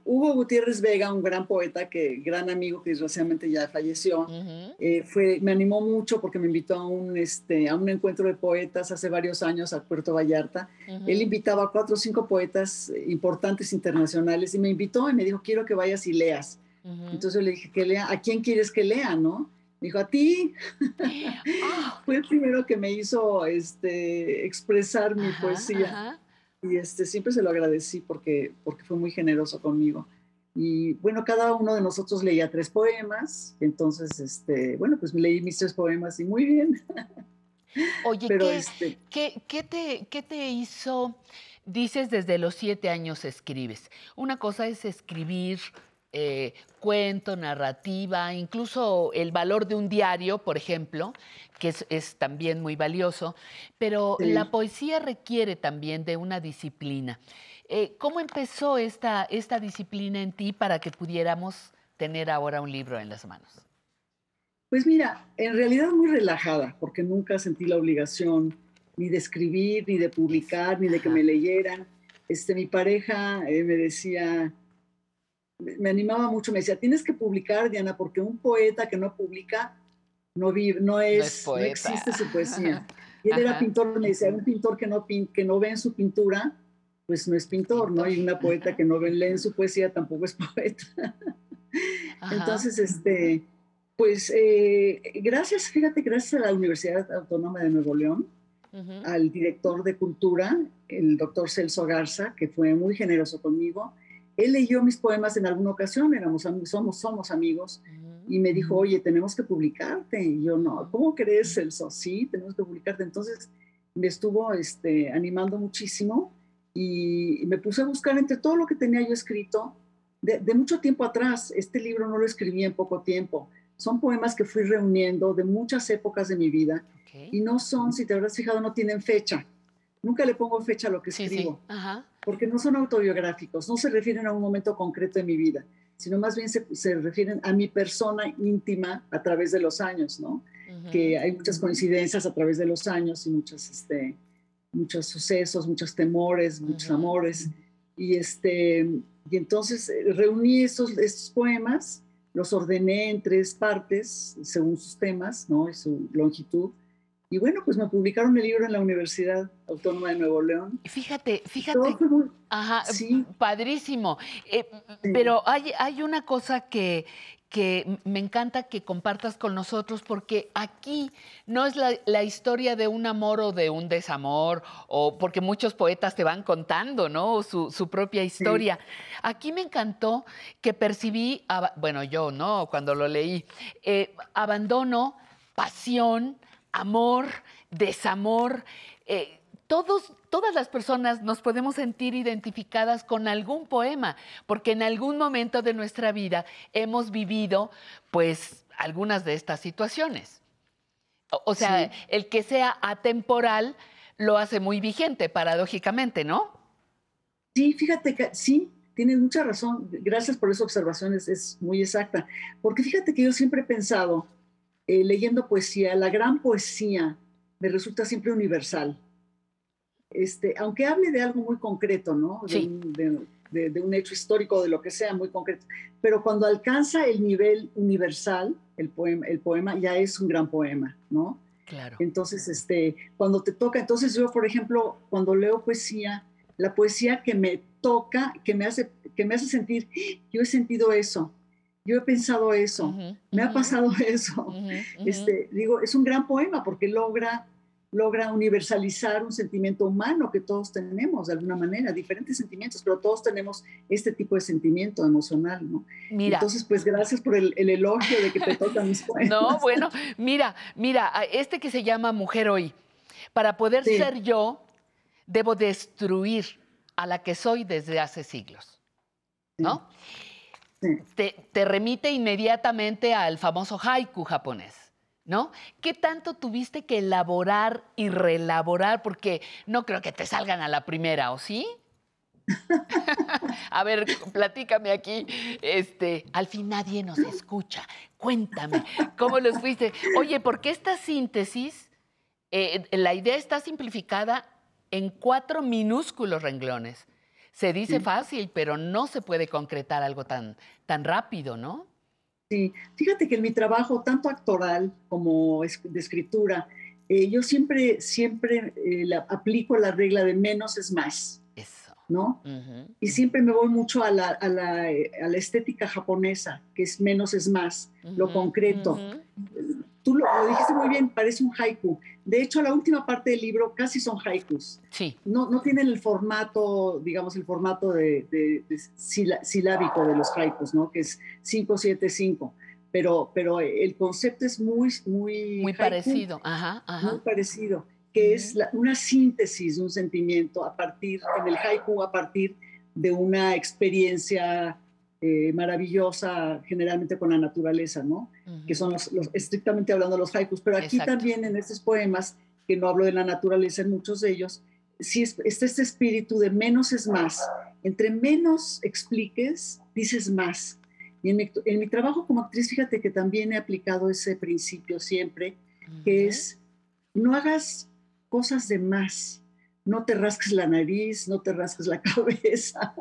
Speaker 23: Hugo Gutiérrez Vega, un gran poeta, que gran amigo que desgraciadamente ya falleció, uh -huh. eh, fue, me animó mucho porque me invitó a un, este, a un encuentro de poetas hace varios años a Puerto Vallarta. Uh -huh. Él invitaba a cuatro o cinco poetas importantes internacionales y me invitó y me dijo, quiero que vayas y leas. Uh -huh. Entonces yo le dije, que lea, ¿a quién quieres que lea, no? Me dijo, a ti.
Speaker 1: Oh. (gasps) (laughs)
Speaker 23: fue el primero que me hizo este, expresar mi poesía y este, siempre se lo agradecí porque, porque fue muy generoso conmigo. Y bueno, cada uno de nosotros leía tres poemas, entonces, este, bueno, pues leí mis tres poemas y muy bien. (laughs)
Speaker 1: Oye,
Speaker 23: Pero,
Speaker 1: ¿qué,
Speaker 23: este-
Speaker 1: qué- qué te, qué te hizo? Dices desde los siete años escribes. Una cosa es escribir eh, cuento, narrativa, incluso el valor de un diario, por ejemplo, que es, es también muy valioso, pero
Speaker 23: Sí.
Speaker 1: la poesía requiere también de una disciplina. Eh, ¿Cómo empezó esta, esta disciplina en ti para que pudiéramos tener ahora un libro en las manos?
Speaker 23: Pues mira, en realidad muy relajada, porque nunca sentí la obligación ni de escribir, ni de publicar, ni de que me leyeran. Este, mi pareja eh, me decía, me animaba mucho, me decía, tienes que publicar, Diana, porque un poeta que no publica no vive, no es,
Speaker 1: es
Speaker 23: no, existe su poesía. (laughs) Y él era pintor, me decía, un pintor que no, que no ve en su pintura, pues no es pintor, ¿no? Y una poeta que no ve, lee en su poesía tampoco es (laughs) poeta.
Speaker 1: Ajá.
Speaker 23: Entonces, este, pues eh, gracias, fíjate, gracias a la Universidad Autónoma de Nuevo León, al director de cultura, el doctor Celso Garza, que fue muy generoso conmigo. Él leyó mis poemas en alguna ocasión, éramos, am- somos, somos amigos, y me dijo, oye, tenemos que publicarte. Y yo, no, ¿cómo crees, Celso? Sí, tenemos que publicarte. Entonces me estuvo este, animando muchísimo y me puse a buscar entre todo lo que tenía yo escrito de, de mucho tiempo atrás. Este libro no lo escribí en poco tiempo. Son poemas que fui reuniendo de muchas épocas de mi vida y no son, si te habrás fijado, no tienen fecha. Nunca le pongo fecha a lo que
Speaker 1: Sí,
Speaker 23: escribo
Speaker 1: sí. Ajá.
Speaker 23: porque no son autobiográficos, no se refieren a un momento concreto de mi vida, sino más bien se, se refieren a mi persona íntima a través de los años, ¿no? Que hay muchas coincidencias a través de los años y muchos, este, muchos sucesos, muchos temores, muchos amores. Y, este, y entonces eh, reuní estos, estos poemas, los ordené en tres partes según sus temas, ¿no? Y su longitud. Y bueno, pues me publicaron el libro en la Universidad Autónoma de Nuevo León.
Speaker 1: Fíjate, fíjate.
Speaker 23: Todo
Speaker 1: Ajá, padrísimo. Eh, Pero hay, hay una cosa que, que me encanta que compartas con nosotros, porque aquí no es la, la historia de un amor o de un desamor, o porque muchos poetas te van contando, ¿no? Su, su propia historia. Aquí me encantó que percibí, bueno, yo, ¿no? Cuando lo leí, eh, abandono, pasión, amor, desamor. eh, todos, todas las personas nos podemos sentir identificadas con algún poema, porque en algún momento de nuestra vida hemos vivido, pues, algunas de estas situaciones. O, o sea,
Speaker 23: Sí.
Speaker 1: el que sea atemporal lo hace muy vigente, paradójicamente, ¿no?
Speaker 23: Sí, fíjate que sí, tienes mucha razón. Gracias por esa observación, es, es muy exacta. Porque fíjate que yo siempre he pensado, eh, leyendo poesía, la gran poesía me resulta siempre universal. Este, aunque hable de algo muy concreto, ¿no? De,
Speaker 1: Sí.
Speaker 23: un, de- de- de un hecho histórico, de lo que sea, muy concreto. Pero cuando alcanza el nivel universal, el poema, el poema ya es un gran poema, ¿no?
Speaker 1: Claro.
Speaker 23: Entonces, este, cuando te toca, entonces yo, por ejemplo, cuando leo poesía, la poesía que me toca, que me hace, que me hace sentir, "Ah, yo he sentido eso, yo he pensado eso, me ha pasado (laughs) eso. Este, digo, es un gran poema porque logra, logra universalizar un sentimiento humano que todos tenemos de alguna manera, diferentes sentimientos, pero todos tenemos este tipo de sentimiento emocional, ¿no?
Speaker 1: Mira.
Speaker 23: Entonces, pues gracias por el, el elogio de que te tocan mis (laughs) poemas.
Speaker 1: No, (laughs) bueno, mira, mira, este que se llama Mujer Hoy, para poder
Speaker 23: Sí.
Speaker 1: ser yo, debo destruir a la que soy desde hace siglos, ¿no? Te, te remite inmediatamente al famoso haiku japonés, ¿no? ¿Qué tanto tuviste que elaborar y reelaborar? Porque no creo que te salgan a la primera, ¿o sí? (laughs) A ver, platícame aquí. Este, al fin nadie nos escucha. Cuéntame, ¿cómo los fuiste? Oye, ¿por qué esta síntesis? eh, la idea está simplificada en cuatro minúsculos renglones. Se dice
Speaker 23: Sí.
Speaker 1: fácil, pero no se puede concretar algo tan, tan rápido, ¿no?
Speaker 23: Sí, fíjate que en mi trabajo, tanto actoral como de escritura, eh, yo siempre, siempre eh, la- aplico la regla de menos es más.
Speaker 1: Eso.
Speaker 23: ¿No? Y siempre me voy mucho a la, a la, eh, a la estética japonesa, que es menos es más, lo concreto. Tú lo, lo, dijiste muy bien, parece un haiku. De hecho, la última parte del libro casi son haikus.
Speaker 1: Sí.
Speaker 23: No, no tienen el formato, digamos, el formato de, de, de sila, silábico de los haikus, ¿no? Que es 575. Pero, pero el concepto es muy, muy...
Speaker 1: Muy
Speaker 23: haiku,
Speaker 1: parecido, ajá, ajá.
Speaker 23: Muy parecido, que es la, una síntesis de un sentimiento a partir, en el haiku, a partir de una experiencia eh, maravillosa, generalmente con la naturaleza, ¿no? Uh -huh. Que son los, los, estrictamente hablando los haikus. Pero aquí Exacto. también en estos poemas, que no hablo de la naturaleza en muchos de ellos, sí está este espíritu de menos es más. Entre menos expliques, dices más. Y en mi, en mi trabajo como actriz, fíjate que también he aplicado ese principio siempre, uh -huh. que es no hagas cosas de más. No te rasques la nariz, no te rasques la (laughs) cabeza.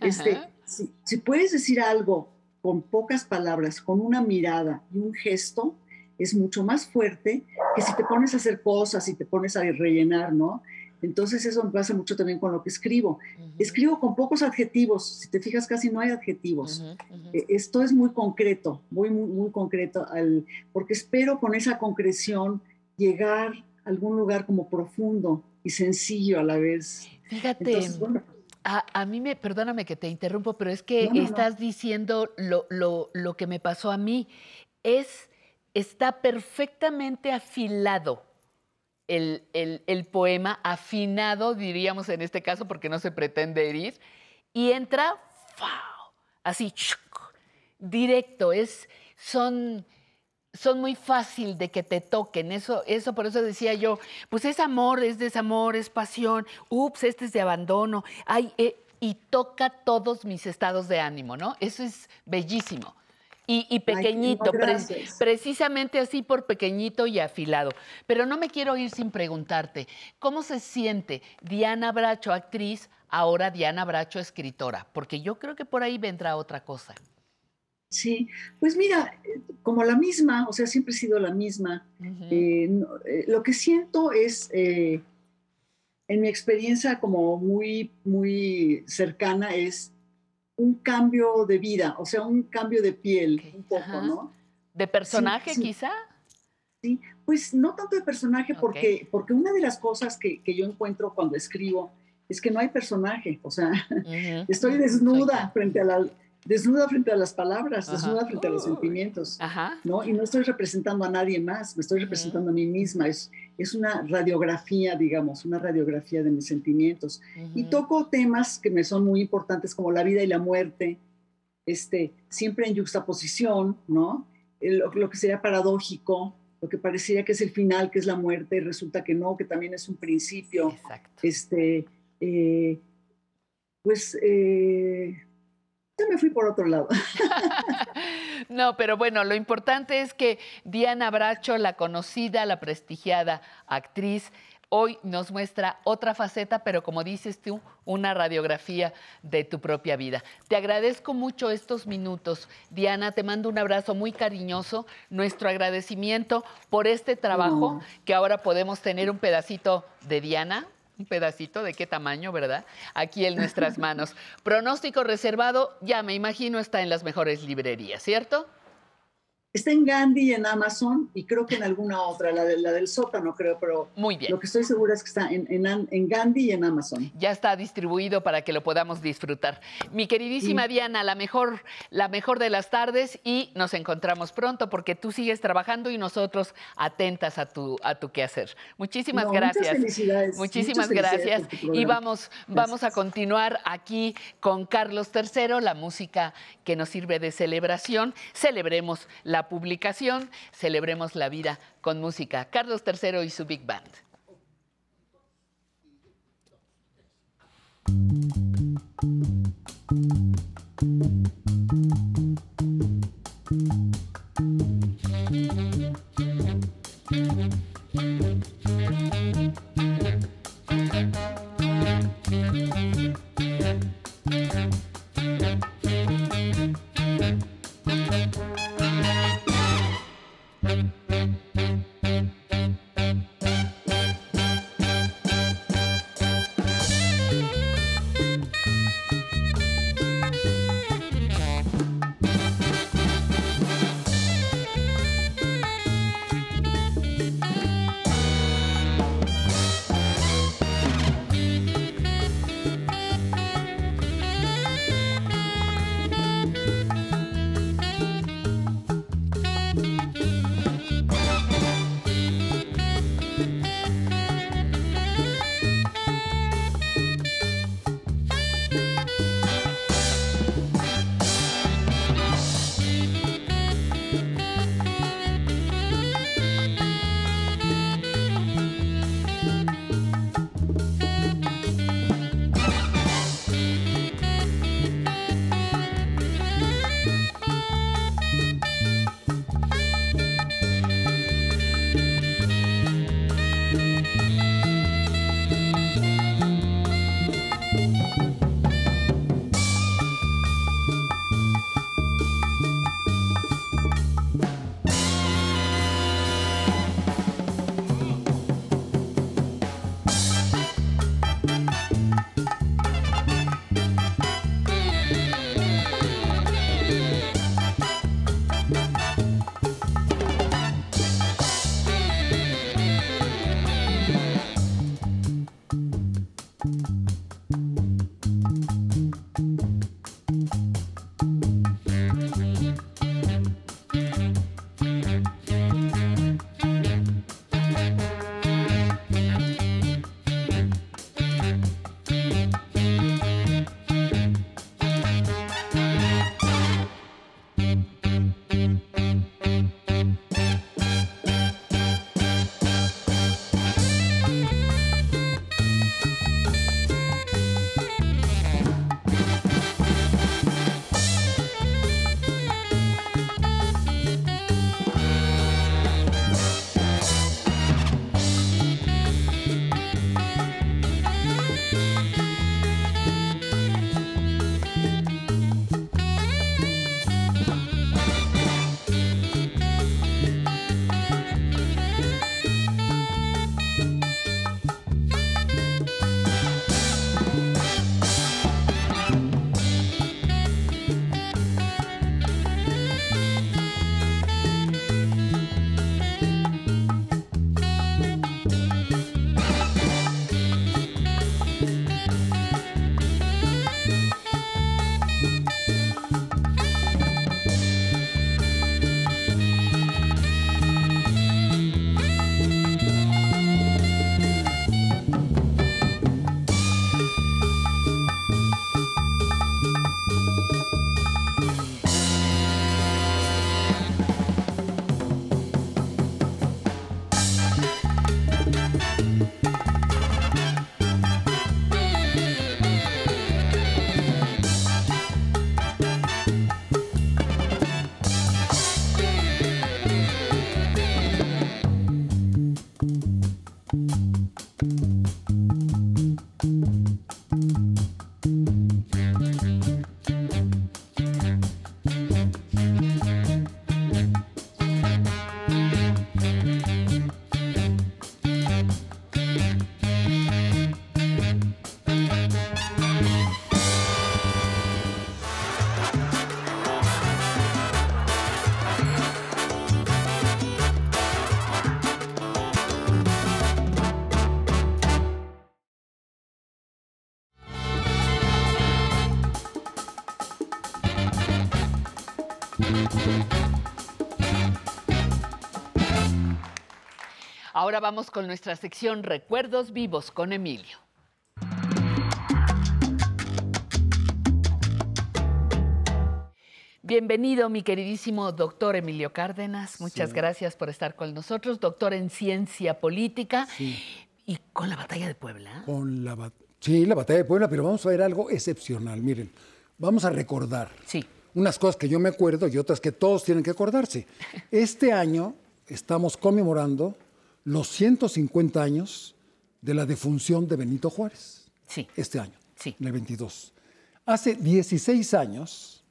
Speaker 23: Este, si, si, puedes decir algo con pocas palabras, con una mirada y un gesto, es mucho más fuerte que si te pones a hacer cosas y te pones a rellenar, ¿no? Entonces eso me pasa mucho también con lo que escribo. Uh -huh. Escribo con pocos adjetivos, si te fijas casi no hay adjetivos. Uh -huh, uh -huh. Esto es muy concreto, muy, muy, muy concreto, al, porque espero con esa concreción llegar a algún lugar como profundo y sencillo a la vez.
Speaker 1: Fíjate, Entonces, bueno, a, a, mí me, perdóname que te interrumpo, pero es que no, no, estás no. diciendo lo, lo, lo, que me pasó a mí. Es, está perfectamente afilado el, el, el, poema, afinado, diríamos en este caso, porque no se pretende herir, y entra ¡fau! así, ¡chuc! directo. Es, son, son muy fácil de que te toquen. Eso, eso por eso decía yo, pues es amor, es desamor, es pasión. Ups, este es de abandono. Ay, eh, y toca todos mis estados de ánimo, ¿no? Eso es bellísimo. Y, y pequeñito, Ay, pre precisamente así por pequeñito y afilado. Pero no me quiero ir sin preguntarte, ¿cómo se siente Diana Bracho, actriz, ahora Diana Bracho, escritora? Porque yo creo que por ahí vendrá otra cosa.
Speaker 23: Sí, pues mira, como la misma, o sea, siempre he sido la misma. Uh -huh. eh, no, eh, lo que siento es, eh, en mi experiencia como muy, muy cercana, es un cambio de vida, o sea, un cambio de piel, okay. un poco, Ajá. ¿no?
Speaker 1: ¿De personaje sí, sí. quizá?
Speaker 23: Sí, pues no tanto de personaje, okay. porque, porque una de las cosas que, que, yo encuentro cuando escribo es que no hay personaje, o sea, uh (laughs) -huh. estoy desnuda frente a la desnuda frente a las palabras, Ajá. desnuda frente a los sentimientos,
Speaker 1: Ajá.
Speaker 23: ¿no? Y no estoy representando a nadie más, me estoy representando uh -huh. a mí misma, es, es una radiografía, digamos, una radiografía de mis sentimientos. Uh -huh. Y toco temas que me son muy importantes como la vida y la muerte, este, siempre en juxtaposición, ¿no? Lo, lo que sería paradójico, lo que parecería que es el final, que es la muerte, y resulta que no, que también es un principio.
Speaker 1: Exacto.
Speaker 23: Este, eh, pues... Eh, me fui por otro lado. (laughs)
Speaker 1: no, pero bueno, lo importante es que Diana Bracho, la conocida, la prestigiada actriz, hoy nos muestra otra faceta, pero como dices tú, una radiografía de tu propia vida. Te agradezco mucho estos minutos. Diana, te mando un abrazo muy cariñoso, nuestro agradecimiento por este trabajo, que ahora podemos tener un pedacito de Diana, un pedacito de qué tamaño, ¿verdad? Aquí en nuestras manos. Pronóstico reservado, ya me imagino, está en las mejores librerías, ¿cierto?
Speaker 23: Está en Gandhi y en Amazon y creo que en alguna otra, la, de, la del sótano creo, pero
Speaker 1: Muy bien.
Speaker 23: lo que estoy segura es que está en, en, en, Gandhi y en Amazon.
Speaker 1: Ya está distribuido para que lo podamos disfrutar. Mi queridísima sí. Diana, la mejor, la mejor de las tardes y nos encontramos pronto porque tú sigues trabajando y nosotros atentas a tu, a tu quehacer. Muchísimas
Speaker 23: no,
Speaker 1: gracias.
Speaker 23: Muchas felicidades.
Speaker 1: Muchísimas
Speaker 23: muchas
Speaker 1: gracias. y vamos, vamos a continuar aquí con Carlos III, la música que nos sirve de celebración. Celebremos la la publicación Celebremos la Vida con Música, Carlos III y su Big Band. Ahora vamos con nuestra sección Recuerdos Vivos con Emilio. Bienvenido, mi queridísimo doctor Emilio Cárdenas. Muchas
Speaker 24: Sí.
Speaker 1: gracias por estar con nosotros, doctor en ciencia política y con la batalla de Puebla.
Speaker 24: Con la bat- sí, la batalla de Puebla, pero vamos a ver algo excepcional. Miren, vamos a recordar unas cosas que yo me acuerdo y otras que todos tienen que acordarse. (laughs) Este año estamos conmemorando los 150 años de la defunción de Benito Juárez.
Speaker 1: Sí.
Speaker 24: Este año.
Speaker 1: Sí.
Speaker 24: En el 22. Hace 16 años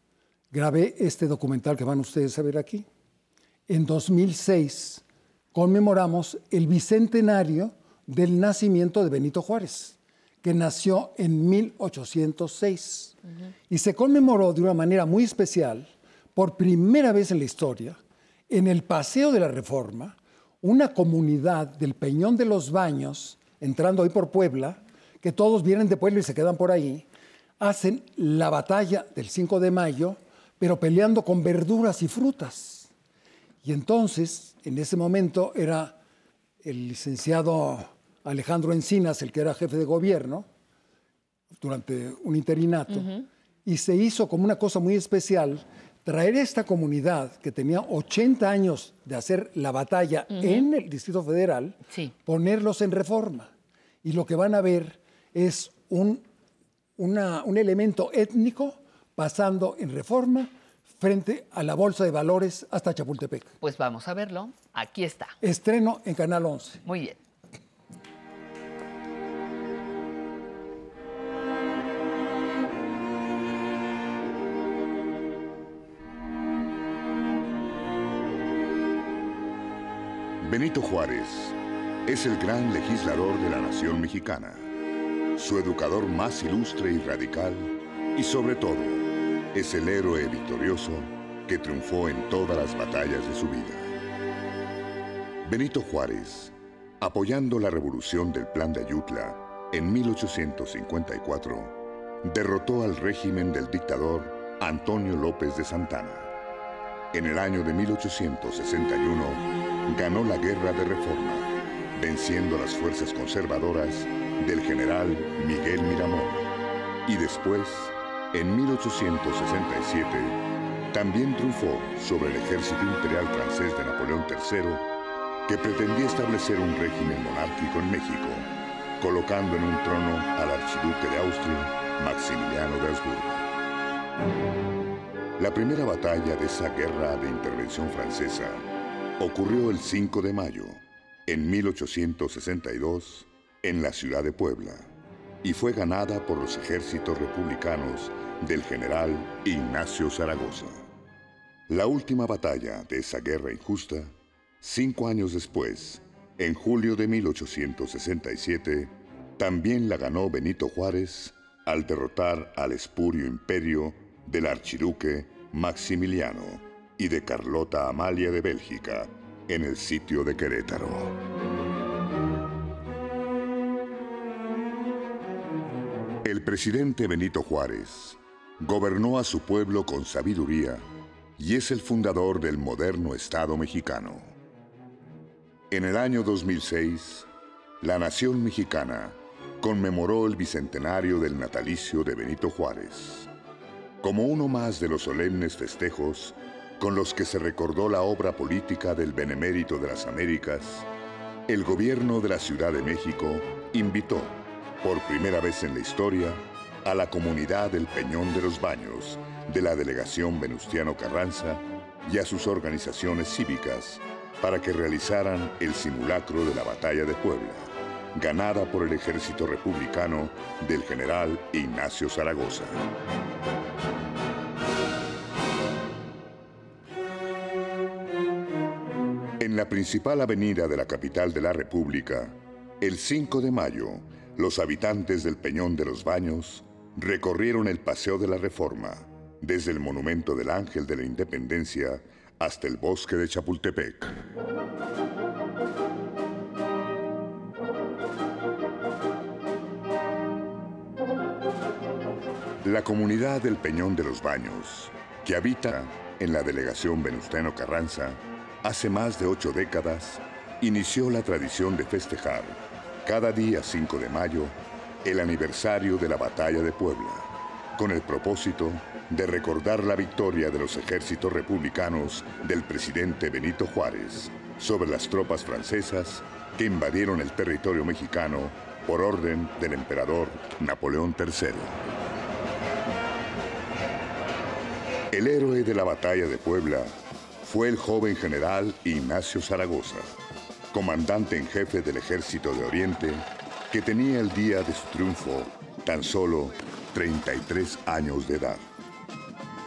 Speaker 24: grabé este documental que van ustedes a ver aquí. En 2006 conmemoramos el bicentenario del nacimiento de Benito Juárez, que nació en 1806. Y se conmemoró de una manera muy especial, por primera vez en la historia, en el Paseo de la Reforma, una comunidad del Peñón de los Baños, entrando ahí por Puebla, que todos vienen de Puebla y se quedan por ahí, hacen la batalla del 5 de mayo, pero peleando con verduras y frutas. Y entonces, en ese momento, era el licenciado Alejandro Encinas, el que era jefe de gobierno, durante un interinato, y se hizo como una cosa muy especial traer esta comunidad que tenía 80 años de hacer la batalla en el Distrito Federal, ponerlos en reforma. Y lo que van a ver es un, una- un elemento étnico pasando en reforma frente a la Bolsa de Valores hasta Chapultepec.
Speaker 1: Pues vamos a verlo. Aquí está.
Speaker 24: Estreno en Canal 11.
Speaker 1: Muy bien.
Speaker 25: Benito Juárez es el gran legislador de la nación mexicana, su educador más ilustre y radical, y sobre todo, es el héroe victorioso que triunfó en todas las batallas de su vida. Benito Juárez, apoyando la revolución del Plan de Ayutla en 1854, derrotó al régimen del dictador Antonio López de Santana. En el año de 1861 ganó la guerra de reforma, venciendo las fuerzas conservadoras del general Miguel Miramón. Y después, en 1867, también triunfó sobre el ejército imperial francés de Napoleón III, que pretendía establecer un régimen monárquico en México, colocando en un trono al archiduque de Austria, Maximiliano de Habsburgo. La primera batalla de esa guerra de intervención francesa ocurrió el 5 de mayo, en 1862, en la ciudad de Puebla, y fue ganada por los ejércitos republicanos del general Ignacio Zaragoza. La última batalla de esa guerra injusta, cinco años después, en julio de 1867, también la ganó Benito Juárez al derrotar al espurio imperio del archiduque Maximiliano y de Carlota Amalia de Bélgica en el sitio de Querétaro. El presidente Benito Juárez gobernó a su pueblo con sabiduría y es el fundador del moderno Estado mexicano. En el año 2006, la nación mexicana conmemoró el bicentenario del natalicio de Benito Juárez, como uno más de los solemnes festejos con los que se recordó la obra política del Benemérito de las Américas, el gobierno de la Ciudad de México invitó, por primera vez en la historia, a la comunidad del Peñón de los Baños de la delegación Venustiano Carranza y a sus organizaciones cívicas para que realizaran el simulacro de la Batalla de Puebla, ganada por el ejército republicano del general Ignacio Zaragoza. En la principal avenida de la capital de la República, el 5 de mayo, los habitantes del Peñón de los Baños recorrieron el Paseo de la Reforma, desde el Monumento del Ángel de la Independencia hasta el Bosque de Chapultepec. La comunidad del Peñón de los Baños, que habita en la delegación Venustiano Carranza, hace más de ocho décadas, inició la tradición de festejar, cada día 5 de mayo, el aniversario de la Batalla de Puebla, con el propósito de recordar la victoria de los ejércitos republicanos del presidente Benito Juárez sobre las tropas francesas que invadieron el territorio mexicano por orden del emperador Napoleón III. El héroe de la batalla de Puebla fue el joven general Ignacio Zaragoza, comandante en jefe del ejército de Oriente, que tenía el día de su triunfo tan solo 33 años de edad.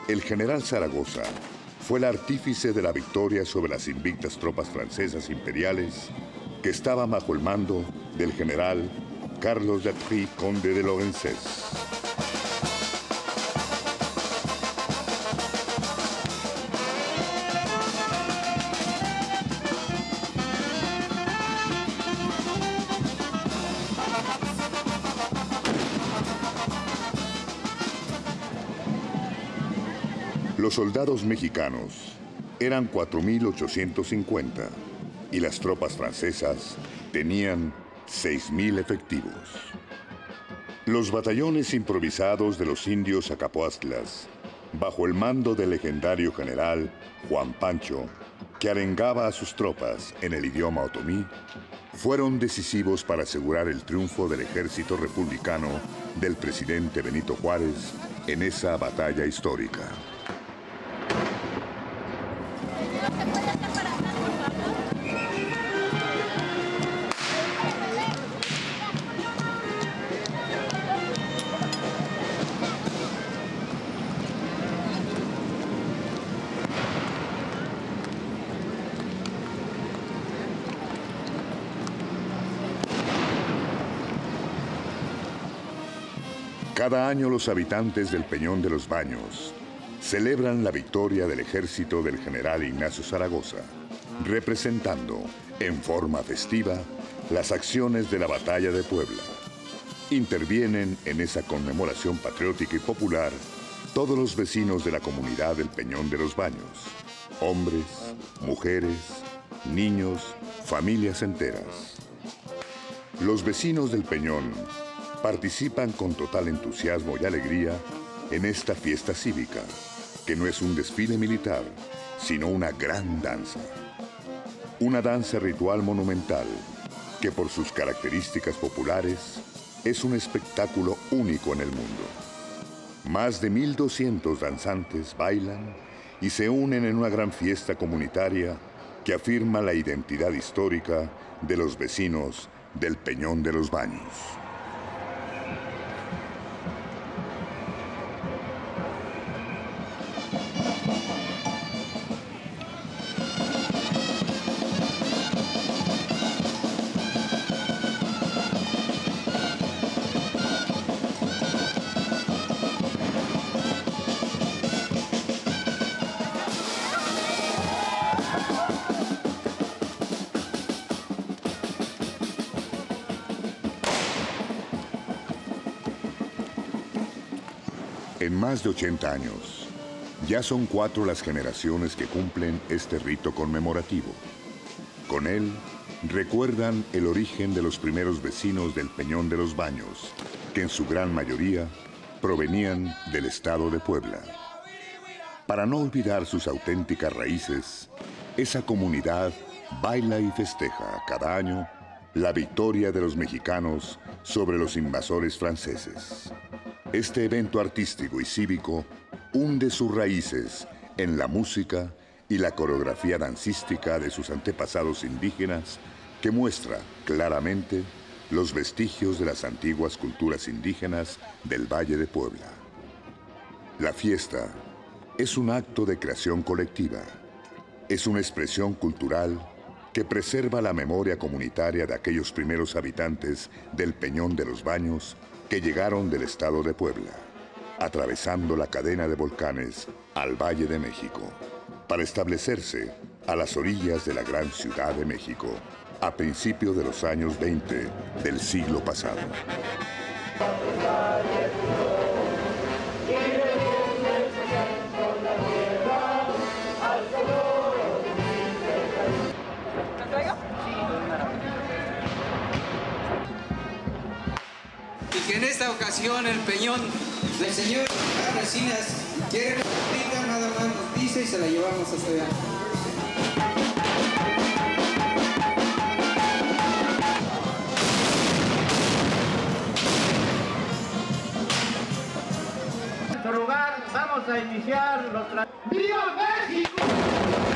Speaker 25: El general Zaragoza fue el artífice de la victoria sobre las invictas tropas francesas imperiales que estaban bajo el mando del general Carlos Datry, conde de Lorenzés. Los soldados mexicanos eran 4.850 y las tropas francesas tenían 6.000 efectivos. Los batallones improvisados de los indios Acapoastlas, bajo el mando del legendario general Juan Pancho, que arengaba a sus tropas en el idioma otomí, fueron decisivos para asegurar el triunfo del ejército republicano del presidente Benito Juárez en esa batalla histórica. Cada año los habitantes del Peñón de los Baños celebran la victoria del ejército del general Ignacio Zaragoza, representando en forma festiva las acciones de la batalla de Puebla. Intervienen en esa conmemoración patriótica y popular todos los vecinos de la comunidad del Peñón de los Baños, hombres, mujeres, niños, familias enteras. Los vecinos del Peñón participan con total entusiasmo y alegría en esta fiesta cívica, que no es un desfile militar, sino una gran danza. Una danza ritual monumental que por sus características populares es un espectáculo único en el mundo. Más de 1.200 danzantes bailan y se unen en una gran fiesta comunitaria que afirma la identidad histórica de los vecinos del Peñón de los Baños. Más de 80 años, ya son cuatro las generaciones que cumplen este rito conmemorativo. Con él, recuerdan el origen de los primeros vecinos del Peñón de los Baños, que en su gran mayoría provenían del estado de Puebla. Para no olvidar sus auténticas raíces, esa comunidad baila y festeja cada año la victoria de los mexicanos sobre los invasores franceses. Este evento artístico y cívico hunde sus raíces en la música y la coreografía dancística de sus antepasados indígenas que muestra claramente los vestigios de las antiguas culturas indígenas del Valle de Puebla. La fiesta es un acto de creación colectiva, es una expresión cultural que preserva la memoria comunitaria de aquellos primeros habitantes del Peñón de los Baños que llegaron del estado de Puebla, atravesando la cadena de volcanes al Valle de México, para establecerse a las orillas de la gran Ciudad de México a principios de los años 20 del siglo pasado.
Speaker 26: Ocasión el peñón del señor Resinas. Quiere una nada más nos dice y se la llevamos hasta allá.
Speaker 27: En nuestro lugar vamos a iniciar los ¡Viva México!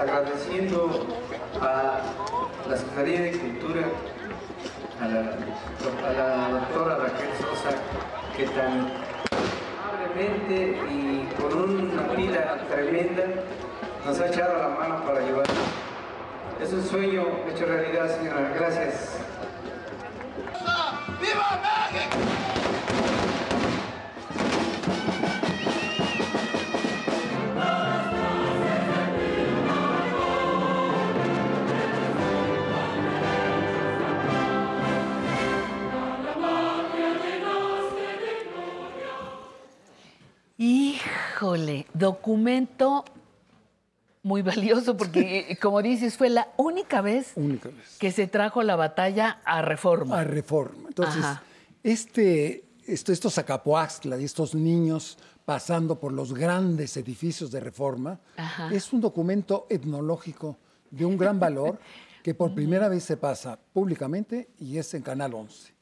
Speaker 26: Agradeciendo a la Secretaría de Cultura, a la, a doctora Raquel Sosa, que tan amablemente y con una pila tremenda nos ha echado la mano para llevar. Es un sueño hecho realidad, señora. Gracias.
Speaker 27: ¡Viva México!
Speaker 1: Híjole, documento muy valioso porque, como dices, fue la única vez,
Speaker 24: Única vez.
Speaker 1: que se trajo la batalla a reforma.
Speaker 24: A reforma. Entonces,
Speaker 1: Ajá.
Speaker 24: este, esto, estos Zacapoaxtla, estos niños pasando por los grandes edificios de reforma,
Speaker 1: Ajá.
Speaker 24: es un documento etnológico de un gran valor (laughs) que por primera vez se pasa públicamente y es en Canal 11.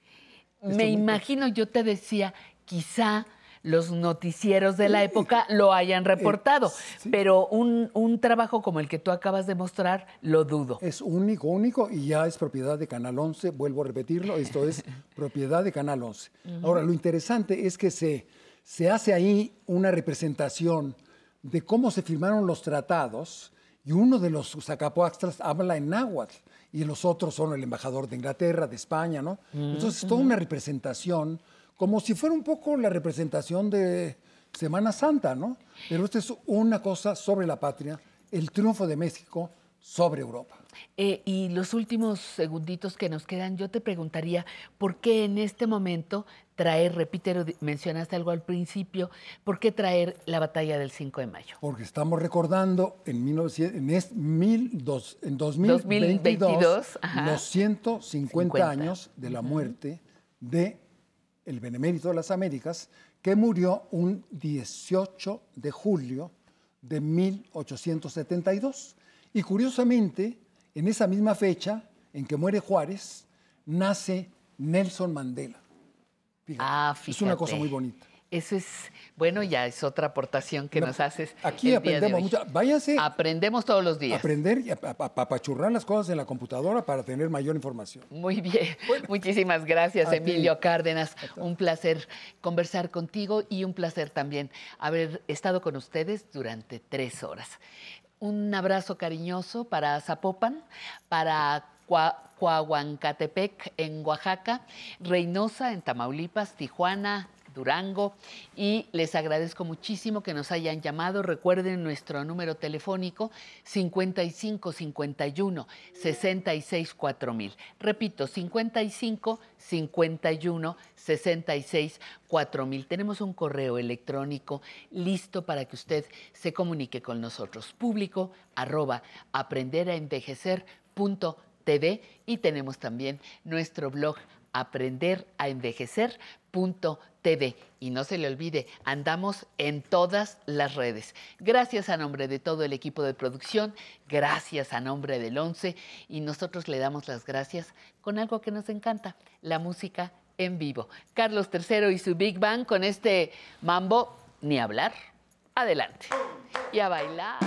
Speaker 1: Me imagino, yo te decía, quizá los noticieros de la época lo hayan reportado, pero un, un trabajo como el que tú acabas de mostrar, lo dudo.
Speaker 24: Es único, único y ya es propiedad de Canal 11, vuelvo a repetirlo, esto es (laughs) propiedad de Canal 11.
Speaker 1: Ujú.
Speaker 24: Ahora, lo interesante es que se, se hace ahí una representación de cómo se firmaron los tratados y uno de los Zacapoaxtlas habla en náhuatl y los otros son el embajador de Inglaterra, de España, ¿no?
Speaker 1: Mm,
Speaker 24: Entonces, toda una representación, como si fuera un poco la representación de Semana Santa, ¿no? Pero esta es una cosa sobre la patria, el triunfo de México sobre Europa.
Speaker 1: Eh, y los últimos segunditos que nos quedan, yo te preguntaría, ¿por qué en este momento traer, repítelo, mencionaste algo al principio, ¿por qué traer la batalla del 5 de mayo?
Speaker 24: Porque estamos recordando en, 1900 en, es- mil dos- en 2022,
Speaker 1: 2022, ajá.
Speaker 24: los 150
Speaker 1: 50.
Speaker 24: años de la muerte de el Benemérito de las Américas, que murió un 18 de julio de 1872. Y curiosamente, en esa misma fecha en que muere Juárez, nace Nelson Mandela. Fíjate,
Speaker 1: Ah,
Speaker 24: Es una cosa muy bonita.
Speaker 1: Eso es, bueno, ya es otra aportación que
Speaker 24: No,
Speaker 1: nos haces.
Speaker 24: aquí
Speaker 1: el
Speaker 24: aprendemos mucho. Váyase.
Speaker 1: Aprendemos todos los días.
Speaker 24: Aprender y apapachurrar las cosas en la computadora para tener mayor información.
Speaker 1: Muy bien, (laughs) muchísimas gracias
Speaker 24: A ti.
Speaker 1: Emilio Cárdenas. Un placer conversar contigo y un placer también haber estado con ustedes durante tres horas. Un abrazo cariñoso para Zapopan, para Coahuancatepec en Oaxaca, Reynosa en Tamaulipas, Tijuana, Durango y les agradezco muchísimo que nos hayan llamado. Recuerden nuestro número telefónico 55 51 66 4000. Repito, 55 51 66 4000. Tenemos un correo electrónico listo para que usted se comunique con nosotros. Público arroba aprenderaenvejecer.tv y tenemos también nuestro blog aprenderaenvejecer.tv. Y no se le olvide, andamos en todas las redes. Gracias a nombre de todo el equipo de producción, gracias a nombre del 11 y nosotros le damos las gracias con algo que nos encanta, la música en vivo. Carlos III y su Big Bang con este mambo, ni hablar. Adelante. Y a bailar.